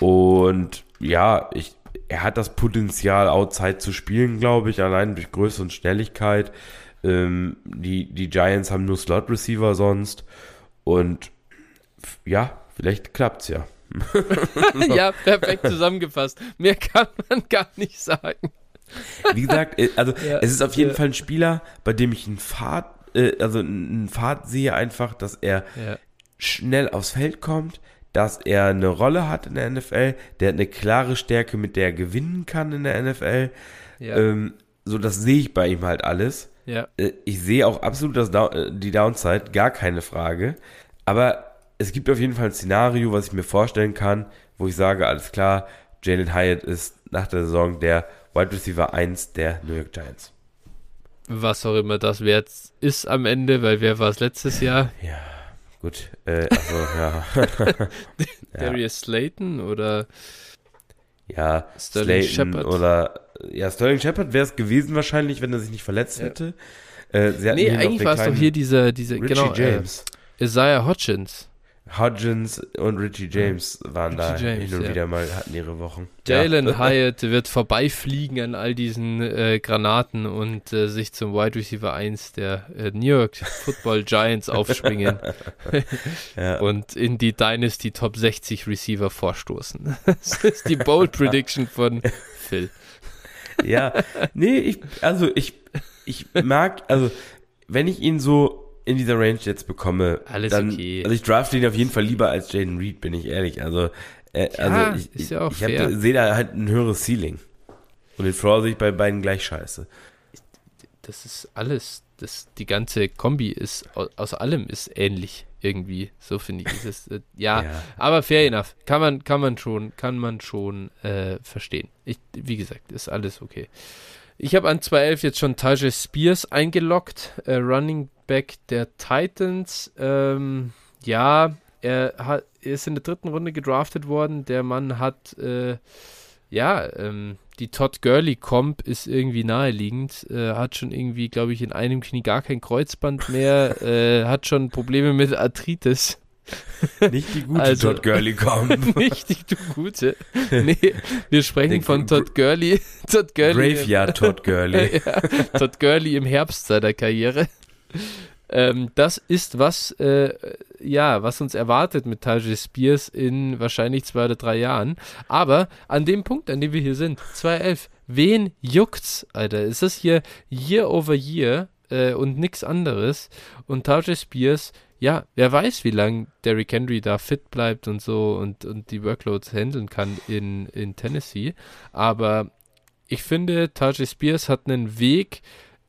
Und ja, ich, er hat das Potenzial, Outside zu spielen, glaube ich, allein durch Größe und Schnelligkeit. Ähm, die, die Giants haben nur Slot-Receiver sonst. Und ja, vielleicht klappt's ja. (laughs) ja, perfekt zusammengefasst. Mehr kann man gar nicht sagen. Wie gesagt, äh, also (laughs) ja, es ist auf jeden ja. Fall ein Spieler, bei dem ich einen Pfad, äh, also einen Pfad sehe einfach, dass er ja. schnell aufs Feld kommt, dass er eine Rolle hat in der NFL, der hat eine klare Stärke, mit der er gewinnen kann in der NFL. Ähm, so, das sehe ich bei ihm halt alles. Äh, ich sehe auch absolut das, die Downside, gar keine Frage. Aber es gibt auf jeden Fall ein Szenario, was ich mir vorstellen kann, wo ich sage, alles klar, Jalen Hyatt ist nach der Saison der Wide Receiver 1 der New York Giants. Was auch immer das wert ist am Ende, weil wer war es letztes Jahr? Ja, gut. Äh, also, (laughs) ja. Darius Slayton oder ja, Sterling Shepard oder ja, Sterling Shepard wäre es gewesen wahrscheinlich, wenn er sich nicht verletzt ja. hätte. Äh, nee, eigentlich war es doch hier dieser, diese, Richie genau, James. Äh, Isaiah Hodgins. Hodgins und Richie James waren Richie da James, hin und ja. wieder mal, hatten ihre Wochen. Jalen ja. Hyatt wird vorbeifliegen an all diesen äh, Granaten und äh, sich zum Wide Receiver 1 der äh, New York Football (laughs) Giants aufschwingen (laughs) ja. und in die Dynasty Top 60 Receiver vorstoßen. (laughs) das ist die Bold Prediction von Phil. Ja, nee, ich, also ich, ich mag, also wenn ich ihn so in dieser Range jetzt bekomme, Alles dann, okay. also ich draft ihn auf jeden Fall lieber als Jaden Reed, bin ich ehrlich. Also, äh, ja, also ich, ist ja ich, ich sehe da halt ein höheres Ceiling. Und den Floor sehe ich bei beiden gleich scheiße. Das ist alles, das, die ganze Kombi ist, aus allem ist ähnlich irgendwie. So finde ich. Ist, äh, ja, (laughs) ja, aber fair enough. Kann man, kann man schon, kann man schon äh, verstehen. Ich, wie gesagt, ist alles okay. Ich habe an 2.11 jetzt schon Tajay Spears eingeloggt, äh, Running Back der Titans. Ähm, ja, er, hat, er ist in der dritten Runde gedraftet worden. Der Mann hat, äh, ja, ähm, die Todd Gurley Comp ist irgendwie naheliegend. Äh, hat schon irgendwie, glaube ich, in einem Knie gar kein Kreuzband mehr. (laughs) äh, hat schon Probleme mit Arthritis. (laughs) Nicht die gute also, Todd Gurley Comp. (laughs) nicht die gute. Nee, wir sprechen Den von (laughs) Todd Gurley. Todd Gurley. Graveyard Todd Gurley. ja, Todd Gurley im Herbst seiner Karriere. Ähm, das ist was, äh, ja, was uns erwartet mit Tajay Spears in wahrscheinlich zwei oder drei Jahren. Aber an dem Punkt, an dem wir hier sind, 2011, wen juckt's, Alter? Ist das hier Year over Year äh, und nichts anderes? Und Tajay Spears, ja, wer weiß, wie lange Derrick Henry da fit bleibt und so und, und die Workloads handeln kann in, in Tennessee. Aber ich finde, Tajay Spears hat einen Weg,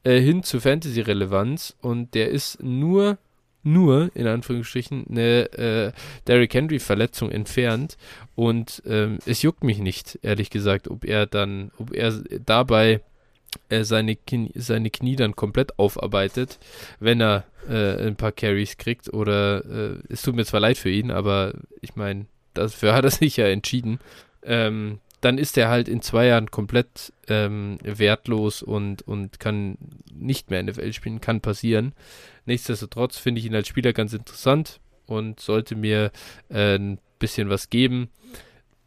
äh, hin zu Fantasy-Relevanz und der ist nur, nur in Anführungsstrichen eine äh, Derrick Henry-Verletzung entfernt und ähm, es juckt mich nicht, ehrlich gesagt, ob er dann, ob er dabei äh, seine, Knie, seine Knie dann komplett aufarbeitet, wenn er äh, ein paar Carries kriegt oder äh, es tut mir zwar leid für ihn, aber ich meine, dafür hat er (laughs) sich ja entschieden. Ähm, dann ist er halt in zwei Jahren komplett ähm, wertlos und, und kann nicht mehr Welt spielen, kann passieren. Nichtsdestotrotz finde ich ihn als Spieler ganz interessant und sollte mir äh, ein bisschen was geben.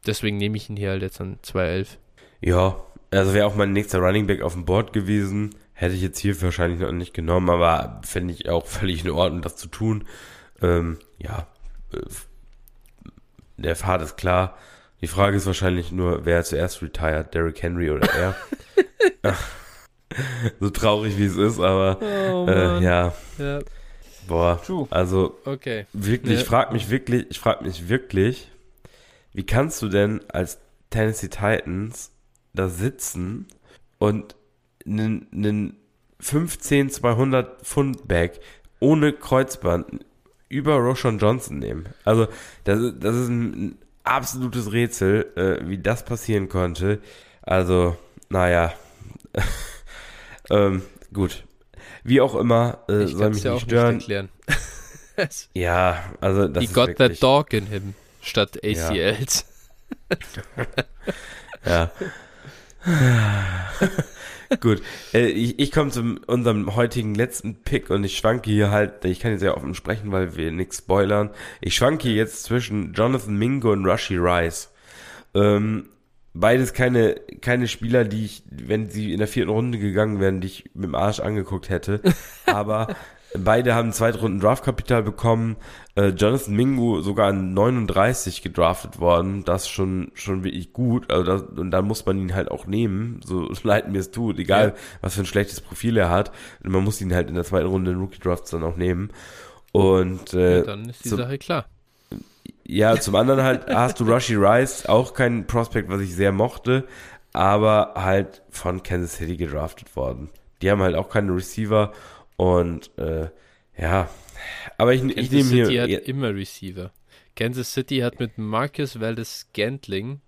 Deswegen nehme ich ihn hier halt jetzt an 2.11. Ja, also wäre auch mein nächster Running Back auf dem Board gewesen. Hätte ich jetzt hier wahrscheinlich noch nicht genommen, aber finde ich auch (laughs) völlig in Ordnung, das zu tun. Ähm, ja, äh, der Pfad ist klar. Die Frage ist wahrscheinlich nur, wer zuerst retired, Derrick Henry oder er. (laughs) so traurig wie es ist, aber oh, äh, ja. ja. Boah, True. also okay. wirklich, ja. ich frage mich wirklich, ich frage mich wirklich, wie kannst du denn als Tennessee Titans da sitzen und einen 15 200 Pfund Bag ohne Kreuzband über Roshan Johnson nehmen? Also das, das ist ein absolutes Rätsel, äh, wie das passieren konnte. Also, naja. (laughs) ähm, gut. Wie auch immer, äh, ich soll mich ja nicht stören. Nicht erklären. (laughs) ja, also das He got wirklich... that dog in him statt ACLs. Ja. (laughs) ja. (laughs) Gut, äh, ich, ich komme zu unserem heutigen letzten Pick und ich schwanke hier halt, ich kann jetzt ja offen sprechen, weil wir nichts spoilern. Ich schwanke jetzt zwischen Jonathan Mingo und Rushy Rice. Ähm, beides keine, keine Spieler, die ich, wenn sie in der vierten Runde gegangen wären, die ich mit dem Arsch angeguckt hätte. (laughs) Aber Beide haben Zweitrunden Draftkapital bekommen. Äh, Jonathan Mingu sogar an 39 gedraftet worden. Das schon, schon wirklich gut. Also das, und dann muss man ihn halt auch nehmen, so (laughs) leid mir es tut, egal ja. was für ein schlechtes Profil er hat. Und man muss ihn halt in der zweiten Runde in Rookie Drafts dann auch nehmen. Und äh, ja, dann ist die zum, Sache klar. Ja, zum anderen halt (laughs) hast du Rushy Rice, auch kein Prospect, was ich sehr mochte, aber halt von Kansas City gedraftet worden. Die haben halt auch keine Receiver und äh, ja, aber ich, ich nehme hier. City hat immer Receiver. Kansas City hat mit Marcus Valdez Scantling,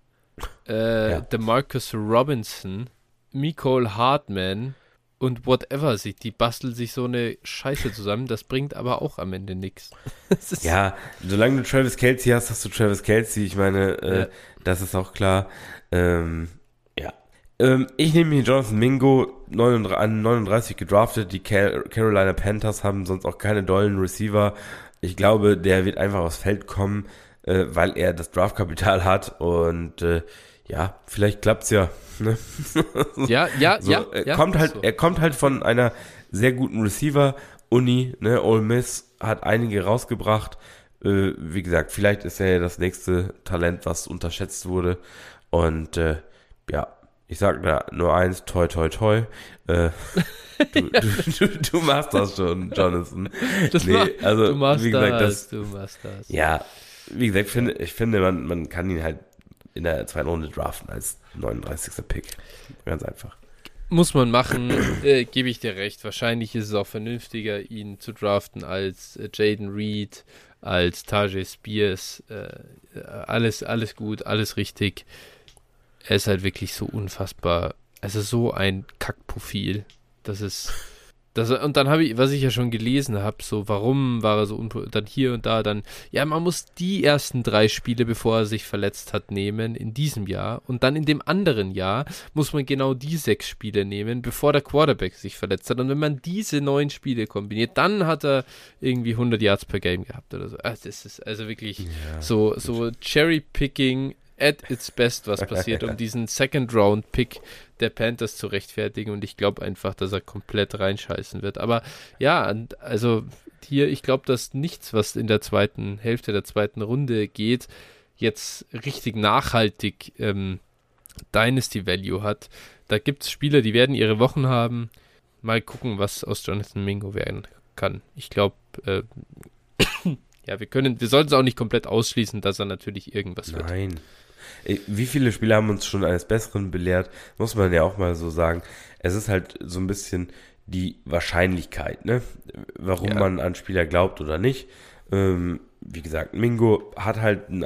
äh, ja. DeMarcus Robinson, Nicole Hartman und whatever sich, die basteln sich so eine Scheiße zusammen, das bringt aber auch am Ende nichts. (laughs) Ja, solange du Travis Kelsey hast, hast du Travis Kelsey. Ich meine, äh, ja. das ist auch klar. Ähm, ähm, ich nehme hier Jonathan Mingo, 39, an 39 gedraftet. Die Carolina Panthers haben sonst auch keine dollen Receiver. Ich glaube, der wird einfach aufs Feld kommen, äh, weil er das Draftkapital hat. Und äh, ja, vielleicht klappt's ja. Ne? (laughs) Ja, ja, so, ja. Er ja, kommt halt, so. er kommt halt von einer sehr guten Receiver-Uni. Ne? Ole Miss hat einige rausgebracht. Äh, wie gesagt, vielleicht ist er ja das nächste Talent, was unterschätzt wurde. Und äh, ja, ich sag da nur eins, toi, toi, toi. Äh, du, (laughs) du, du, du, machst das schon, Jonathan. (laughs) Das nee, also, du machst wie gesagt, das, das, du machst das. Ja, wie gesagt, ich finde, ich finde man, man kann ihn halt in der zweiten Runde draften als 39. Pick. Ganz einfach. muss man machen, (clears throat) äh, gebe ich dir recht. Wahrscheinlich ist es auch vernünftiger, ihn zu draften als äh, Jaden Reed, als Tajay Spears. Äh, alles, alles gut, alles richtig. Er ist halt wirklich so unfassbar. Also so ein Kackprofil. Das ist das, und dann habe ich, was ich ja schon gelesen habe, so, warum war er so dann hier und da, dann, ja, man muss die ersten drei Spiele, bevor er sich verletzt hat, nehmen in diesem Jahr und dann in dem anderen Jahr muss man genau die sechs Spiele nehmen, bevor der Quarterback sich verletzt hat. Und wenn man diese neun Spiele kombiniert, dann hat er irgendwie 100 Yards per Game gehabt oder so. Also das ist also wirklich ja, so, so Cherry-Picking at its best, was passiert, um (laughs) diesen Second-Round-Pick der Panthers zu rechtfertigen. Und ich glaube einfach, dass er komplett reinscheißen wird. Aber ja, also hier, ich glaube, dass nichts, was in der zweiten Hälfte der zweiten Runde geht, jetzt richtig nachhaltig ähm, Dynasty Value hat. Da gibt es Spieler, die werden ihre Wochen haben. Mal gucken, was aus Jonathan Mingo werden kann. Ich glaube, äh, (coughs) ja, wir können, wir sollten es auch nicht komplett ausschließen, dass er natürlich irgendwas wird. Nein. Wie viele Spieler haben uns schon eines Besseren belehrt, muss man ja auch mal so sagen. Es ist halt so ein bisschen die Wahrscheinlichkeit, ne? Warum ja. man an Spieler glaubt oder nicht. Ähm, wie gesagt, Mingo hat halt ein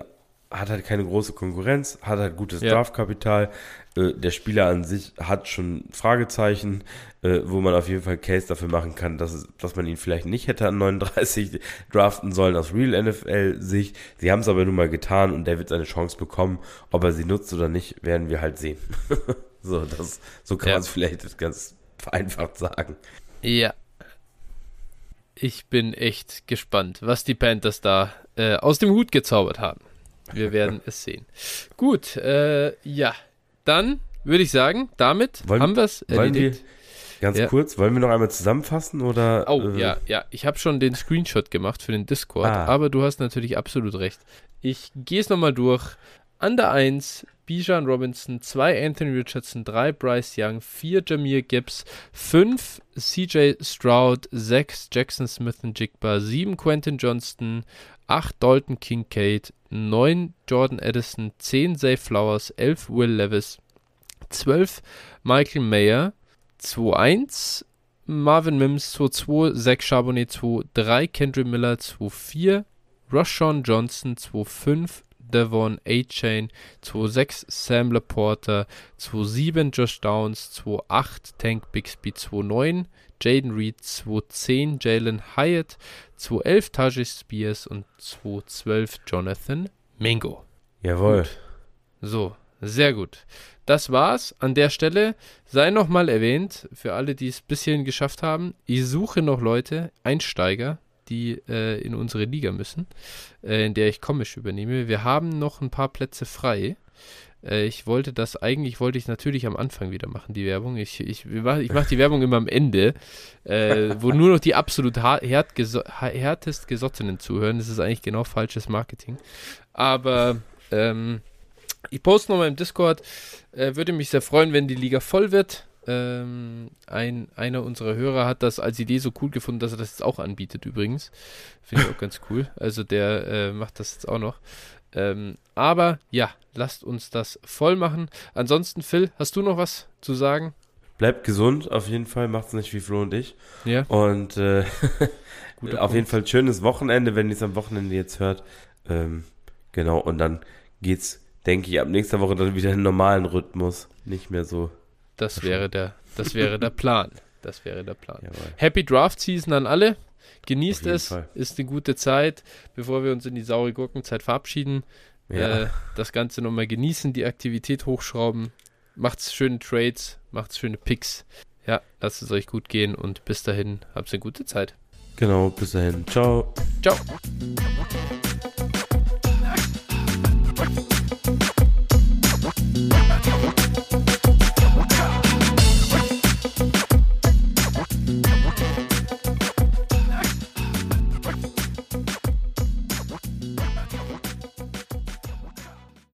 hat halt keine große Konkurrenz, hat halt gutes ja. Draftkapital. Äh, der Spieler an sich hat schon Fragezeichen, äh, wo man auf jeden Fall Case dafür machen kann, dass, es, dass man ihn vielleicht nicht hätte an 39 (laughs) draften sollen aus Real NFL-Sicht. Sie haben es aber nun mal getan und der wird seine Chance bekommen. Ob er sie nutzt oder nicht, werden wir halt sehen. (laughs) so, das, so kann ja. man es vielleicht ganz vereinfacht sagen. Ja. Ich bin echt gespannt, was die Panthers da äh, aus dem Hut gezaubert haben. Wir werden es sehen. Gut, äh, ja. Dann würde ich sagen, damit wollen, haben wir es erledigt. Ganz ja. kurz, wollen wir noch einmal zusammenfassen oder? Oh, äh, ja, ja. Ich habe schon den Screenshot gemacht für den Discord, ah. aber du hast natürlich absolut recht. Ich gehe es nochmal durch. An der 1 Bijan Robinson, 2 Anthony Richardson, 3 Bryce Young, 4 Jameer Gibbs, 5 CJ Stroud, 6 Jackson Smith und Jigba, 7 Quentin Johnston, 8 Dalton Kincaid, 9 Jordan Addison, 10 Zay Flowers, 11 Will Levis, 12 Michael Mayer, 2-1 Marvin Mims, 2-2 Zach Charbonnet, 2-3 Kendrick Miller, 2-4 Roshan Johnson, 2-5 Devon A-Chain, 2-6 Sam Laporta, 2-7 Josh Downs, 2-8 Tank Bixby, 2-9 Jaden Reed, 2-10 Jalen Hyatt, 2-11 Tajay Spears und 2-12 Jonathan Mingo. Jawohl. Gut. So, sehr gut. Das war's. An der Stelle sei nochmal erwähnt, für alle, die es bis hierhin geschafft haben, ich suche noch Leute, Einsteiger, die äh, in unsere Liga müssen, äh, in der ich komisch übernehme. Wir haben noch ein paar Plätze frei. Äh, ich wollte das, eigentlich wollte ich natürlich am Anfang wieder machen, die Werbung. Ich, ich, ich mache mach die Werbung immer am Ende, äh, wo nur noch die absolut härtest Gesottenen zuhören. Das ist eigentlich genau falsches Marketing. Aber ähm, ich poste nochmal im Discord. Äh, würde mich sehr freuen, wenn die Liga voll wird. Ähm, ein, einer unserer Hörer hat das als Idee so cool gefunden, dass er das jetzt auch anbietet übrigens. Finde ich auch ganz cool. Also der äh, macht das jetzt auch noch. Ähm, aber ja, lasst uns das voll machen. Ansonsten, Phil, hast du noch was zu sagen? Bleibt gesund, auf jeden Fall. Macht's nicht wie Flo und ich. Ja. Und äh, (laughs) (laughs) auf jeden Fall schönes Wochenende, wenn ihr es am Wochenende jetzt hört. Ähm, genau, und dann geht's, denke ich, ab nächster Woche dann wieder in normalen Rhythmus. Nicht mehr so. Das wäre der, das wäre der (laughs) Plan. Das wäre der Plan. Jawohl. Happy Draft Season an alle. Genießt es, Fall. ist eine gute Zeit, bevor wir uns in die saure Gurkenzeit verabschieden. Ja. Äh, das Ganze nochmal genießen, die Aktivität hochschrauben. Macht's schöne Trades, macht's schöne Picks. Ja, lasst es euch gut gehen und bis dahin, habt eine gute Zeit. Genau, bis dahin. Ciao. Ciao.